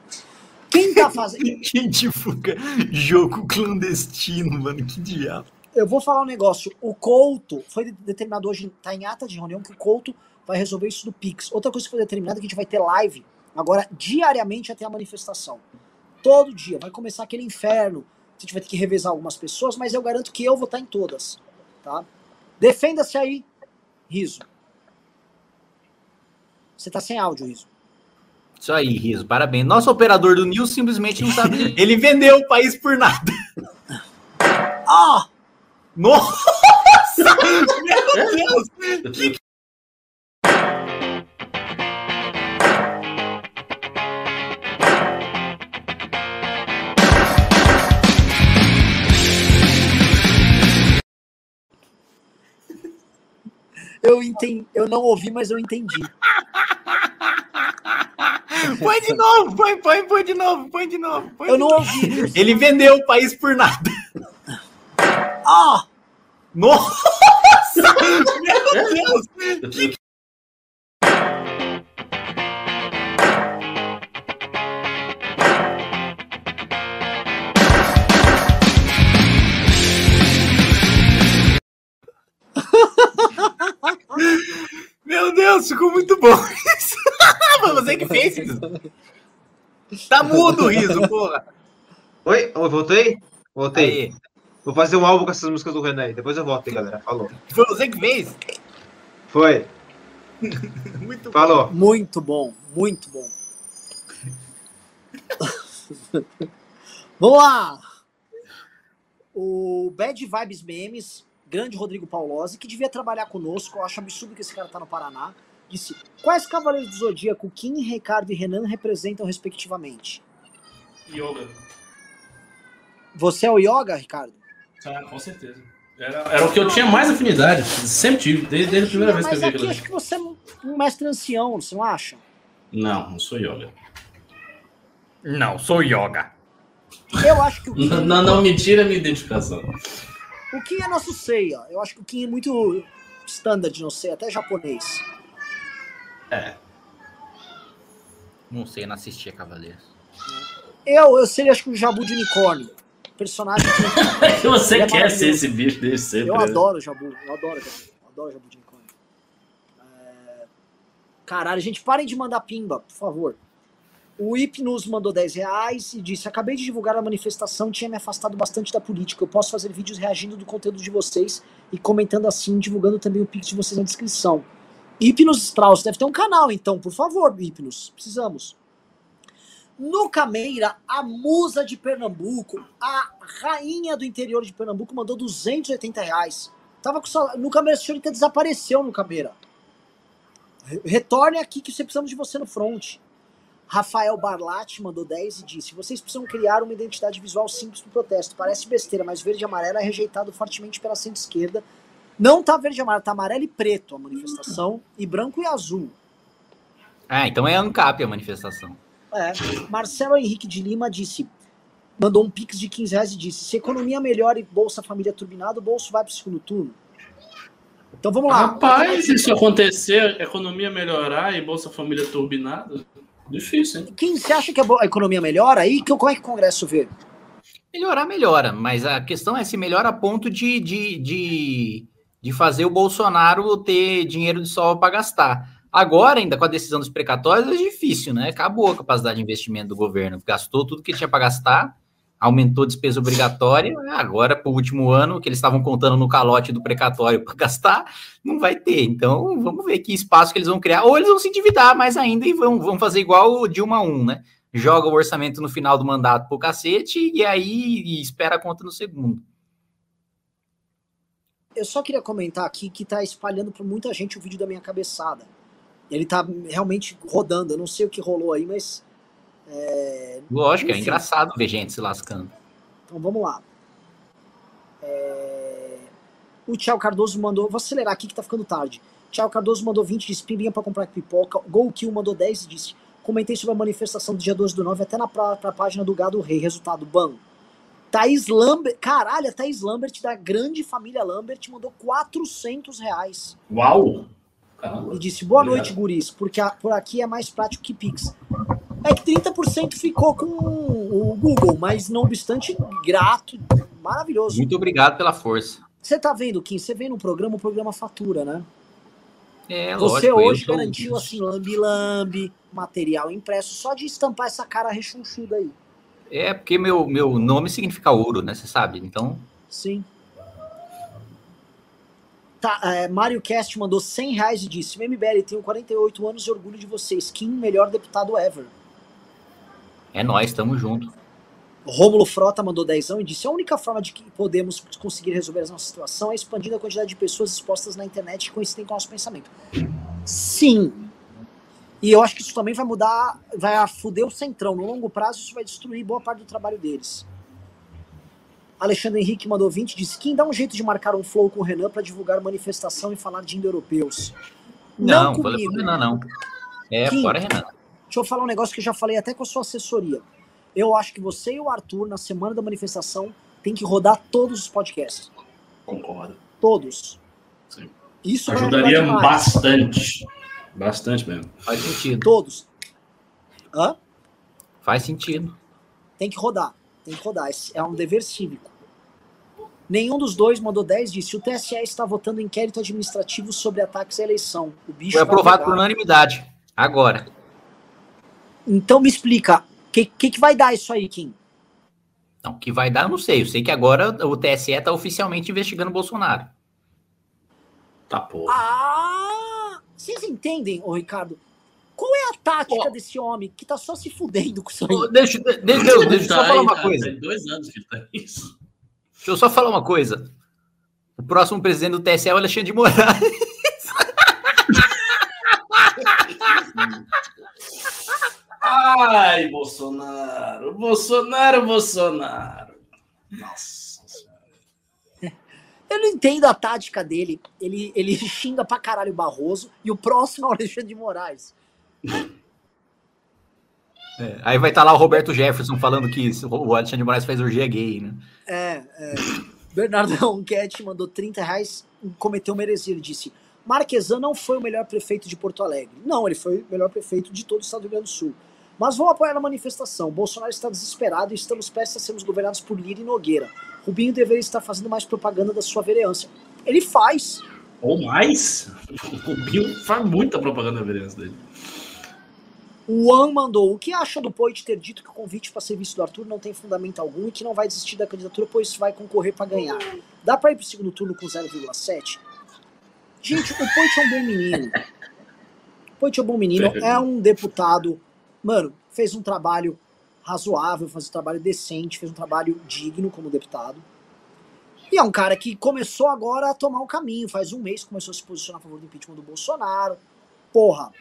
Quem tá (laughs) fazendo. Quem divulga jogo clandestino, mano? Que diabo. Eu vou falar um negócio. O Couto foi determinado hoje, tá em ata de reunião, que o Couto vai resolver isso do Pix. Outra coisa que foi determinada é que a gente vai ter live agora diariamente até a manifestação. Todo dia. Vai começar aquele inferno. A gente vai ter que revezar algumas pessoas, mas eu garanto que eu vou estar em todas. Tá? Defenda-se aí, Riso. Você tá sem áudio, Riso. Isso aí, Riso, parabéns. Nosso operador do News simplesmente não sabe. (laughs) Ele vendeu o país por nada. Ah! Nossa! (laughs) Meu Deus! (laughs) Que Eu entendi, eu não ouvi, mas eu entendi. (laughs) Põe de novo, põe, põe, põe de novo, põe de novo. Põe Eu de não novo. ouvi. (laughs) Ele vendeu o país por nada. Ah! Nossa! (laughs) Meu Deus! Que Meu Deus, ficou muito bom isso. (laughs) Foi você que fez isso. Tá mudo o riso, porra. Oi, Oi, voltei? Voltei. Aí, Vou fazer um álbum com essas músicas do Renan aí. Depois eu volto, hein, galera. Falou. foi você que fez? Foi. (laughs) Muito bom. Falou. Muito bom, muito bom. (laughs) Vamos lá! O Bad Vibes Memes, grande Rodrigo Paulosi, que devia trabalhar conosco, eu acho absurdo que esse cara tá no Paraná, disse: Quais cavaleiros do Zodíaco Kim, Ricardo e Renan representam respectivamente? Yoga. Você é o Yoga, Ricardo? Ah, com certeza. Era, era o que eu tinha mais afinidade. Sempre tive, desde, desde a primeira vez que eu Mas vi aqui aquilo. acho que você é um mestre ancião, você não acha? Não, não sou yoga. Não, sou yoga. Eu acho que o Kim, (laughs) Não, não, não me tira a minha identificação. O Kim é nosso Seiya. Eu acho que o Kim é muito standard, não sei, até japonês. É. Não sei, não assisti a Cavaleiros. Eu, eu seria, acho que o Jabu de unicórnio. Personagem que (laughs) Você é quer ser esse bicho desde sempre. eu né? adoro o Jabu. Eu adoro o Jabu. Eu adoro o Jabu de unicórnio. É, Caralho, gente, parem de mandar pimba, por favor. O IP nos mandou 10 reais e disse: Acabei de divulgar a manifestação, tinha me afastado bastante da política. Eu posso fazer vídeos reagindo do conteúdo de vocês e comentando assim, divulgando também o Pix de vocês na descrição. Hipnos Strauss deve ter um canal, então, por favor, Hipnos. Precisamos. No Cameira, a musa de Pernambuco, a rainha do interior de Pernambuco, mandou 280 reais. Tava com sal... No Cameira, a senhorita desapareceu no Cameira. Re- Retorne aqui que precisamos de você no front. Rafael Barlatti mandou 10 e disse: Vocês precisam criar uma identidade visual simples para o protesto. Parece besteira, mas verde e amarelo é rejeitado fortemente pela centro-esquerda. Não tá verde e amarelo, tá amarelo e preto a manifestação, e branco e azul. Ah, então é ANCAP a manifestação. É. Marcelo Henrique de Lima disse: mandou um pix de 15 reais e disse: se economia melhora e Bolsa Família turbinado, o bolso vai para o segundo turno. Então vamos lá. Rapaz, se isso acontecer, economia melhorar e Bolsa Família turbinada, difícil, hein? Quem você acha que a, economia melhora aí? Que, como é que o Congresso vê? Melhorar, melhora, mas a questão é se melhora a ponto de, de, de, de fazer o Bolsonaro ter dinheiro de sobra para gastar. Agora, ainda com a decisão dos precatórios, é difícil, né? Acabou a capacidade de investimento do governo. Gastou tudo que tinha para gastar. Aumentou despesa obrigatória, agora, para o último ano, que eles estavam contando no calote do precatório para gastar, não vai ter. Então, vamos ver que espaço que eles vão criar. Ou eles vão se endividar mais ainda e vão, vão fazer igual o Dilma 1, né? Joga o orçamento no final do mandato pro cacete e aí espera a conta no segundo. Eu só queria comentar aqui que tá espalhando para muita gente o vídeo da minha cabeçada. Ele tá realmente rodando. Eu não sei o que rolou aí, mas é, Lógico, é enfim. é engraçado ver gente se lascando. Então vamos lá. É... O Thiago Cardoso mandou. Vou acelerar aqui que tá ficando tarde. Thiago Cardoso mandou 20 de pimbinha pra comprar pipoca. Golkill mandou 10 e disse: Comentei sobre a manifestação do dia 12 do 9 até na pra, pra página do Gado Rei. Resultado: ban. Thaís Lambert. Caralho, a Thaís Lambert, da grande família Lambert, mandou 400 reais. Uau! E disse: Boa noite, guris, porque a, por aqui é mais prático que Pix. É que 30% ficou com o Google, mas não obstante, grato, maravilhoso. Muito obrigado pela força. Você tá vendo, Kim? Você vê no programa, o programa fatura, né? É, Você lógico, hoje garantiu assim, lambi-lambi, material impresso, só de estampar essa cara rechonchuda aí. É, porque meu, meu nome significa ouro, né? Você sabe, então... Sim. Tá, é, Mário Cast mandou 100 reais e disse: MBL, tenho 48 anos e orgulho de vocês. Kim, melhor deputado ever. É nós, estamos junto. Rômulo Frota mandou dezão e disse: a única forma de que podemos conseguir resolver a nossa situação é expandindo a quantidade de pessoas expostas na internet que coincidem com o nosso pensamento. Sim. E eu acho que isso também vai mudar, vai fuder o centrão. No longo prazo, isso vai destruir boa parte do trabalho deles. Alexandre Henrique mandou 20 disse: Quem dá um jeito de marcar um flow com o Renan para divulgar manifestação e falar de indo-europeus? Não, não comigo. Renan, não. É, Kim, fora Renan. Deixa eu falar um negócio que eu já falei até com a sua assessoria. Eu acho que você e o Arthur, na semana da manifestação, tem que rodar todos os podcasts. Concordo. Todos. Sim. Isso ajudaria bastante. Bastante mesmo. Faz sentido. Todos. Hã? Faz sentido. Tem que rodar. Tem que rodar. É um dever cívico. Nenhum dos dois mandou 10 disse: o TSE está votando inquérito administrativo sobre ataques à eleição. O bicho Foi aprovado por unanimidade. Agora. Então me explica, o que, que, que, vai dar isso aí, Kim? Não, que vai dar, eu não sei. Eu sei que agora o TSE está oficialmente investigando o Bolsonaro. Tá porra. Ah! Vocês entendem, ô Ricardo? Qual é a tática desse homem que tá só se fudendo com isso aí? Deixa, deixa, deixa, deixa eu só falar uma coisa. Tem dois anos que tá isso. Deixa eu só falar uma coisa. O próximo presidente do TSE é o Alexandre de Moraes. Ai, Bolsonaro, Bolsonaro, Bolsonaro. Nossa senhora. Eu não entendo a tática dele. Ele, ele xinga pra caralho o Barroso e o próximo é o Alexandre de Moraes. É, aí vai estar tá lá o Roberto Jefferson falando que o Alexandre de Moraes faz orgia gay, né? É, é. Bernardo Ronquete mandou 30 reais e cometeu uma heresia. Ele disse: Marquesan não foi o melhor prefeito de Porto Alegre. Não, ele foi o melhor prefeito de todo o estado do Rio Grande do Sul. Mas vou apoiar a manifestação. Bolsonaro está desesperado e estamos prestes a sermos governados por Lira e Nogueira. Rubinho deveria estar fazendo mais propaganda da sua vereança. Ele faz. Ou mais? O Rubinho faz muita propaganda da vereança dele. O An mandou. O que acha do Poit ter dito que o convite para serviço do Arthur não tem fundamento algum e que não vai desistir da candidatura, pois vai concorrer para ganhar? Dá para ir para o segundo turno com 0,7? Gente, o Poit é um bom menino. O Poit é um bom menino. É um deputado mano, fez um trabalho razoável, fez um trabalho decente, fez um trabalho digno como deputado. E é um cara que começou agora a tomar o um caminho, faz um mês que começou a se posicionar a favor do impeachment do Bolsonaro. Porra,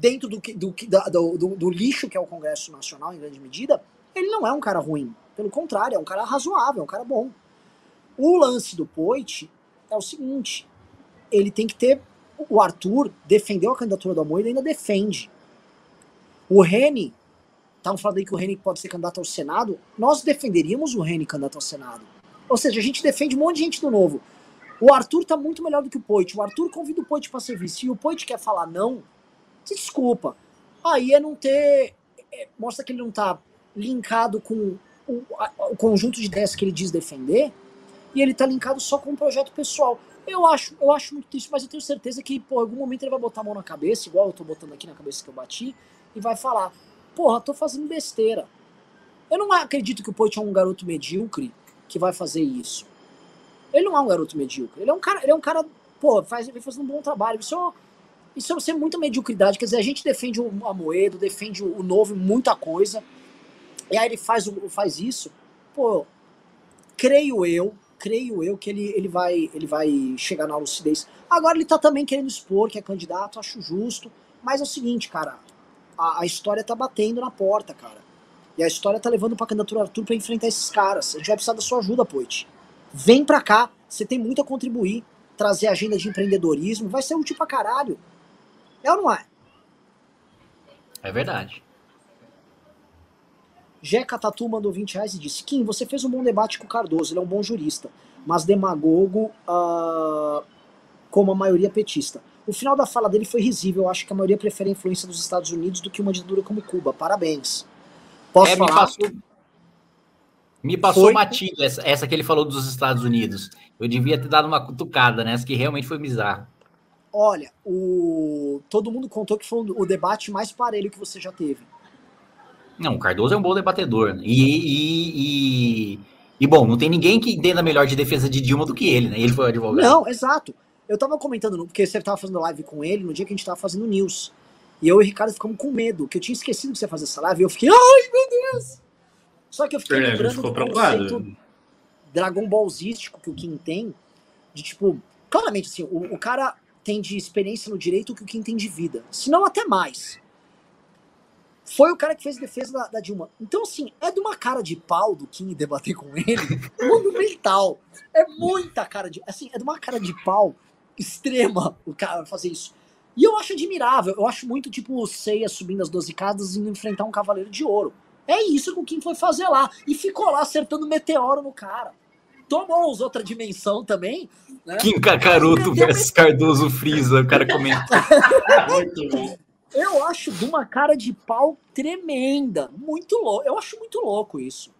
dentro do, do, do, do, lixo que é o Congresso Nacional, em grande medida, ele não é um cara ruim. Pelo contrário, é um cara razoável, é um cara bom. O lance do Poit é o seguinte: ele tem que ter. O Arthur defendeu a candidatura do Amor e ainda defende. O Reni, estavam falando aí que o Reni pode ser candidato ao Senado, nós defenderíamos o Reni candidato ao Senado. Ou seja, a gente defende um monte de gente do novo. O Arthur tá muito melhor do que o Poit. O Arthur convida o Poit para serviço. Se o Poit quer falar não, desculpa. Aí é não ter. É, mostra que ele não tá linkado com o, a, o, conjunto de ideias que ele diz defender. E ele tá linkado só com um projeto pessoal. Eu acho, eu acho muito triste, mas eu tenho certeza que, por algum momento ele vai botar a mão na cabeça, igual eu tô botando aqui na cabeça que eu bati, e vai falar: porra, tô fazendo besteira. Eu não acredito que o Poit é um garoto medíocre que vai fazer isso. Ele não é um garoto medíocre. Ele é um cara, ele é um cara, pô, faz, um bom trabalho. Isso é, isso é muita mediocridade. Quer dizer, a gente defende o Amoedo, defende o novo, muita coisa. E aí ele faz, faz isso. Pô, creio eu, creio eu que ele, ele, vai, ele vai chegar na lucidez. Agora ele tá também querendo expor que é candidato, acho justo. Mas é o seguinte, cara, a, a história tá batendo na porta, cara. E a história tá levando pra candidatura Arthur pra enfrentar esses caras. A gente vai precisar da sua ajuda, Poit. Vem pra cá, você tem muito a contribuir. Trazer agenda de empreendedorismo, vai ser útil pra caralho. É ou não é? É verdade. Jeca Tatu mandou 20 reais e disse: Kim, você fez um bom debate com o Cardoso, ele é um bom jurista, mas demagogo uh, como a maioria petista. O final da fala dele foi risível, eu acho que a maioria prefere a influência dos Estados Unidos do que uma ditadura como Cuba. Parabéns. Posso é, falar? Me passou, me passou foi... matilha essa, essa que ele falou dos Estados Unidos. Eu devia ter dado uma cutucada nessa, que realmente foi bizarro. Olha, o... todo mundo contou que foi o debate mais parelho que você já teve. Não, o Cardoso é um bom debatedor. Né? E, e, e, e, bom, não tem ninguém que entenda melhor de defesa de Dilma do que ele, né? Ele foi o advogado. Não, exato. Eu tava comentando, porque você tava fazendo live com ele no dia que a gente tava fazendo news. E eu e o Ricardo ficamos com medo, que eu tinha esquecido que você ia fazer essa live. E eu fiquei, ai meu Deus! Só que eu fiquei é, lembrando do conceito Dragon Ballzístico que o Kim tem, de tipo, claramente assim, o, o cara tem de experiência no direito que o Kim tem de vida. Se não até mais foi o cara que fez a defesa da, da, Dilma. Então, assim, é de uma cara de pau do Kim debater com ele (laughs) monumental. É muita cara de. Assim, é de uma cara de pau extrema o cara fazer isso. E eu acho admirável. Eu acho muito tipo o Seiya subindo as 12 casas e enfrentar um cavaleiro de ouro. É isso que o Kim foi fazer lá. E ficou lá acertando meteoro no cara. Tomou os outra dimensão também. Né? Kim Kakaroto versus Cardoso Freeza, o cara comenta. (laughs) muito bom. Eu acho de uma cara de pau tremenda. Muito louco. Eu acho muito louco isso.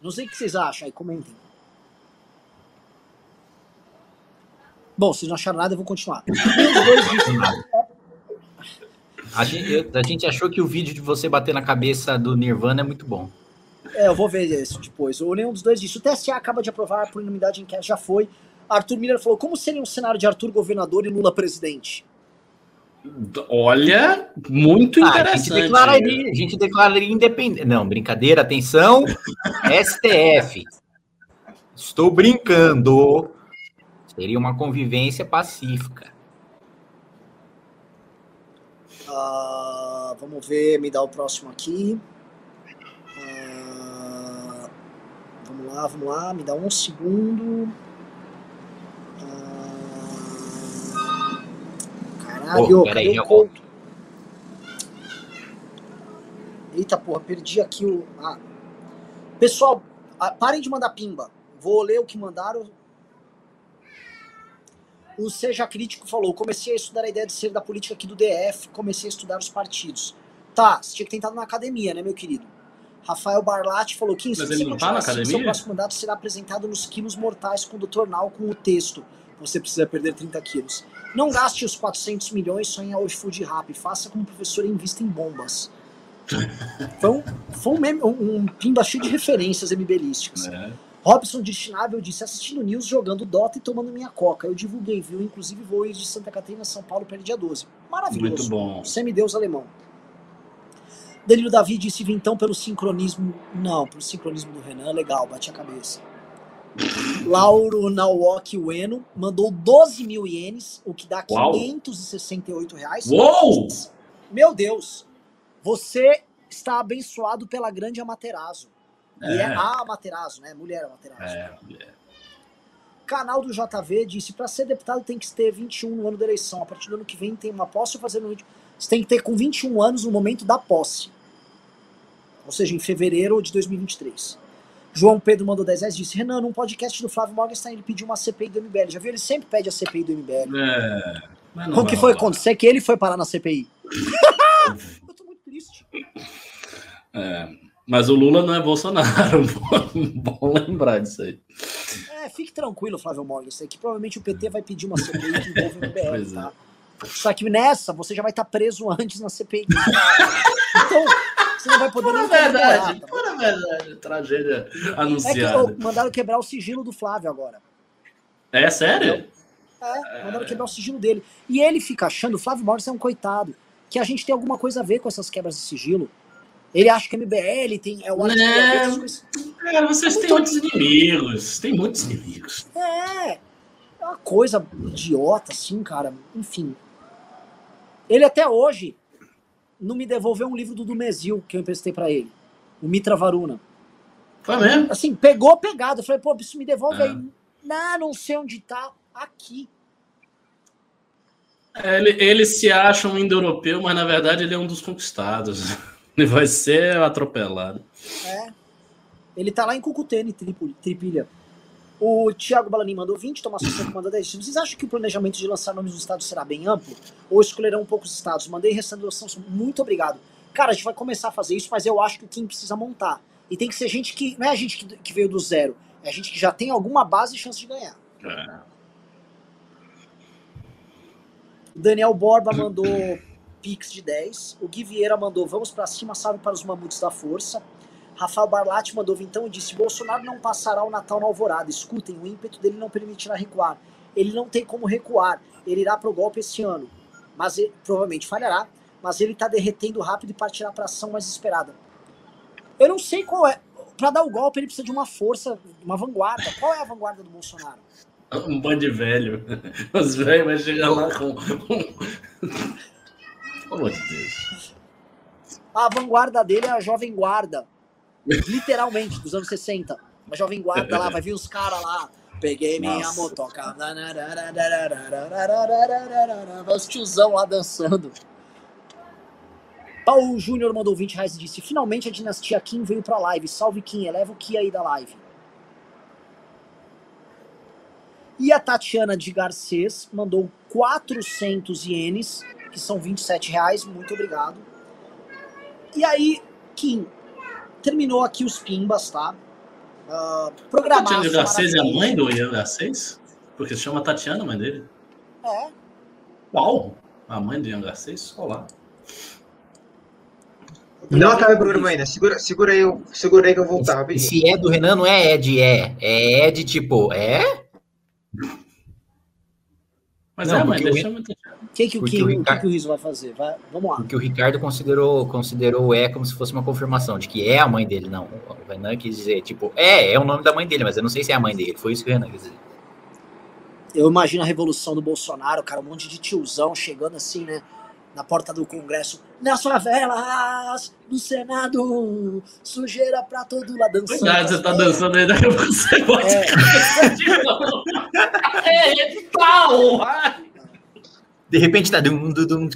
Não sei o que vocês acham aí, comentem. Bom, se não acharam nada, eu vou continuar. A gente, a gente achou que o vídeo de você bater na cabeça do Nirvana é muito bom. É, eu vou ver isso depois. Ou nenhum dos dois disse. O TSA acaba de aprovar por unanimidade em que já foi. Arthur Miller falou: como seria um cenário de Arthur governador e Lula presidente? Olha, muito interessante. Ah, a, gente declararia, a gente declararia independente. Não, brincadeira, atenção. STF. Estou brincando. Seria uma convivência pacífica. Uh, vamos ver, me dá o próximo aqui. Uh, vamos lá, vamos lá, me dá um segundo. Caralho, oh, cadê o Couto? Eita porra, perdi aqui o. Ah. Pessoal, parem de mandar pimba. Vou ler o que mandaram. O Seja Crítico falou: comecei a estudar a ideia de ser da política aqui do DF, comecei a estudar os partidos. Tá, você tinha que tentar na academia, né, meu querido? Rafael Barlatti falou que Mas ele não tá academia? seu próximo mandato será apresentado nos quilos mortais com o Dr. Nal com o texto. Você precisa perder 30 quilos. Não gaste os 400 milhões só em iFood Rap. Faça como professor e invista em bombas. (laughs) Foi um, foi um, meme, um, um pimba cheio de referências MBLísticas. É. Robson Destinável disse: assistindo news, jogando Dota e tomando minha coca. Eu divulguei, viu? Inclusive voos de Santa Catarina, São Paulo para dia 12. Maravilhoso. Muito bom. Semideus alemão. Danilo Davi disse: então pelo sincronismo. Não, pelo sincronismo do Renan, legal, bate a cabeça. (laughs) Lauro Naoki Ueno mandou 12 mil ienes, o que dá Uau. 568 reais. Uou! Meu Deus, você está abençoado pela grande Amaterasu. É. E é a Amaterasu, né? Mulher Amaterasu. É, mulher. Canal do JV disse: para ser deputado tem que ter 21 no ano da eleição. A partir do ano que vem tem uma posse ou fazer no Você tem que ter com 21 anos no momento da posse. Ou seja, em fevereiro de 2023. João Pedro mandou 10 reais e disse: Renan, num podcast do Flávio Morgenstein, ele pediu uma CPI do MBL. Já viu? Ele sempre pede a CPI do MBL. É. O que foi acontecer? Que ele foi parar na CPI. (laughs) Eu tô muito triste. É. Mas o Lula não é Bolsonaro. (laughs) Bom lembrar disso aí. É, fique tranquilo, Flávio Morgenstein, que provavelmente o PT vai pedir uma CPI que envolve o MBL, tá? Só que nessa, você já vai estar preso antes na CPI. Então, você não vai poder Pura nem verdade, comemorar, tá? pura verdade. Tragédia É que anunciada. oh, mandaram quebrar o sigilo do Flávio agora. É, sério? É, mandaram quebrar o sigilo dele. E ele fica achando, o Flávio Morris é um coitado, que a gente tem alguma coisa a ver com essas quebras de sigilo. Ele acha que a MBL tem. É o essas coisas. Cara, vocês têm muitos inimigos. Tem muitos inimigos. É. É uma coisa idiota, assim, cara. Enfim. Ele até hoje não me devolveu um livro do Dumezil que eu emprestei pra ele. O Mitra Varuna. Foi mesmo? Assim, pegou pegado. Eu falei, pô, isso me devolve Ah. aí. Não, não sei onde tá. Aqui. É, Ele, ele se acha um indo-europeu, mas na verdade ele é um dos conquistados. (laughs) Ele vai ser atropelado. É. Ele tá lá em Cucutene, Tripilha. O Thiago Balanin mandou 20, Tomás Souza mandou 10. Vocês acham que o planejamento de lançar nomes dos estados será bem amplo? Ou escolherão poucos estados? Mandei restando doação. Muito obrigado. Cara, a gente vai começar a fazer isso, mas eu acho que o Kim precisa montar. E tem que ser gente que. Não é a gente que, que veio do zero. É a gente que já tem alguma base e chance de ganhar. É. Daniel Borba mandou Pix de 10. O Gui Vieira mandou Vamos pra cima, salve para os mamutes da força. Rafael Barlatti mandou então e disse: Bolsonaro não passará o Natal na alvorada. Escutem, o ímpeto dele não permitirá recuar. Ele não tem como recuar. Ele irá pro golpe esse ano. Mas ele, provavelmente falhará. Mas ele tá derretendo rápido e partirá pra ação mais esperada. Eu não sei qual é. Pra dar o golpe, ele precisa de uma força, uma vanguarda. Qual é a vanguarda do Bolsonaro? Um bando de velho. Os velhos vão chegar lá com. Pelo amor de Deus. A vanguarda dele é a Jovem Guarda. Literalmente, dos anos 60. Uma Jovem Guarda lá, vai vir os caras lá. Peguei minha Nossa. motoca. Vai os tiozão lá dançando. Paulo Júnior mandou 20 reais e disse: Finalmente a dinastia Kim veio pra live. Salve Kim, eleva o Ki aí da live. E a Tatiana de Garcês mandou 400 ienes, que são 27 reais. Muito obrigado. E aí, Kim, terminou aqui os pimbas, tá? Uh, programaço Tatiana de Garcês é a mãe do Ian Garcês? Porque se chama Tatiana, a mãe dele. É. Uau! A mãe do Ian Garcês? Olá. Não acabei o programa ainda. Segura, segura aí, eu- segura aí que eu vou voltar. Esse é do Renan não é Ed, é. É Ed, tipo, é? Mas Não, é a mãe porque dele, o- O que, que, o, Kim, o que, Ricardo- que o Riso vai fazer? Vai, vamos lá. Porque o Ricardo considerou, considerou o é como se fosse uma confirmação de que é a mãe dele. Não, o Renan quis dizer, tipo, é, é o nome da mãe dele, mas eu não sei se é a mãe dele. Foi isso que o Renan quis dizer. Eu imagino a revolução do Bolsonaro, cara, um monte de tiozão chegando assim, né? Na porta do Congresso. Nas favelas, no Senado, sujeira pra todo lado dançando. Cuidado, você tá dançando aí, daqui a pouco você pode É. de novo. É, é de pau! vai! De repente tá. Dum, dum, dum,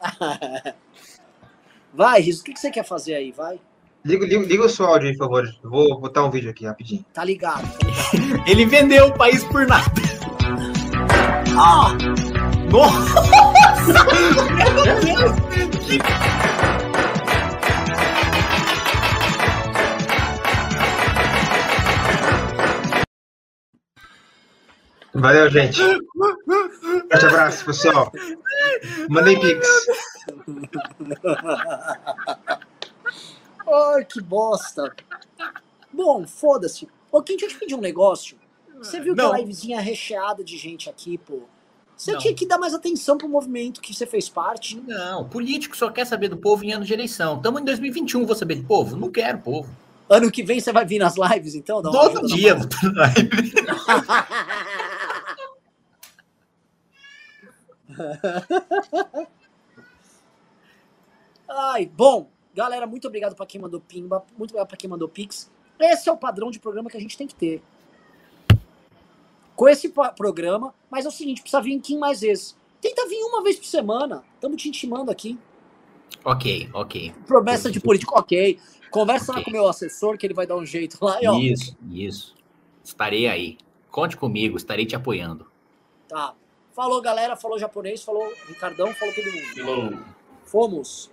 (laughs) Vai, Riso, o que, que você quer fazer aí? Vai. Liga, liga, liga o seu áudio aí, por favor. Eu vou botar um vídeo aqui rapidinho. Tá ligado, tá (laughs) ligado. Ele vendeu o país por nada. Ah! Nossa! (laughs) Valeu, gente. Forte abraço, pessoal. Mandem pix. (laughs) Ai, que bosta. Bom, foda-se. Ô, Kim, deixa eu te pedir um negócio. Você viu que a livezinha recheada de gente aqui, pô? Você Não. tinha que dar mais atenção pro movimento que você fez parte. Não, político só quer saber do povo em ano de eleição. Estamos em 2021, vou saber do povo? Não quero povo. Ano que vem você vai vir nas lives, então? Todo ajuda na dia. (laughs) mão? (laughs) Ai, bom, galera, muito obrigado pra quem mandou pimba, muito obrigado pra quem mandou pix. Esse é o padrão de programa que a gente tem que ter. Com esse programa, mas é o seguinte, precisa vir aqui mais vezes. Tenta vir uma vez por semana. Estamos te intimando aqui. ok, ok. Promessa de político, ok. Conversa lá Ok. com o meu assessor, que ele vai dar um jeito lá. E, ó, Isso, isso. Estarei aí. Conte comigo, estarei te apoiando. Tá. Falou, galera. Falou japonês. Falou Ricardão. Falou todo mundo. Falou. Fomos.